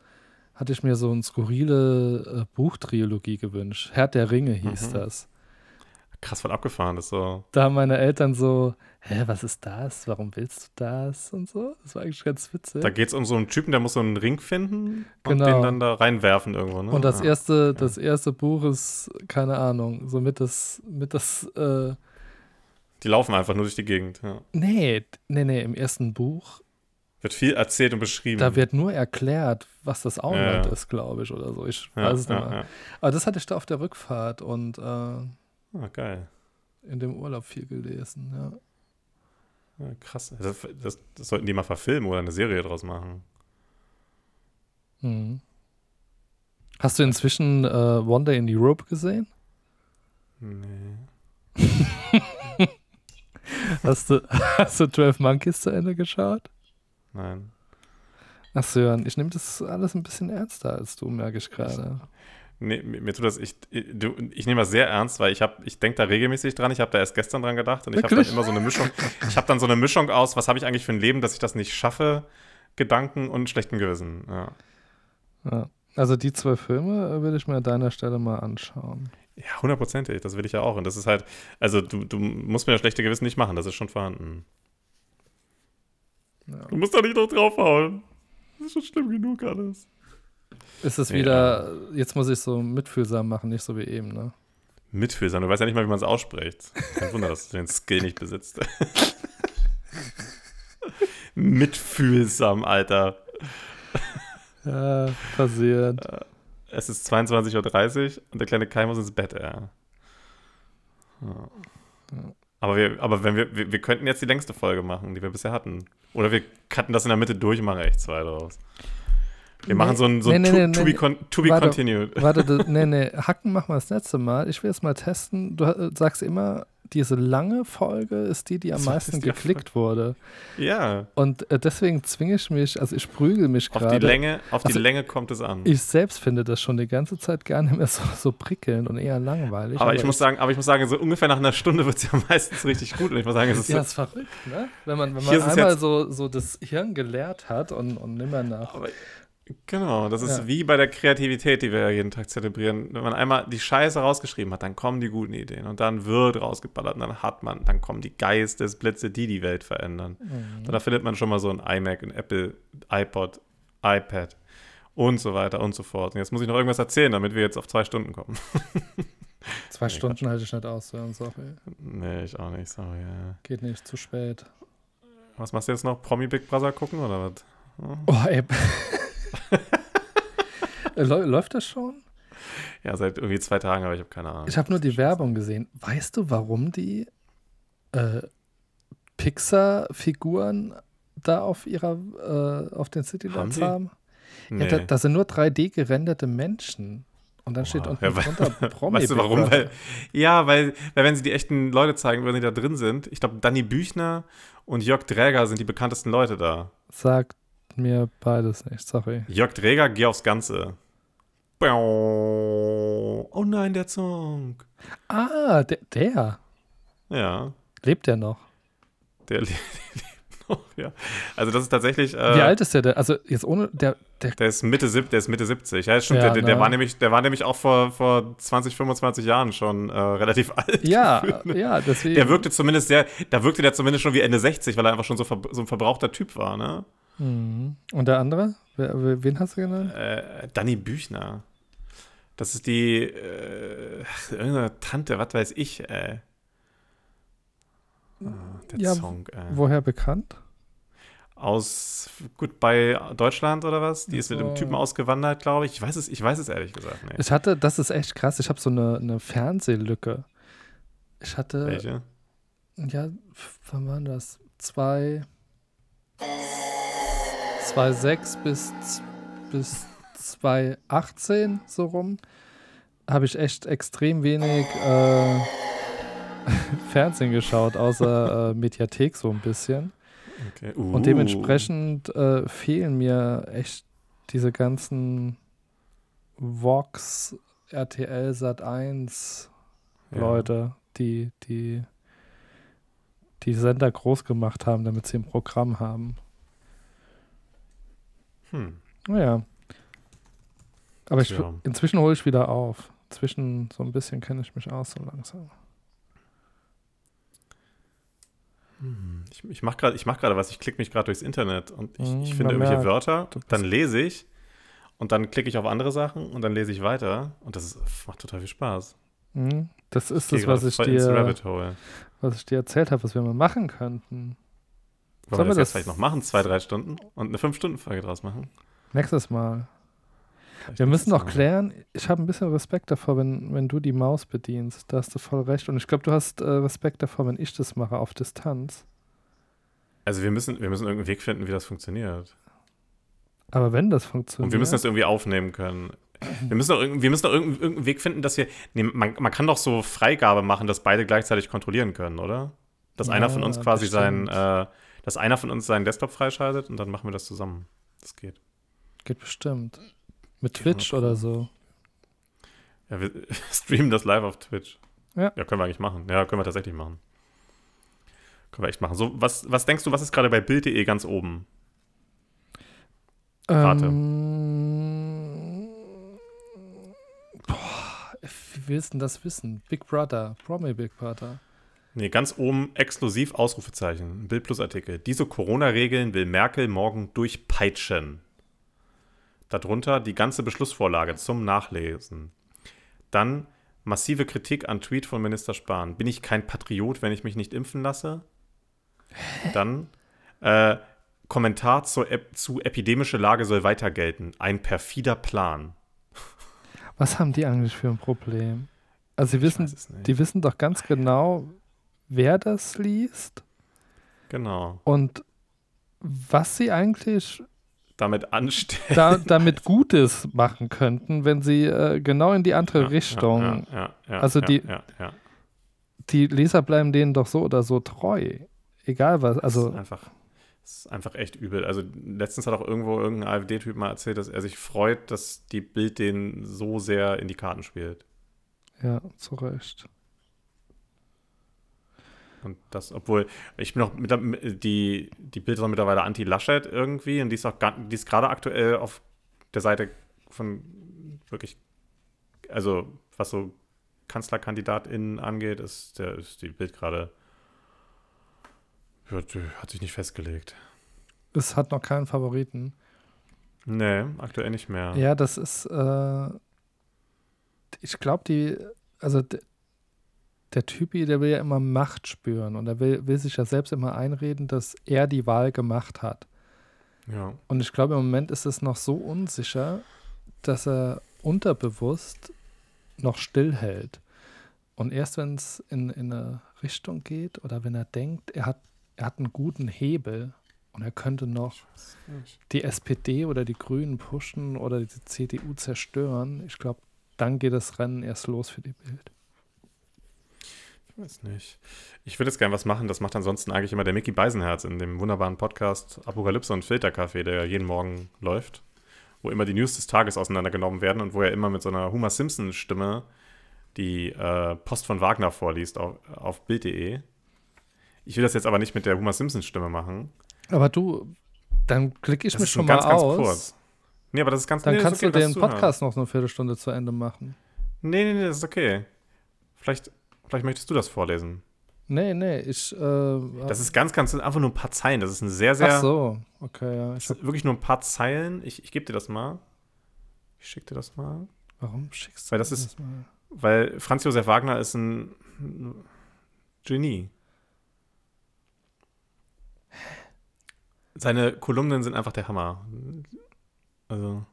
hatte ich mir so eine skurrile äh, Buchtrilogie gewünscht. Herr der Ringe hieß Mhm. das. Krass voll abgefahren, das ist so. Da haben meine Eltern so, hä, was ist das? Warum willst du das? Und so. Das war eigentlich ganz witzig. Da geht es um so einen Typen, der muss so einen Ring finden und Genau. den dann da reinwerfen irgendwo, ne? Und das Ja. erste, das erste Buch ist, keine Ahnung, so mit das, mit das, äh, Die laufen einfach nur durch die Gegend, ja. nee, nee, nee, im ersten Buch, Wird viel erzählt und beschrieben. da wird nur erklärt, was das Auenland Ja. ist, glaube ich, oder so. Ich ja, weiß es nicht ja, mehr. ja. Aber das hatte ich da auf der Rückfahrt und äh, Ah, geil. in dem Urlaub viel gelesen, ja. Ja, krass. Das, das, das sollten die mal verfilmen oder eine Serie draus machen. Mhm. Hast du inzwischen äh, One Day in Europe gesehen? Nee. Hast du, hast du 12 Monkeys zu Ende geschaut? Nein. Ach Sören, ich nehme das alles ein bisschen ernster als du, merke ich gerade. Nee, mir, tut das, ich, du, ich nehme das sehr ernst, weil ich habe, ich denke da regelmäßig dran. Ich habe da erst gestern dran gedacht und ich habe dann Wirklich? immer so eine Mischung. Ich habe dann so eine Mischung aus, was habe ich eigentlich für ein Leben, dass ich das nicht schaffe, Gedanken und schlechten Gewissen. Ja, Ja. Also die zwei Filme äh, würde ich mir an deiner Stelle mal anschauen. Ja hundertprozentig, das will ich ja auch. Und das ist halt, also du, du musst mir das schlechte Gewissen nicht machen, das ist schon vorhanden. Ja. Du musst da nicht noch draufhauen. Das ist schon schlimm genug alles. Ist es Ja. wieder, jetzt muss ich so mitfühlsam machen, nicht so wie eben, ne? Mitfühlsam, du weißt ja nicht mal, wie man es ausspricht. Kein Wunder, dass du den Skill nicht besitzt. Mitfühlsam, Alter. Ja, passiert. Es ist 22.30 Uhr und der kleine Kai muss ins Bett, ja. Ja. Aber, wir, aber wenn wir, wir, wir könnten jetzt die längste Folge machen, die wir bisher hatten. Oder wir cutten das in der Mitte durch machen echt zwei draus. Wir Nee, machen so ein, so nee, to, nee, nee, to, be, con, to be Warte. continued. Warte, nee, nee, Hacken machen wir das letzte Mal. Ich will es mal testen. Du äh, sagst immer, diese lange Folge ist die, die am Das meisten geklickt wurde. Ja, Und äh, deswegen zwinge ich mich, also ich prügel mich auf gerade. die Länge, auf die Also, Länge kommt es an. Ich selbst finde das schon die ganze Zeit gar nicht mehr so, so prickelnd und eher langweilig. aber ich muss sagen, aber ich muss sagen, so ungefähr nach einer Stunde wird es ja meistens richtig gut. Und ich muss sagen, es ist Ja, ist verrückt, ne? Wenn man, wenn man einmal so, so das Hirn geleert hat und, und nimmer nach. Aber, genau, das ist Ja. wie bei der Kreativität, die wir ja jeden Tag zelebrieren. Wenn man einmal die Scheiße rausgeschrieben hat, dann kommen die guten Ideen und dann wird rausgeballert und dann hat man, dann kommen die Geistesblitze, die die Welt verändern. Mhm. Und da findet man schon mal so ein iMac, ein Apple, iPod, iPad und so weiter und so fort. Und jetzt muss ich noch irgendwas erzählen, damit wir jetzt auf zwei Stunden kommen. Zwei Nee, Stunden halte ich nicht aus, sorry. nee, ich auch nicht, sorry. Ja. Geht nicht, zu spät. Was machst du jetzt noch? Promi Big Brother gucken oder was? Oh, ey. Äh, Läu- Läuft das schon? Ja, seit irgendwie zwei Tagen, aber ich habe keine Ahnung. Ich habe nur die Werbung gesehen. Weißt du, warum die äh, Pixar-Figuren da auf ihrer äh, auf den Citylands die? haben? nee. Ja, da, das sind nur 3D gerenderte Menschen. Und dann steht Oha. unten Ja, weil- drunter Promi. Weißt du warum? Weil, ja, weil, weil wenn sie die echten Leute zeigen, wenn die da drin sind, ich glaube, Danny Büchner und Jörg Dräger sind die bekanntesten Leute da. Sagt mir beides nicht, sorry. Jörg Dräger, geh aufs Ganze. Oh nein, der Song. Ah, der, der. Ja, Lebt der noch? der lebt noch, ja. Also das ist tatsächlich. Äh, Wie alt ist der denn? Also jetzt ohne, der, der Der ist Mitte, sieb- der ist Mitte 70. Ja, stimmt. Ja, der, der, ne? war nämlich, der war nämlich auch vor, vor 20, 25 Jahren schon äh, relativ alt. ja, gefühlt. ja, deswegen. Der wirkte zumindest sehr, da wirkte der zumindest schon wie Ende 60, weil er einfach schon so, ver, so ein verbrauchter Typ war, ne? Mhm. Und der andere? Wen hast du genannt? Äh, Danny Büchner. Das ist die äh, irgendeine Tante, was weiß ich, äh. Ah, der Ja, Song, äh. Woher bekannt? Aus Goodbye Deutschland oder was? Die ist mit dem. Typen ausgewandert, glaube ich. Ich weiß es, ich weiß es ehrlich gesagt nicht. Ich hatte, das ist echt krass, ich habe so eine, eine Fernsehlücke. Ich hatte, Welche? ja, wann war das? Zwei, 2006 bis, bis 2018 so rum, habe ich echt extrem wenig äh, Fernsehen geschaut, außer äh, Mediathek so ein bisschen. Okay. Und Uh. dementsprechend äh, fehlen mir echt diese ganzen Vox, RTL Sat 1 Ja. Leute, die, die die Sender groß gemacht haben, damit sie ein Programm haben. Hm. Naja. Aber ich, Tja. inzwischen hole ich wieder auf. Inzwischen so ein bisschen kenne ich mich aus so langsam. Ich, ich mache gerade mach was, ich klicke mich gerade durchs Internet und ich, Hm, ich finde man irgendwelche merkt, Wörter, dann lese ich und dann klicke ich auf andere Sachen und dann lese ich weiter und das ist, macht total viel Spaß. Mhm. Das ist Gehe das, was ich, dir, was ich dir erzählt habe, was wir mal machen könnten. Sollen wir das, das- vielleicht noch machen, zwei, drei Stunden und eine Fünf-Stunden-Folge draus machen? Nächstes Mal. Vielleicht Wir müssen Mal. klären, ich habe ein bisschen Respekt davor, wenn, wenn du die Maus bedienst. Da hast du voll recht. Und ich glaube, du hast äh, Respekt davor, wenn ich das mache auf Distanz. Also wir müssen, wir müssen irgendeinen Weg finden, wie das funktioniert. Aber wenn das funktioniert. Und wir müssen das irgendwie aufnehmen können. Wir müssen doch wir müssen doch irgendeinen, irgendeinen Weg finden, dass wir. Nee, man, man kann doch so Freigabe machen, dass beide gleichzeitig kontrollieren können, oder? Dass einer von Ja, uns quasi sein, bestimmt. äh, dass einer von uns seinen Desktop freischaltet und dann machen wir das zusammen. Das geht. Geht bestimmt. Mit Twitch hundert oder so. Ja, wir streamen das live auf Twitch. Ja. Ja, können wir eigentlich machen. Ja, können wir tatsächlich machen. Können wir echt machen. So, was, was denkst du, was ist gerade bei Bild.de ganz oben? Rate. Ähm, boah, wie willst du denn das wissen? Big Brother, Promi Big Brother. Nee, ganz oben exklusiv Ausrufezeichen. Bild plus Artikel. Diese Corona-Regeln will Merkel morgen durchpeitschen. Darunter die ganze Beschlussvorlage zum Nachlesen. Dann massive Kritik an Tweet von Minister Spahn. Bin ich kein Patriot, wenn ich mich nicht impfen lasse? Dann äh, Kommentar zur Ep zu epidemische Lage soll weiter gelten. Ein perfider Plan. Was haben die eigentlich für ein Problem? Also sie wissen, die wissen doch ganz genau, wer das liest Genau. und was sie eigentlich Damit anstellen. da, damit Gutes machen könnten, wenn sie äh, genau in die andere Richtung. Ja, ja, ja, Also ja, die- Ja, ja. Die Leser bleiben denen doch so oder so treu. Egal was. Das Also ist einfach, das ist einfach echt übel. Also letztens hat auch irgendwo irgendein AfD-Typ mal erzählt, dass er sich freut, dass die Bild den so sehr in die Karten spielt. ja, zu Recht. Und das, obwohl, ich bin auch mit, der- die, die Bild ist auch mittlerweile anti-Laschet irgendwie und die ist auch die ist gerade aktuell auf der Seite von wirklich, also was so KanzlerkandidatInnen angeht, ist, der, ist die Bild gerade, die hat sich nicht festgelegt. Es hat noch keinen Favoriten. Nee, aktuell nicht mehr. Ja, das ist, äh, ich glaube, die, also der Typi, der will ja immer Macht spüren und er will, will sich ja selbst immer einreden, dass er die Wahl gemacht hat. ja. Und ich glaube, im Moment ist es noch so unsicher, dass er unterbewusst noch stillhält. Und erst wenn es in, in eine Richtung geht oder wenn er denkt, er hat, er hat einen guten Hebel und er könnte noch die SPD oder die Grünen pushen oder die CDU zerstören, ich glaube, dann geht das Rennen erst los für die Bild. Ich weiß nicht. Ich würde jetzt gerne was machen, das macht ansonsten eigentlich immer der Mickey Beisenherz in dem wunderbaren Podcast Apokalypse und Filterkaffee, der jeden Morgen läuft, wo immer die News des Tages auseinandergenommen werden und wo er immer mit so einer Homer Simpson-Stimme die äh, Post von Wagner vorliest auf, auf Bild.de. Ich will das jetzt aber nicht mit der Homer Simpson-Stimme machen. Aber du, dann klicke ich Das mich schon nur mal aus. Nee, aber das ist ganz Dann nee, kannst okay, du den. Podcast noch eine Viertelstunde zu Ende machen. Nee, nee, nee, das ist okay. Vielleicht, vielleicht möchtest du das vorlesen. Nee, nee, ich. Äh, Das ist ganz, ganz, einfach nur ein paar Zeilen. Das ist ein sehr, sehr. Ach so, okay, ja. Ich Das hab, sind wirklich nur ein paar Zeilen. Ich, ich gebe dir das mal. Ich schicke dir das mal. warum schickst du Weil das ist- mal? Weil Franz Josef Wagner ist ein Genie. Seine Kolumnen sind einfach der Hammer. Also,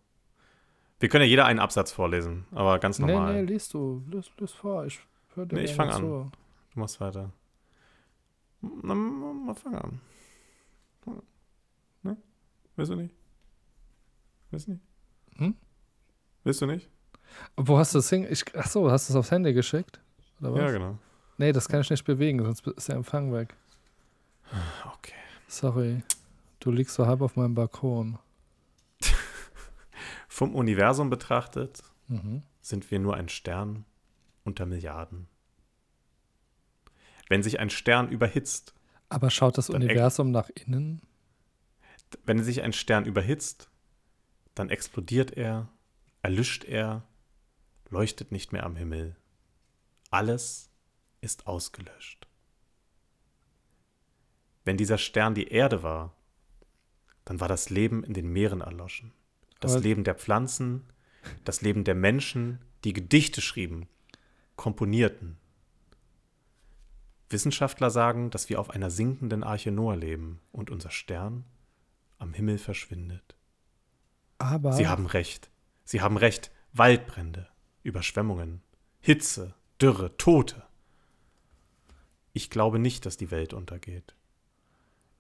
wir können ja jeder einen Absatz vorlesen, aber ganz Nee, normal. nee, liest du. Lies, lies vor. Ich dir Nee, ich gerne fang an. zu. Du machst weiter. Na, mal, fang an. Ne? Willst du nicht? Willst du nicht? Hm? Willst du nicht? Wo hast du das hin? Ich, ach so, hast du es aufs Handy geschickt? Oder was? Ja, genau. Nee, das kann ich nicht bewegen, sonst ist der Empfang weg. Okay. Sorry. Du liegst so halb auf meinem Balkon. Vom Universum betrachtet Mhm. sind wir nur ein Stern unter Milliarden. Wenn sich ein Stern überhitzt, Aber schaut das Universum nach innen? wenn sich ein Stern überhitzt, dann explodiert er, erlischt er, leuchtet nicht mehr am Himmel. Alles ist ausgelöscht. Wenn dieser Stern die Erde war, dann war das Leben in den Meeren erloschen. Das Aber- Leben der Pflanzen, das Leben der Menschen, die Gedichte schrieben, komponierten. Wissenschaftler sagen, dass wir auf einer sinkenden Arche Noah leben und unser Stern am Himmel verschwindet. Aber. Sie haben recht. Sie haben recht. Waldbrände, Überschwemmungen, Hitze, Dürre, Tote. Ich glaube nicht, dass die Welt untergeht.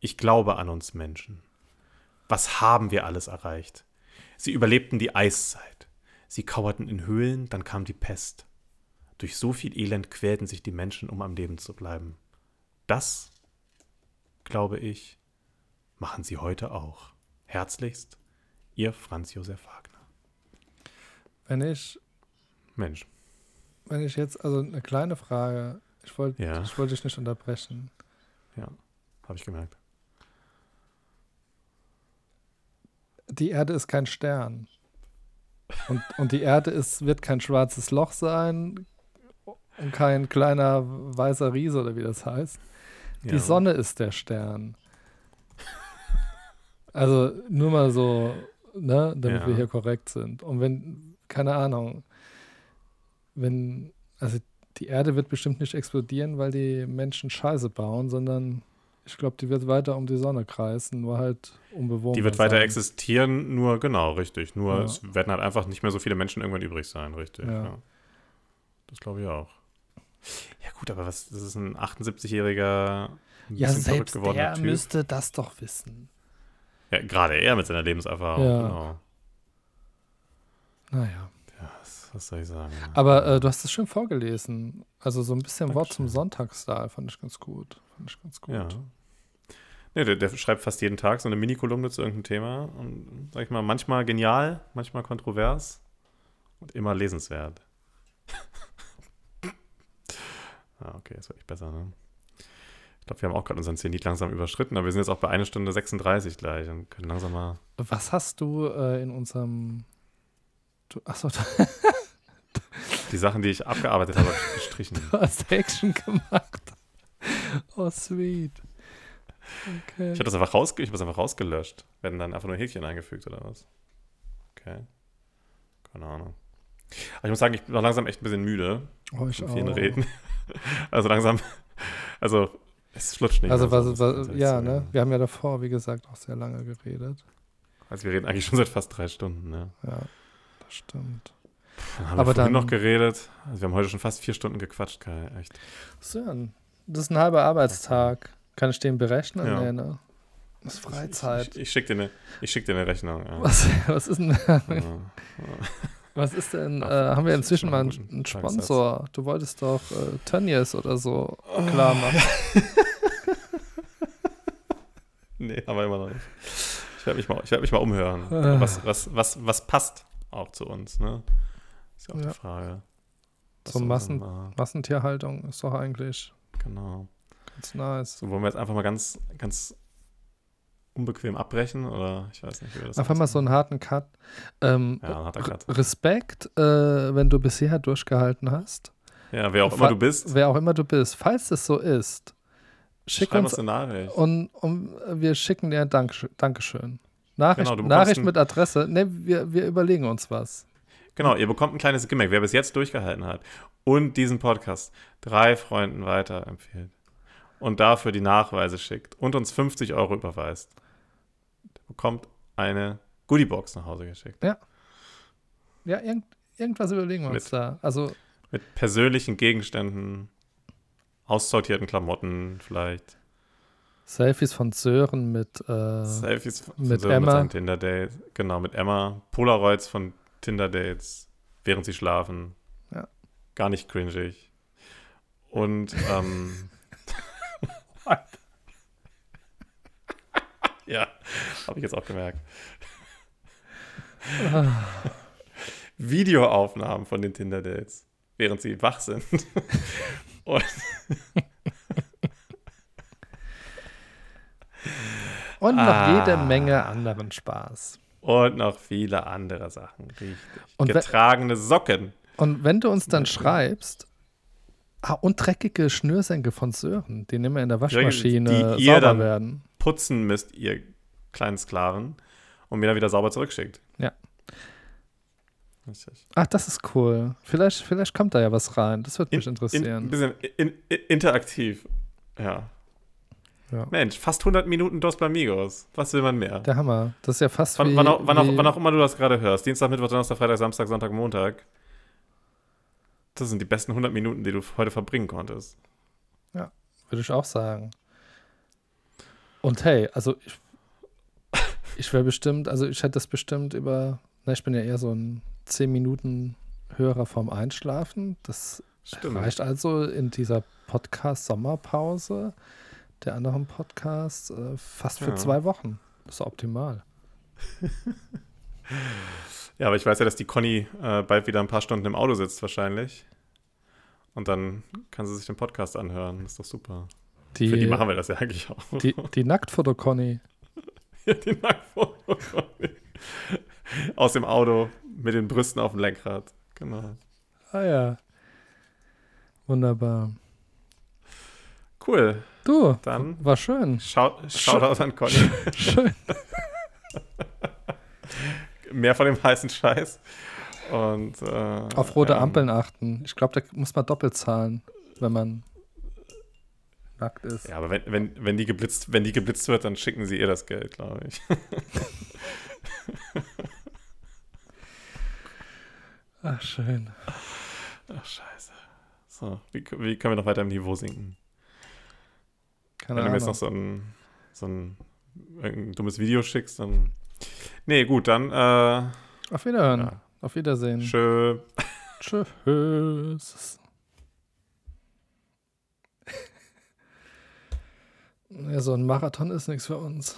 Ich glaube an uns Menschen. Was haben wir alles erreicht? Sie überlebten die Eiszeit. Sie kauerten in Höhlen, dann kam die Pest. Durch so viel Elend quälten sich die Menschen, um am Leben zu bleiben. Das, glaube ich, machen sie heute auch. Herzlichst, Ihr Franz Josef Wagner. Wenn ich, Mensch, wenn ich jetzt, also eine kleine Frage, ich wollte Ja. ich wollte dich nicht unterbrechen. habe ich gemerkt. Die Erde ist kein Stern. Und, und die Erde ist, wird kein schwarzes Loch sein und kein kleiner weißer Riese oder wie das heißt. Die Ja. Sonne ist der Stern. Also nur mal so, ne, damit Ja. wir hier korrekt sind. Und wenn, keine Ahnung, wenn, also die Erde wird bestimmt nicht explodieren, weil die Menschen Scheiße bauen, sondern ich glaube, die wird weiter um die Sonne kreisen, nur halt unbewohnbar. Die wird weiter sein. existieren, nur genau, richtig. Nur Ja. es werden halt einfach nicht mehr so viele Menschen irgendwann übrig sein, richtig. Ja. Ja. Das glaube ich auch. Ja gut, aber was, das ist ein 78-jähriger, ein Ja, selbst der Typ. müsste das doch wissen. Ja, gerade er mit seiner Lebenserfahrung, Ja. genau. Naja. Ja, was, was soll ich sagen? Aber äh, du hast es schön vorgelesen. Also so ein bisschen Wort zum Dankeschön. Sonntagsstar fand ich ganz gut. Fand ich ganz gut. Ja. Nee, der, der schreibt fast jeden Tag so eine Mini-Kolumne zu irgendeinem Thema und, sag ich mal, manchmal genial, manchmal kontrovers und immer lesenswert. Ah, okay, wird echt besser, ne? Ich glaube, wir haben auch gerade unseren Zenit langsam überschritten, aber wir sind jetzt auch bei 1 Stunde 36 gleich und können langsam mal. Was hast du äh, in unserem. Du, achso, Die Sachen, die ich abgearbeitet habe, habe ich gestrichen. du hast Action gemacht. Oh, sweet. Okay. Ich habe das einfach, rausge ich hab das einfach rausgelöscht. Werden dann einfach nur Häkchen eingefügt oder was? Okay. Keine Ahnung. Aber ich muss sagen, ich bin auch langsam echt ein bisschen müde oh, ich von vielen auch. Reden. Also langsam, also es flutscht nicht. Also, was, was, ja, ne? sagen. Wir haben ja davor, wie gesagt, auch sehr lange geredet. Also wir reden eigentlich schon seit fast drei Stunden, ne? Ja, das stimmt. Dann haben Aber wir dann- noch geredet. Also wir haben heute schon fast vier Stunden gequatscht, Kai. Echt. Sören, das ist ein halber Arbeitstag. Kann ich den berechnen? Ja. Nee, ne? Das ist Freizeit. Ich, ich, ich schicke dir, eine- ich schick dir eine Rechnung. Ja. Was, was ist denn, Ja. was ist denn, äh, haben wir inzwischen mal ein einen, einen. Sponsor? Du wolltest doch äh, Tönnies oder so klar machen. Nee, aber immer noch nicht. Ich werde mich, mal- ich werd mich mal umhören. Ah. Was, was, was, was passt auch zu uns, ne? Ist ja auch Ja. die Frage. Was soll Massen- Massentierhaltung ist doch eigentlich Genau. ganz nice. So, wollen wir jetzt einfach mal ganz, ganz unbequem abbrechen? Oder ich weiß nicht, wie das Einfach mal so einen harten Cut. Ähm, Ja, ein harter Cut. Respekt, äh, wenn du bisher durchgehalten hast. Ja, wer auch immer du bist, Wer auch immer du bist, falls es so ist, schick schreib uns uns eine Nachricht. und, und wir schicken dir ein Dankeschön. Dankeschön. Nachricht, Genau, Nachricht mit Adresse. Ne, wir, wir überlegen uns was. Genau, ihr bekommt ein kleines Gimmick, wer bis jetzt durchgehalten hat und diesen Podcast drei Freunden weiterempfiehlt und dafür die Nachweise schickt und uns 50 Euro überweist, bekommt eine Goodiebox nach Hause geschickt. Ja, irgend, irgendwas überlegen wir uns Mit- da. Also, Mit persönlichen Gegenständen, aussortierten Klamotten vielleicht, Selfies von Sören mit. Äh, Selfies von mit Sören Emma. mit seinen Tinder-Date, genau, mit Emma, Polaroids von Tinder-Dates, während sie schlafen. Ja. Gar nicht cringig. Und, ähm, ja, habe ich jetzt auch gemerkt. Videoaufnahmen von den Tinder-Dates, während sie wach sind. Und und noch Ah. jede Menge anderen Spaß. Und noch viele andere Sachen. Richtig. Und Getragene Socken. Und wenn du uns dann schreibst, ah, und dreckige Schnürsenkel von Sören, die immer in der Waschmaschine die sauber werden. Putzen müsst, ihr kleinen Sklaven. Und mir dann wieder sauber zurückschickt. Ja. Richtig. Ach, das ist cool. Vielleicht, vielleicht kommt da ja was rein. Das würde mich In, interessieren. ein bisschen in, in, interaktiv. Ja. Ja. Mensch, fast 100 Minuten Dos Blamigos. Was will man mehr? Der Hammer. Das ist ja fast Wann, wie, wann, auch, wann, auch, wann auch immer du das gerade hörst. Dienstag, Mittwoch, Donnerstag, Freitag, Samstag, Sonntag, Montag. Das sind die besten 100 Minuten, die du heute verbringen konntest. würde ich auch sagen. Und hey, also ich, ich wäre bestimmt, also ich hätte das bestimmt über, na, ich bin ja eher so ein 10 Minuten Hörer vorm Einschlafen. Das Stimmt. reicht also in dieser Podcast-Sommerpause der anderen Podcasts äh, fast für Ja. zwei Wochen. Das ist optimal. Ja, aber ich weiß ja, dass die Conny äh, bald wieder ein paar Stunden im Auto sitzt wahrscheinlich. Und dann kann sie sich den Podcast anhören. Das ist doch super. Die, Für die machen wir das ja eigentlich auch. die, die Nacktfoto-Conny. Ja, die Nacktfoto. Aus dem Auto mit den Brüsten auf dem Lenkrad. Genau. Ah ja. Wunderbar. Cool. Du, Dann war schön. schau, Shoutout an Conny. Schön. Mehr von dem heißen Scheiß. Und, äh, Auf rote ähm, Ampeln achten. Ich glaube, da muss man doppelt zahlen, wenn man nackt ist. Ja, aber wenn, wenn, wenn, die geblitzt, wenn die geblitzt wird, dann schicken sie ihr das Geld, glaube ich. Ach, schön. Ach, scheiße. So, wie, wie können wir noch weiter im Niveau sinken? Keine Wenn du mir jetzt noch so ein, so ein, irgendein dummes Video schickst, dann. Nee, gut, dann äh, Auf Wiederhören. Ja. Auf Wiedersehen. schön. Tschüss. Ja, so ein Marathon ist nichts für uns.